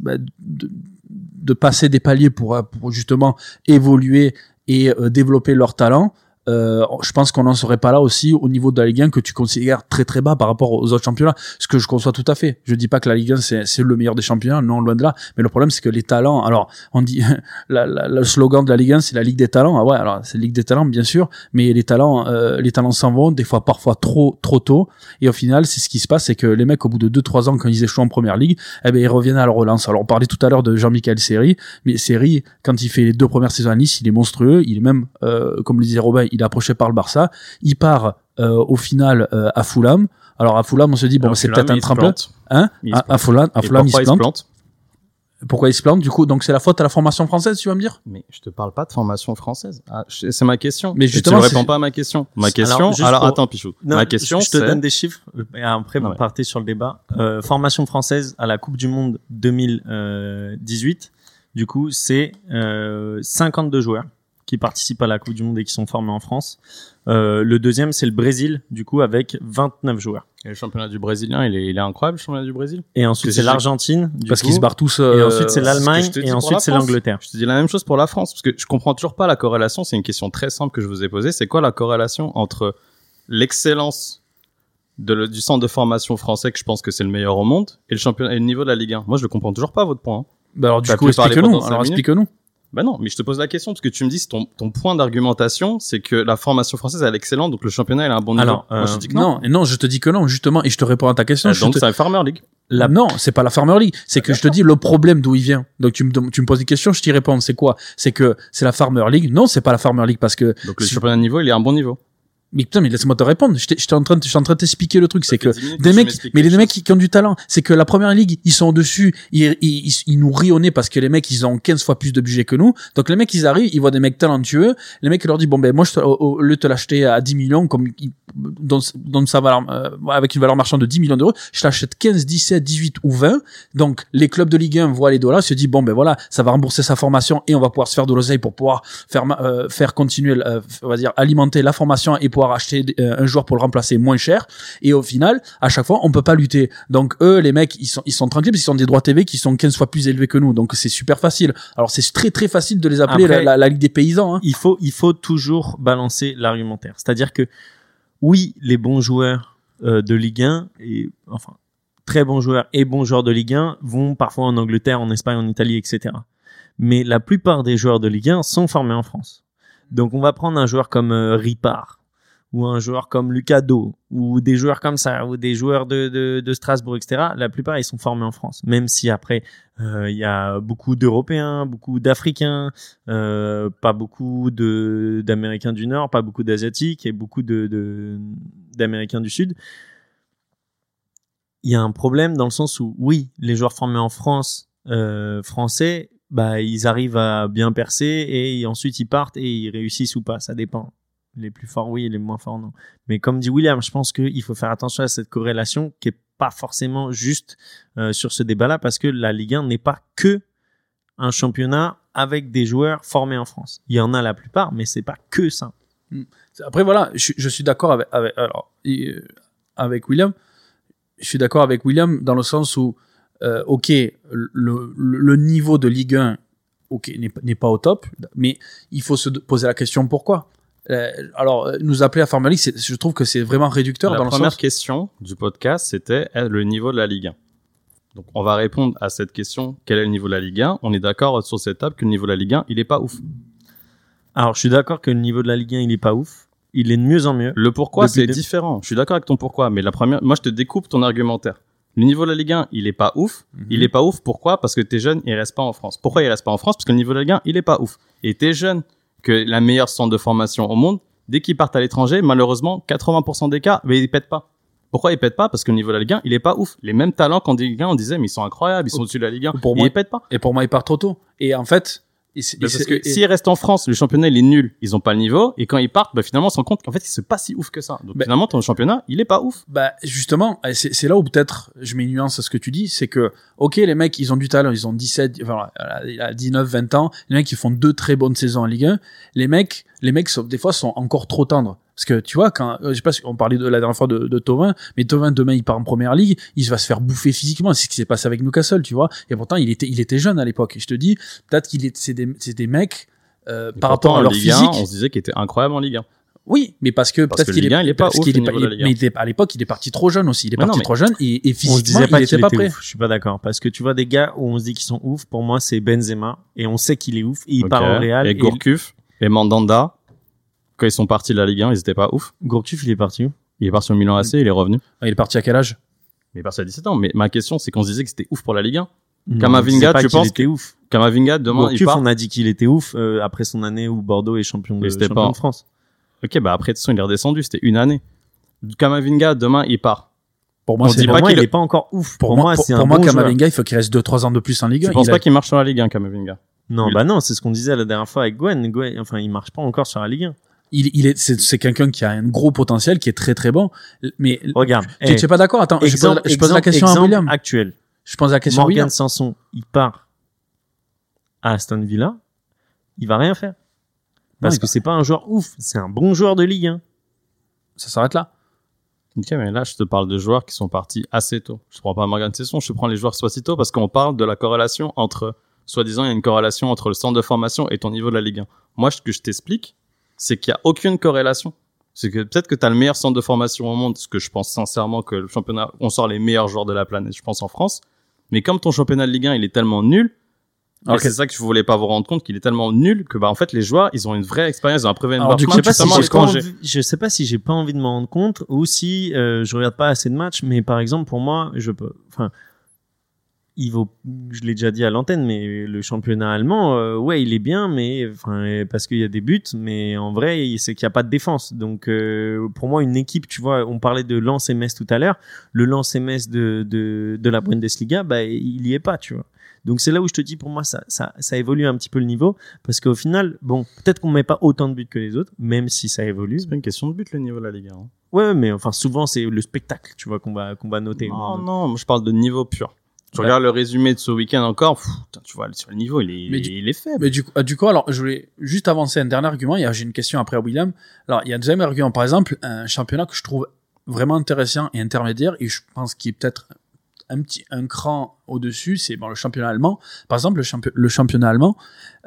bah, de, de passer des paliers pour, pour justement évoluer et développer leur talent euh, je pense qu'on n'en serait pas là aussi au niveau de la Ligue 1 que tu considères très très bas par rapport aux autres championnats, ce que je conçois tout à fait. Je dis pas que la Ligue 1 c'est le meilleur des championnats, non loin de là. Mais le problème c'est que les talents, alors on dit la, la- le slogan de la Ligue 1 c'est la Ligue des talents. Ah ouais, alors c'est la Ligue des talents bien sûr, mais les talents euh, les talents s'en vont des fois parfois trop trop tôt. Et au final c'est ce qui se passe, c'est que les mecs au bout de 2-3 ans quand ils échouent en première ligue, eh ben ils reviennent à leur relance. Alors on parlait tout à l'heure de Jean-Michel Seri, mais Seri quand il fait les deux premières saisons à Nice, il est monstrueux. Il est même euh, comme le disait Robin, il est approché par le Barça. Il part euh, au final euh, à Fulham. Alors à Fulham, on se dit bon, c'est peut-être un tremplin. Hein Il à, se à plante. Fulham, à Fulham, il pourquoi se plante. Pourquoi il se plante Du coup, donc c'est la faute à la formation française, tu vas me dire? Mais je te parle pas de formation française. Ah, je- c'est ma question. Mais Et justement, tu ne réponds pas à ma question. Ma question. Alors, pour- attends, Pichou. Non, ma question, je, te donne des chiffres euh, et après Ah vous ouais. partez sur le débat. Euh, formation française à la Coupe du Monde 2018, du coup, c'est euh, 52 joueurs qui participent à la Coupe du Monde et qui sont formés en France. Euh, le deuxième, c'est le Brésil, du coup, avec 29 joueurs. Et le championnat du brésilien, il est, il est incroyable, le championnat du Brésil? Et ensuite, c'est l'Argentine, Parce qu'ils se barrent tous. Et euh, ensuite, c'est ce l'Allemagne, et ensuite, la c'est France. l'Angleterre. Je te dis la même chose pour la France, parce que je comprends toujours pas la corrélation. C'est une question très simple que je vous ai posée. C'est quoi la corrélation entre l'excellence de le- du centre de formation français, que je pense que c'est le meilleur au monde, et le championnat et le niveau de la Ligue 1 Moi, je le comprends toujours pas, votre point. hein. Bah alors du coup, explique-nous. Alors explique-nous. Bah non, mais je te pose la question parce que tu me dis ton, ton point d'argumentation, c'est que la formation française elle est excellente, donc le championnat elle a un bon niveau. Alors, Moi, je euh, te dis que non. Non, je te dis que non, justement, et je te réponds à ta question. Euh, je donc te- c'est un Farmer League. La... Non, c'est pas la Farmer League. C'est que je te dis le problème d'où il vient. Donc tu me, tu me poses des questions, je t'y réponds. C'est quoi? C'est que c'est la Farmer League. Non, c'est pas la Farmer League parce que. Donc le Si- championnat de niveau il est à un bon niveau. Mais putain, mais laisse-moi te répondre. J'étais en train, de- je suis en train de t'expliquer le truc. C'est que Ça fait 10 minutes des mecs, mais les mecs qui, qui ont du talent, c'est que la première ligue, ils sont dessus, ils, ils, ils, nous rient au nez parce que les mecs, ils ont 15 fois plus de budget que nous. Donc les mecs, ils arrivent, ils voient des mecs talentueux, les mecs, ils leur disent, bon ben, moi, je te, au, au lieu de te l'acheter à 10 millions, comme, dont, dont sa valeur, euh, avec une valeur marchande de 10 millions d'euros, je t'achète 15, 17, 18 ou 20. Donc les clubs de Ligue 1 voient les dollars, se disent, bon ben voilà, ça va rembourser sa formation et on va pouvoir se faire de l'oseille pour pouvoir faire, euh, faire continuer, euh, on va dire, alimenter la formation et pouvoir acheter euh, un joueur pour le remplacer moins cher. Et au final, à chaque fois, on peut pas lutter. Donc eux, les mecs, ils sont, ils sont tranquilles parce qu'ils ont des droits TV qui sont 15 fois plus élevés que nous. Donc c'est super facile. Alors c'est très très facile de les appeler Après- la, la, la Ligue des paysans. Hein. il faut, il faut toujours balancer l'argumentaire. C'est-à-dire que oui, les bons joueurs euh, de Ligue 1 et enfin très bons joueurs et bons joueurs de Ligue 1 vont parfois en Angleterre, en Espagne, en Italie, etc. Mais la plupart des joueurs de Ligue 1 sont formés en France. Donc on va prendre un joueur comme euh, Ripard ou un joueur comme Lucado ou des joueurs comme ça ou des joueurs de, de, Strasbourg, etc. La plupart ils sont formés en France. Même si après euh, il y a beaucoup d'Européens, beaucoup d'Africains, euh, pas beaucoup d'Américains du Nord, pas beaucoup d'Asiatiques et beaucoup de- d'Américains du Sud. Il y a un problème dans le sens où oui, les joueurs formés en France euh, français, bah ils arrivent à bien percer et ensuite ils partent et ils réussissent ou pas, ça dépend. Les plus forts, oui, les moins forts, non. Mais comme dit William, je pense qu'il faut faire attention à cette corrélation qui est pas forcément juste euh, sur ce débat-là parce que la Ligue 1 n'est pas que un championnat avec des joueurs formés en France. Il y en a la plupart, mais c'est pas que ça. Après, voilà, je, suis d'accord euh, avec William. Je suis d'accord avec William dans le sens où, euh, ok, le, niveau de Ligue 1 ok, n'est pas- n'est pas au top, mais il faut se poser la question pourquoi. Euh, alors, euh, nous appeler à Formula League, c'est- je trouve que c'est vraiment réducteur La dans le première sens. question du podcast, c'était euh, le niveau de la Ligue 1. Donc, on va répondre à cette question. Quel est le niveau de la Ligue 1 On est d'accord sur cette table que le niveau de la Ligue 1, il est pas ouf. Alors, je suis d'accord que le niveau de la Ligue 1, il est pas ouf. Il est de mieux en mieux. Le pourquoi, c'est différent. Je suis d'accord avec ton pourquoi, mais la première, moi, je te découpe ton argumentaire. Le niveau de la Ligue 1, il est pas ouf. Mhm. Il est pas ouf. Pourquoi? Parce que t'es jeune, il reste pas en France. Pourquoi il reste pas en France? Parce que le niveau de la Ligue 1, il est pas ouf. Et t'es jeune, que la meilleure centre de formation au monde, dès qu'ils partent à l'étranger, malheureusement, 80% des cas, mais ils pètent pas. Pourquoi ils pètent pas? Parce que le niveau de la Ligue 1, il est pas ouf. Les mêmes talents qu'en Ligue 1, on disait, mais ils sont incroyables, ils sont au-dessus de la Ligue 1. Pour moi- ils pètent pas. Et pour moi, il part trop tôt. Et en fait, et Bah, et que s'ils restent en France, le championnat il est nul, ils ont pas le niveau, et quand ils partent, bah, finalement on se rend compte qu'en fait c'est pas si ouf que ça. Donc Bah- finalement ton championnat il est pas ouf. Bah justement, et c'est là où peut-être je mets une nuance à ce que tu dis, c'est que ok les mecs ils ont du talent, ils ont 17, enfin à 19, 20 ans, les mecs ils font deux très bonnes saisons en Ligue 1, les mecs les mecs sont- des fois sont encore trop tendres. Parce que tu vois quand euh, je sais pas si on parlait de la dernière fois de, de Tovin, mais Tovin demain il part en première ligue, il va se faire bouffer physiquement, c'est ce qui s'est passé avec Newcastle, tu vois. Et pourtant il était il était jeune à l'époque. Et je te dis peut-être qu'il est c'est des c'est des mecs euh, Et par rapport à leur Ligue 1, physique. on se disait qu'il était incroyable en Ligue 1. Oui, mais parce que Parce peut-être que qu'il 1, il est pas parce ouf, qu'il le est pas- niveau de la il- Ligue 1. mais il était- à l'époque, il est parti trop jeune aussi. Il est Mais parti non, trop jeune et, et On se physiquement, disait pas il qu'il était pas prêt. ouf. Je suis pas d'accord parce que tu vois des gars où on se dit qu'ils sont ouf. Pour moi, c'est Benzema et on sait qu'il est ouf. Et il Ok. part au Real. Et Gourcuff et Mandanda, quand ils sont partis de la Ligue 1, ils étaient pas ouf. Gourcuff, il est parti où? Il est parti au Milan AC, il est revenu. Il est parti à quel âge? Mais il est parti à 17 ans. Mais ma question c'est qu'on se disait que c'était ouf pour la Ligue 1. Non, Kamavinga, tu qu'il penses était ouf Kamavinga demain il part. on a dit qu'il était ouf euh, après son année où Bordeaux est champion de, champion pas- de France. Ok, bah après de toute façon il est redescendu, c'était une année. Kamavinga demain il part. Pour moi, On c'est dit Pour pas moi, qu'il il est- pas encore ouf. pour, moi, pour, c'est pour un moi bon joueur. Kamavinga, il faut qu'il reste 2-3 ans de plus en Ligue 1. Tu penses Il pas qu'il marche sur la Ligue 1 Kamavinga? Non, Il- bah non, c'est ce qu'on disait la dernière fois avec Gwen. Gwen, enfin, il marche pas encore sur la Ligue 1. Il, il est, c'est, c'est quelqu'un qui a un gros potentiel, qui est très très bon. Mais Regarde. tu eh, tu es pas d'accord? Attends, je pose, exemple, je pose la exemple- question à William. actuel. Je pose la question à Morgan William. Sanson, il part à Aston Villa, il va rien faire. Parce il que c'est pas un joueur ouf, c'est un bon joueur de Ligue 1. Ça s'arrête là. Ok, mais là, je te parle de joueurs qui sont partis assez tôt. Je prends pas Morgan Sesson, je prends les joueurs sont assez tôt parce qu'on parle de la corrélation entre, soi-disant, il y a une corrélation entre le centre de formation et ton niveau de la Ligue 1. Moi, ce que je t'explique, c'est qu'il y a aucune corrélation. C'est que peut-être que tu as le meilleur centre de formation au monde, ce que je pense sincèrement que le championnat, on sort les meilleurs joueurs de la planète, je pense en France. Mais comme ton championnat de Ligue 1, il est tellement nul, et Ok. c'est ça que je voulais pas vous rendre compte qu'il est tellement nul que bah en fait les joueurs ils ont une vraie expérience, ils ont un prévu Alors, du coup, Je sais pas si j'ai pas l'étranger. envie- je sais pas si j'ai pas envie de m'en rendre compte ou si euh, je regarde pas assez de matchs, mais par exemple pour moi, je peux, enfin, il vaut, je l'ai déjà dit à l'antenne, mais le championnat allemand, euh, ouais, il est bien, mais enfin parce qu'il y a des buts, mais en vrai, c'est qu'il y a pas de défense. Donc euh, pour moi, une équipe, tu vois, on parlait de Lens et Metz tout à l'heure, le Lens et Metz de, de de la Bundesliga, bah il y est pas, tu vois. Donc c'est là où je te dis, pour moi, ça, ça, ça évolue un petit peu le niveau, parce qu'au final, bon, peut-être qu'on met pas autant de buts que les autres, même si ça évolue. C'est pas une question de but le niveau de la Ligue 1. hein. Ouais, mais enfin, souvent, c'est le spectacle, tu vois, qu'on va, qu'on va noter. Non, non, moi je parle de niveau pur. Tu regardes le résumé de ce week-end encore, pff, tu vois, sur le niveau, il est, Mais du- est- il est faible. Mais du coup, ah, du coup, alors, je voulais juste avancer un dernier argument. Il y a- J'ai une question après à William. Alors, il y a un deuxième argument. Par exemple, un championnat que je trouve vraiment intéressant et intermédiaire, et je pense qu'il est peut-être un petit un cran au-dessus, c'est bon, le championnat allemand. Par exemple, le, champi- le championnat allemand,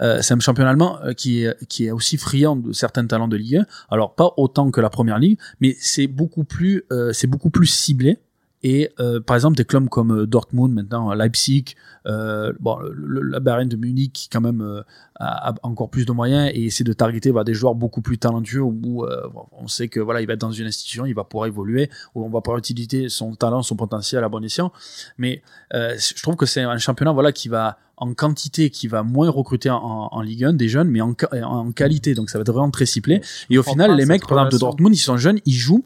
euh, c'est un championnat allemand euh, qui est, qui est aussi friand de certains talents de Ligue 1. Alors, pas autant que la première ligue, mais c'est beaucoup plus, euh, c'est beaucoup plus ciblé. Et euh, par exemple, des clubs comme euh, Dortmund, maintenant Leipzig, euh, bon, le, la Bayern de Munich, qui quand même euh, a, a encore plus de moyens et essaie de targeter bah, des joueurs beaucoup plus talentueux où euh, on sait que voilà, il va être dans une institution, il va pouvoir évoluer, où on va pouvoir utiliser son talent, son potentiel à bon escient. Mais euh, je trouve que c'est un championnat voilà qui va en quantité, qui va moins recruter en, en Ligue 1 des jeunes, mais en, en qualité. Donc ça va être vraiment très ciblé. Et au final, les mecs, par exemple, de. Dortmund, ils sont jeunes, ils jouent.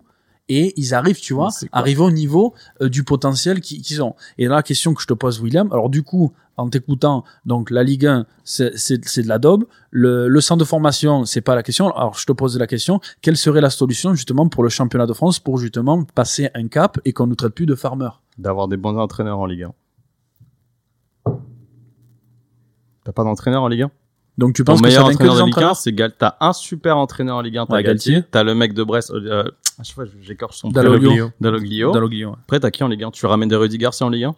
Et ils arrivent, tu vois, arriver au niveau euh, du potentiel qui- qu'ils ont. Et là, la question que je te pose, William, alors du coup, en t'écoutant, donc la Ligue 1, c'est de la daube. Le, le centre de formation, c'est pas la question. Alors je te pose la question, quelle serait la solution justement pour le championnat de France pour justement passer un cap et qu'on ne traite plus de farmer D'avoir des bons entraîneurs en Ligue 1. T'as pas d'entraîneur en Ligue 1 Donc tu Ton penses que ça meilleur que entraîneur de Ligue 1, entraîneurs? c'est Gal. T'as un super entraîneur en Ligue 1, t'as Ouais, Galtier. Galtier. T'as le mec de Brest, euh, à chaque fois j'écorche son Dalloglio. prénom. Dalloglio. Dalloglio, ouais. Après, t'as qui en Ligue 1 Tu ramènes des Rudy Garcia en Ligue 1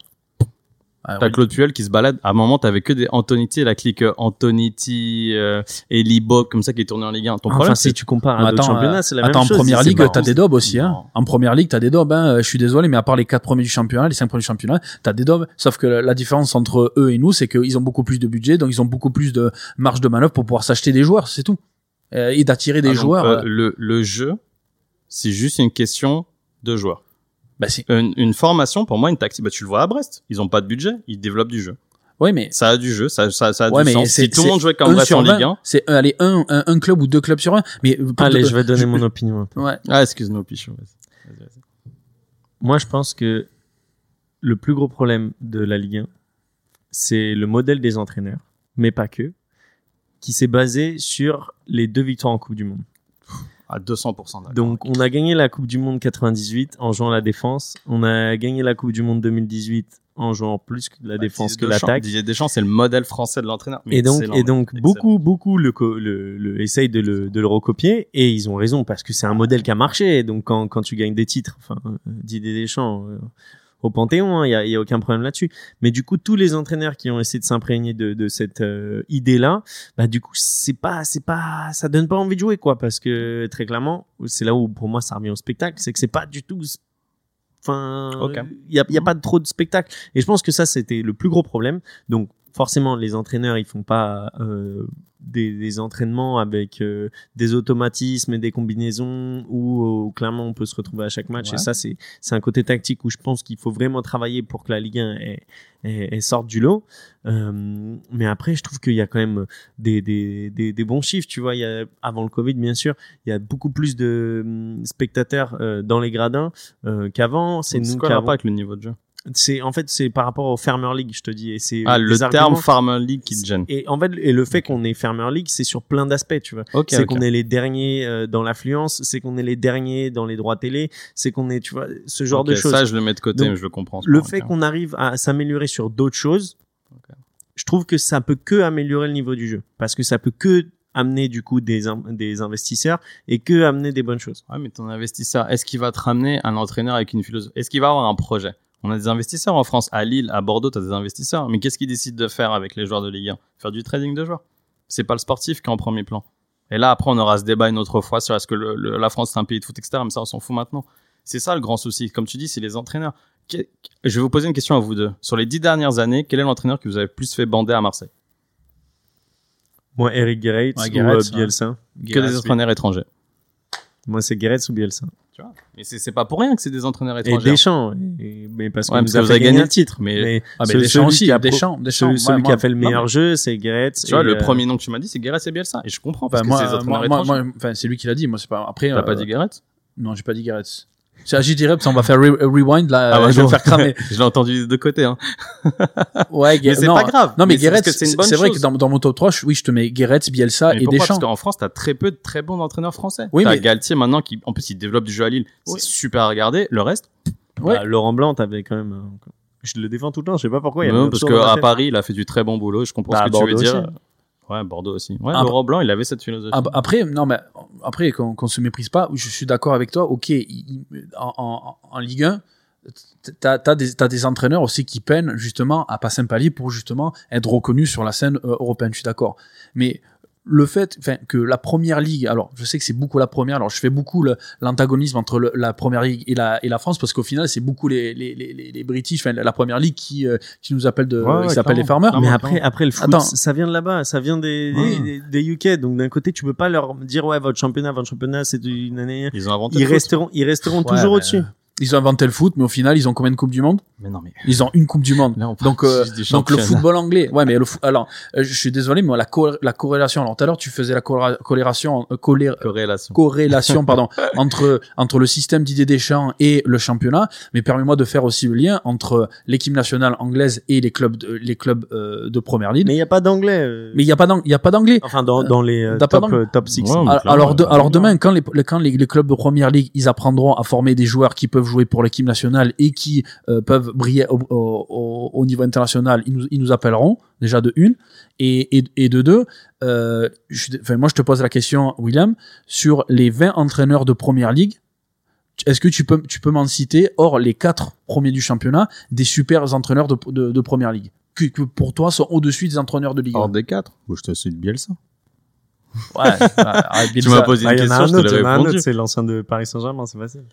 Ah, T'as oui. Claude Puel qui se balade. À un moment, t'avais que des Antonetti, la clique euh, Antonetti, euh, Eli Bob, comme ça, qui tournait en Ligue 1. Ton Enfin, problème, si tu compares Mais à d'autres attends, championnats, euh, c'est la Attends, même chose. en première ligue, t'as des dobs aussi, hein. En première ligue, t'as des dobs, hein. Je suis désolé, mais à part les quatre premiers du championnat, les cinq premiers du championnat, t'as des dobs. Sauf que la, la différence entre eux et nous, c'est qu'ils ont beaucoup plus de budget, donc ils ont beaucoup plus de marge de manœuvre pour pouvoir s'acheter des joueurs, c'est tout. Euh, et d'attirer des Ah, joueurs. euh, euh, le, le jeu, c'est juste une question de joueurs. bah, c'est- Une, une formation, pour moi, une tactique, bah, tu le vois à Brest. Ils ont pas de budget, ils développent du jeu. ouais, mais. Ça a du jeu, ça, ça, ça a Ouais, du mais sens. Si tout le monde jouait comme un Brest sur en 20, Ligue 1. C'est, allez, un, un, un club ou deux clubs sur un. Mais, pour Allez, je vais donner mon opinion. Ouais. Ah, excuse-nous, vas-y. Moi, je pense que le plus gros problème de la Ligue 1, c'est le modèle des entraîneurs, mais pas que, qui s'est basé sur les deux victoires en Coupe du Monde. À 200%. d'accord. Donc, on a gagné la Coupe du Monde 98 en jouant la défense. On a gagné la Coupe du Monde 2018 en jouant plus que la Bah, défense que l'attaque. Didier Deschamps, c'est le modèle français de l'entraîneur. Et donc, et beaucoup, beaucoup le, le, le essayent de le, de le recopier et ils ont raison parce que c'est un modèle qui a marché. Donc, quand, quand tu gagnes des titres, enfin, euh, Didier Deschamps, euh, au Panthéon, il y, a, y a aucun problème là-dessus. Mais du coup, tous les entraîneurs qui ont essayé de s'imprégner de, de cette euh, idée-là, bah du coup, c'est pas, c'est pas, ça donne pas envie de jouer quoi, parce que très clairement, c'est là où pour moi ça revient au spectacle, c'est que c'est pas du tout, enfin, il y a, y a pas de trop de spectacle. Et je pense que ça c'était le plus gros problème. Donc forcément, les entraîneurs ils font pas euh, des, des entraînements avec euh, des automatismes et des combinaisons où euh, clairement on peut se retrouver à chaque match. Ouais. Et ça, c'est un côté tactique où je pense qu'il faut vraiment travailler pour que la Ligue 1 ait- ait- ait sorte du lot. Euh, mais après, je trouve qu'il y a quand même des, des, des, des bons chiffres. Tu vois, il y a, avant le Covid, bien sûr, il y a beaucoup plus de hum, spectateurs dans les gradins qu'avant. C'est nous quoi avec le niveau de jeu? C'est en fait c'est par rapport au Farmer League, je te dis. Et c'est Ah, le terme Farmer League qui te gêne. et en fait, et le fait qu'on est Farmer League, c'est sur plein d'aspects, tu vois. C'est qu'on est les derniers euh, dans l'affluence, c'est qu'on est les derniers dans les droits télé, c'est qu'on est, tu vois, ce genre de choses. Ça, je le mets de côté, Donc, mais je comprends. le fait qu'on arrive à s'améliorer sur d'autres choses, je trouve que ça peut que améliorer le niveau du jeu, parce que ça peut que amener du coup des, des investisseurs et que amener des bonnes choses. Ouais, mais ton investisseur, est-ce qu'il va te ramener un entraîneur avec une philosophie Est-ce qu'il va avoir un projet? On a des investisseurs en France, à Lille, à Bordeaux, tu as des investisseurs. Mais qu'est-ce qu'ils décident de faire avec les joueurs de Ligue 1 Faire du trading de joueurs. C'est pas le sportif qui est en premier plan. Et là, après, on aura ce débat une autre fois sur est-ce que le- le- la France est un pays de foot, etc. Mais ça, on s'en fout maintenant. C'est ça le grand souci. Comme tu dis, c'est les entraîneurs. Que- Je vais vous poser une question à vous deux. Sur les dix dernières années, quel est l'entraîneur qui vous avez plus fait bander à Marseille? Moi, Eric Gerrits Ouais, ou euh. Bielsa? Que des entraîneurs étrangers. Moi, c'est Gerrits ou Bielsa? Tu vois Mais c'est pas pour rien que c'est des entraîneurs Et étrangers. Deschamps. et- mais parce, Ouais, que vous avez gagné un le titre. Mais, Mais Ah, mais celui- Deschamps aussi, qui a pro- Deschamps, Deschamps. celui, celui qui a fait le non, meilleur mais- jeu, c'est Gerrits. tu vois, et, le euh, premier nom que tu m'as dit, c'est Guéret et Bielsa. Et je comprends parce Enfin, que c'est des entraîneurs étrangers. moi, enfin, c'est lui qui l'a dit. Moi, c'est pas. Après, T'as euh, pas dit Guéret Non, j'ai pas dit Gareth. C'est Agi direct, on va faire re- rewind là. Ah, bah, je vais non. me faire cramer. Je l'ai entendu des deux côtés. Hein. Ouais, Mais Guéret- c'est pas grave. Non, mais, parce Guéret, que c'est vrai que dans, dans mon top 3, je- oui, je te mets Guéret, Bielsa Mais et pourquoi? Deschamps. Parce qu'en France, t'as très peu de très bons entraîneurs français. Oui, t'as mais- Galtier maintenant qui, en plus, il développe du jeu à Lille. Oui. C'est super à regarder. Le reste, Ouais. bah, Laurent Blanc, t'avais quand même. euh, Je le défends tout le temps, je sais pas pourquoi. il y a non, parce qu'à. Paris, il a fait du très bon boulot. Je comprends Bah, ce que tu veux dire. Ouais, Bordeaux aussi. Ouais, Laurent Blanc, il avait cette philosophie. Ap- Après, non, mais après, qu'on qu'on se méprise pas, je suis d'accord avec toi. Ok, il- en, en, en Ligue 1, t'as as des, t'as des entraîneurs aussi qui peinent justement à passer un palier pour justement être reconnus sur la scène euh, européenne. Je suis d'accord. Mais le fait, que la première ligue, alors je sais que c'est beaucoup la première, alors je fais beaucoup l'antagonisme entre le- la première ligue et la, et la France parce qu'au final c'est beaucoup les, les, les, les, les British, enfin la première ligue qui, euh, qui nous appelle de, Ouais, qui s'appelle les farmers. Mais après, après le foot, Attends. ça vient de là-bas, ça vient des, des, des UK. Donc d'un côté, tu peux pas leur dire ouais votre championnat, votre championnat, c'est une année. Ils ont inventé Ils resteront, ils resteront Ouais, toujours mais- au-dessus. Ils ont inventé le foot, mais au final, ils ont combien de coupes du monde Mais non, mais Ils ont une coupe du monde. là, Donc, euh, donc le football anglais. Ouais, mais le foot. Alors, euh, je suis désolé, mais la, co- la corrélation. Alors, tout à l'heure, tu faisais la corré- corrélation, euh, colé- corrélation. corrélation, pardon, entre entre le système d'idées Deschamps et le championnat. Mais permets-moi de faire aussi le lien entre l'équipe nationale anglaise et les clubs, de, les clubs euh, de première ligue. Mais il n'y a pas d'anglais. Mais il y a pas il y a pas d'anglais. Enfin, dans, dans les top, top 6. Ouais, mais Alors, clairement, alors, de- demain, quand les, les- quand les, les clubs de première ligue, ils apprendront à former des joueurs qui peuvent jouer pour l'équipe nationale et qui euh, peuvent briller au, au- au- au niveau international, ils nous, ils nous appelleront déjà de une et, et, de deux. Euh, enfin, moi, je te pose la question, William, sur les 20 entraîneurs de première ligue. Est-ce que tu peux, tu peux m'en citer, hors les quatre premiers du championnat, des super entraîneurs de, de, première ligue que pour toi sont au-dessus des entraîneurs de ligue Hors des quatre? Je te cite Bielsa. Ouais, arrête, Tu m'as posé Bah, une a question, un je te l'ai y en a un répondu. autre, c'est l'ancien de Paris Saint-Germain, c'est facile.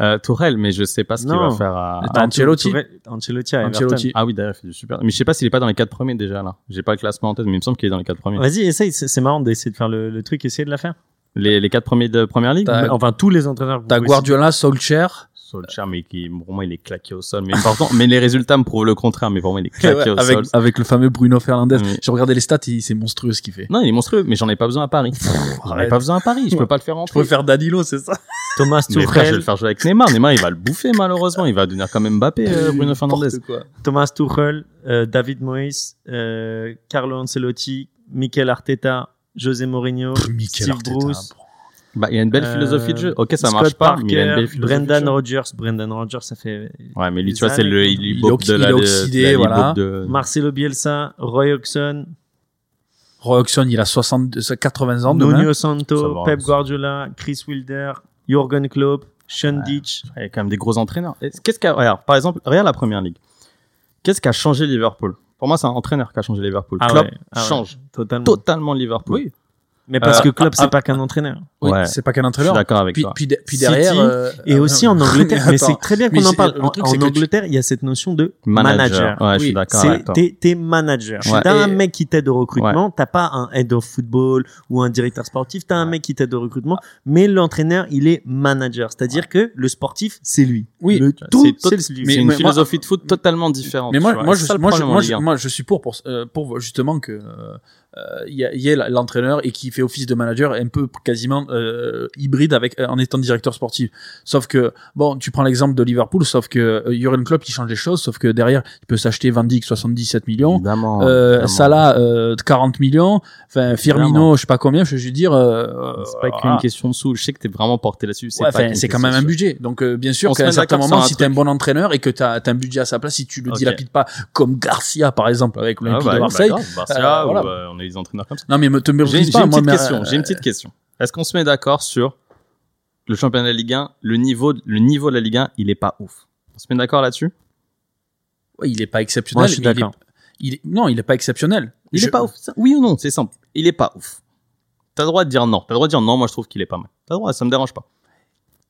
Euh, Tourelle, mais je sais pas ce qu'il va faire à. Attends, Ancelotti. Tourelle- Ancelotti à Everton. Ancelotti. Ah oui, d'ailleurs, il fait du super. Mais je sais pas s'il est pas dans les quatre premiers déjà là. J'ai pas le classement en tête, mais il me semble qu'il est dans les quatre premiers. Vas-y, essaye, c'est marrant d'essayer de faire le, le truc, essayer de la faire. Les, les quatre premiers de première ligue. Enfin, tous les entraîneurs. T'as Guardiola, Solskjaer, Solskjaer, mais qui, pour moi, il est claqué au sol. Mais pourtant, mais les résultats me prouvent le contraire. Mais pour moi, il est claqué au avec, sol. avec le fameux Bruno Fernandez. Oui. J'ai regardé les stats, et c'est monstrueux ce qu'il fait. Non, il est monstrueux, mais j'en ai pas besoin à Paris. J'en ai pas besoin à Paris. Je peux pas le faire Je rentrer. préfère Danilo, c'est ça. Thomas Mais frère, je vais le Tuchel, faire jouer avec Neymar. Neymar, il va le bouffer malheureusement. Il va devenir quand même Mbappé, euh, Bruno Fernandez. Quoi. Thomas Tuchel, euh, David Moyes, euh, Carlo Ancelotti, Mikel Arteta, José Mourinho, Pff, Steve Arteta, Bruce, Bah, il y a une belle Euh, philosophie de jeu. Ok, ça Scott marche pas, Parker, mais il a une belle philosophie de Brendan jeu. Rodgers, Brendan Rodgers, ça fait Ouais, mais lui, tu vois, c'est le, il, Il il de la, il est de- oxydé, la- il voilà. de- Marcelo Bielsa, Roy Hodgson, Roy Hodgson, il a 60, 80 ans demain. Nuno Santo, va, Pep ça. Guardiola, Chris Wilder, Jürgen Klopp, Sean Ditch. Il y a quand même des gros entraîneurs. Qu'est-ce qu'a, regarde, par exemple, regarde la première ligue. Qu'est-ce qui a changé Liverpool? Pour moi, c'est un entraîneur qui a changé Liverpool. Ah Klopp ouais, ah ouais, change totalement. totalement Liverpool. Oui. Mais parce Euh, que Klopp, c'est ah, pas qu'un entraîneur. Oui, Ouais. c'est pas qu'un Je suis entraîneur. d'accord avec Puis, toi. puis, de- puis City, derrière. euh, Et euh, aussi en Angleterre. mais c'est très bien qu'on en parle. le En, truc, en Angleterre, il y a cette notion de Manager. manager. Ouais, je Oui, suis d'accord avec C'est toi. t'es t'es manager. Ouais. T'as un mec qui t'aide au recrutement. T'as pas un head of football ou un directeur sportif. T'as un mec qui t'aide au recrutement. Mais l'entraîneur, il est manager. C'est-à-dire que le sportif, c'est lui. Oui. Le tout, c'est lui. Mais- C'est une philosophie de foot totalement différente. Mais moi, moi, je, ça le moi, je, problème en moi, Ligue je, 1. moi, je suis pour, pour, pour justement que euh, euh, il y, a- il y ait l'entraîneur et qui fait office de manager un peu quasiment euh, hybride avec euh, en étant directeur sportif. Sauf que bon, tu prends l'exemple de Liverpool, sauf que euh, Jurgen Klopp il change les choses, sauf que derrière il peut s'acheter Van Dijk 77 millions. Évidemment. Euh, évidemment. Salah euh, 40 millions, enfin Firmino Évidemment. je sais pas combien, je veux dire euh, C'est pas qu'une voilà. question de sous. Je sais que t'es vraiment porté là-dessus. C'est Ouais, quand même un budget. Donc, euh, bien sûr qu'à un certain moment, si t'es un bon entraîneur et que t'as as un budget à sa place, si tu le Ok. dilapides pas comme Garcia, par exemple, avec Ah, l'Olympique bah, de bah, Marseille. Euh, ou, euh, on a des entraîneurs comme ça. non, mais me, te me J'ai pas, une moi, petite question. euh, J'ai une petite question. Est-ce qu'on se met d'accord sur le championnat de la Ligue 1, le niveau, le niveau de la Ligue 1, il est pas ouf? On se met d'accord là-dessus? Ouais, il est pas exceptionnel. Moi, je suis mais il est- d'accord. il est- non, il est pas exceptionnel. Il Je- est pas ouf. Oui ou non C'est simple. Il est pas ouf. T'as le droit de dire non. T'as le droit de dire non. Moi, je trouve qu'il est pas mal. T'as le droit. Ça me dérange pas.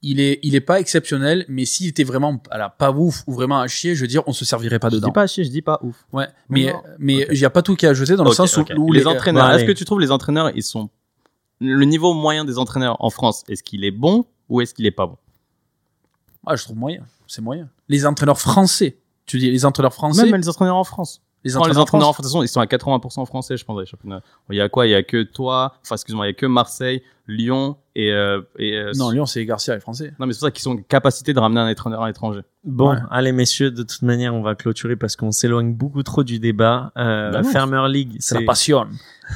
Il est, il est pas exceptionnel, mais s'il était vraiment, alors, pas ouf ou vraiment à chier, je veux dire, on se servirait pas Je dedans. dis pas chier. Je dis pas ouf. Ouais, mais, Non. mais il y a pas tout qui est à jeter dans le sens où, les, entraîneurs. Est-ce que tu trouves les entraîneurs, ils sont le niveau moyen des entraîneurs en France Est-ce qu'il est bon ou est-ce qu'il est pas bon? Ah, je trouve moyen. C'est moyen. Les entraîneurs français. Tu dis les entraîneurs français. Même les entraîneurs en France. Les entraîneurs entraîneurs en français. France, de toute façon, ils sont à 80% français, je pense, dans les championnats. Il y a quoi? Il y a que toi, enfin, excuse-moi, il y a que Marseille, Lyon et, euh, et euh, Non, Lyon, c'est Garcia, les français. non, mais c'est pour ça qu'ils sont en capacité de ramener un entraîneur à l'étranger. Bon, Ouais. allez messieurs, de toute manière, on va clôturer parce qu'on s'éloigne beaucoup trop du débat. Euh, Bah non. Farmer League, C'est la passion.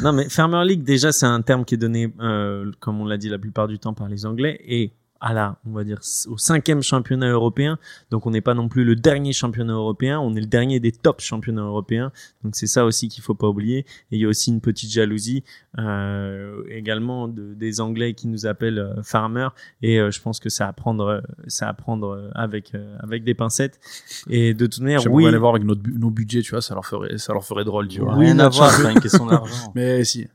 Non, mais Farmer League, déjà, c'est un terme qui est donné, euh, comme on l'a dit la plupart du temps par les Anglais, et à la, on va dire, au cinquième championnat européen. Donc, on n'est pas non plus le dernier championnat européen, on est le dernier des top championnats européens. Donc, c'est ça aussi qu'il faut pas oublier. Et il y a aussi une petite jalousie euh, également de, des Anglais qui nous appellent euh, Farmer. Et euh, je pense que ça à prendre, euh, ça à prendre euh, avec avec avec des pincettes. Et de toute manière, oui. aller voir avec notre, bu- nos budgets, tu vois, ça leur ferait, ça leur ferait drôle, tu vois. Oui, Rien à voir, c'est pas une question d'argent. Mais si.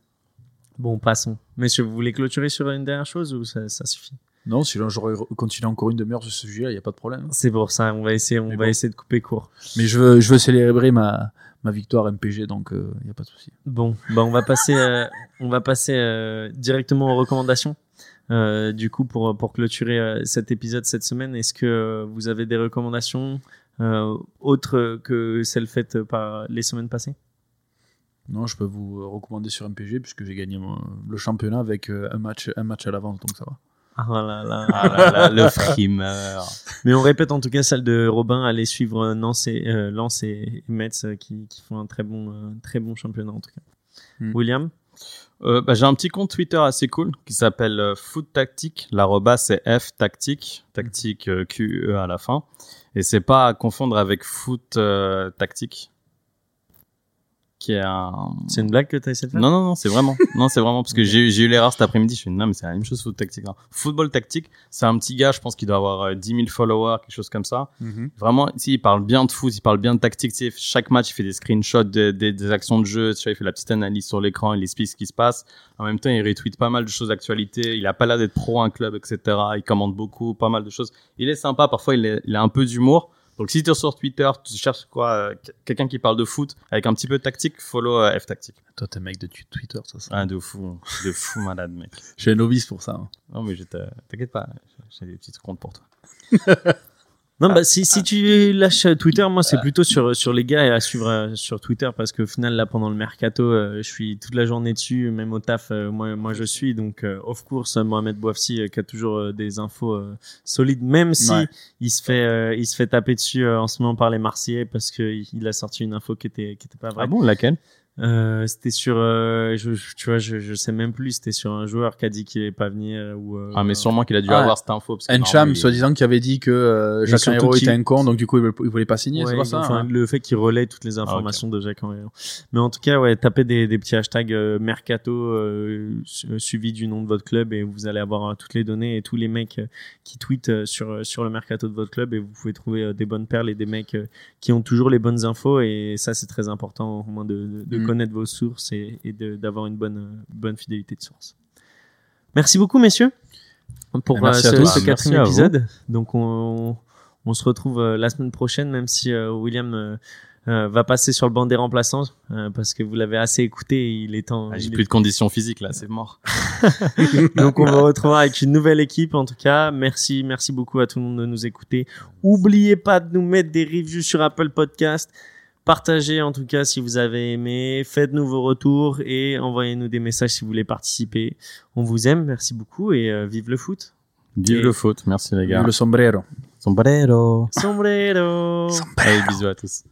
Bon, passons. Messieurs, vous voulez clôturer sur une dernière chose ou ça, ça suffit? Non, sinon j'aurais continué encore une demi-heure sur ce sujet-là, il n'y a pas de problème. C'est pour ça, on va essayer, on Mais va bon. essayer de couper court. Mais je veux, je veux célébrer ma, ma victoire MPG, donc il n'y a pas de souci. Bon, bah on va passer, euh, on va passer euh, directement aux recommandations. Euh, du coup, pour, pour clôturer euh, cet épisode cette semaine, est-ce que euh, vous avez des recommandations euh, autres que celles faites par les semaines passées? Non, je peux vous recommander sur MPG puisque j'ai gagné le championnat avec euh, un match, un match à l'avance, donc ça va. Ah là là. Ah là là, le frimeur. Mais on répète en tout cas celle de Robin, allez suivre Nantes et, euh, Lens et Metz euh, qui, qui font un très bon, euh, très bon championnat en tout cas. Hmm. William? Bah, j'ai un petit compte Twitter assez cool qui s'appelle Foot Tactique. L'arroba c'est F Tactique, tactique euh, Q E à la fin. Et c'est pas à confondre avec Foot Tactique, qui est un. C'est une blague que tu as essayé de faire? Non non non, c'est vraiment. non c'est vraiment parce que j'ai j'ai eu l'erreur cet après-midi. Je suis non mais c'est la même chose Foot Tactique. Non. Football Tactique, c'est un petit gars, je pense qu'il doit avoir euh, 10 000 followers, quelque chose comme ça. Vraiment, si, il parle bien de foot, il parle bien de tactique. Chaque match, il fait des screenshots de- de- des actions de jeu. Il fait la petite analyse sur l'écran, il explique ce qui se passe. En même temps, il retweet pas mal de choses d'actualité. Il a pas l'air d'être pro un club, etc. Il commente beaucoup, pas mal de choses. Il est sympa. Parfois, il, est- il a un peu d'humour. Donc, si tu es sur Twitter, tu cherches quoi, euh, quelqu'un qui parle de foot avec un petit peu de tactique, follow euh, F Tactique. Toi, t'es mec de Twitter, ça. ça. Ah, de fou, de fou malade, mec. Je suis un novice pour ça. hein. Non, mais t'inquiète pas, j'ai des petits comptes pour toi. Non, bah, si, si tu lâches euh, Twitter, moi, c'est plutôt sur, sur les gars et à suivre euh, sur Twitter parce qu'au final, là, pendant le mercato, euh, je suis toute la journée dessus, même au taf, euh, moi, moi, je suis. Donc, euh, of course, euh, Mohamed Bouafsi, euh, qui a toujours euh, des infos euh, solides, même si Ouais. il se fait, euh, il se fait taper dessus euh, en ce moment par les Marseillais parce qu'il il a sorti une info qui était, qui était pas vraie. Ah bon, laquelle? Euh, c'était sur, euh, je, tu vois, je, je sais même plus, c'était sur un joueur qui a dit qu'il allait pas venir ou. euh, Ah, mais sûrement qu'il a dû Ah, avoir cette info. parce Encham, soi-disant, qui avait dit que euh, Jacques Henriot était un con, donc du coup, il voulait, il voulait pas signer, c'est pas ça enfin, hein le fait qu'il relaie toutes les informations de Jacques Henriot. Mais en tout cas, ouais, tapez des, des petits hashtags euh, mercato euh, su- suivis du nom de votre club et vous allez avoir euh, toutes les données et tous les mecs euh, qui tweetent euh, sur euh, sur le mercato de votre club et vous pouvez trouver euh, des bonnes perles et des mecs euh, qui ont toujours les bonnes infos et ça c'est très important au moins de, de, de Mm. connaître vos sources et, d'avoir une bonne bonne fidélité de source. Merci beaucoup messieurs pour euh, ce, ce quatrième vous. épisode. Donc on, on se retrouve euh, la semaine prochaine, même si euh, William euh, va passer sur le banc des remplaçants parce que vous l'avez assez écouté. et Il est temps. Ah, J'ai est- plus de conditions physiques là, c'est mort. Donc on va retrouver avec une nouvelle équipe. En tout cas, merci, merci beaucoup à tout le monde de nous écouter. Oubliez pas de nous mettre des reviews sur Apple Podcast. Partagez en tout cas si vous avez aimé. Faites-nous vos retours et envoyez-nous des messages si vous voulez participer. On vous aime, merci beaucoup et euh, vive le foot. Vive Et- le foot, merci les gars. Le sombrero. Sombrero. Sombrero. Allez, bisous à tous.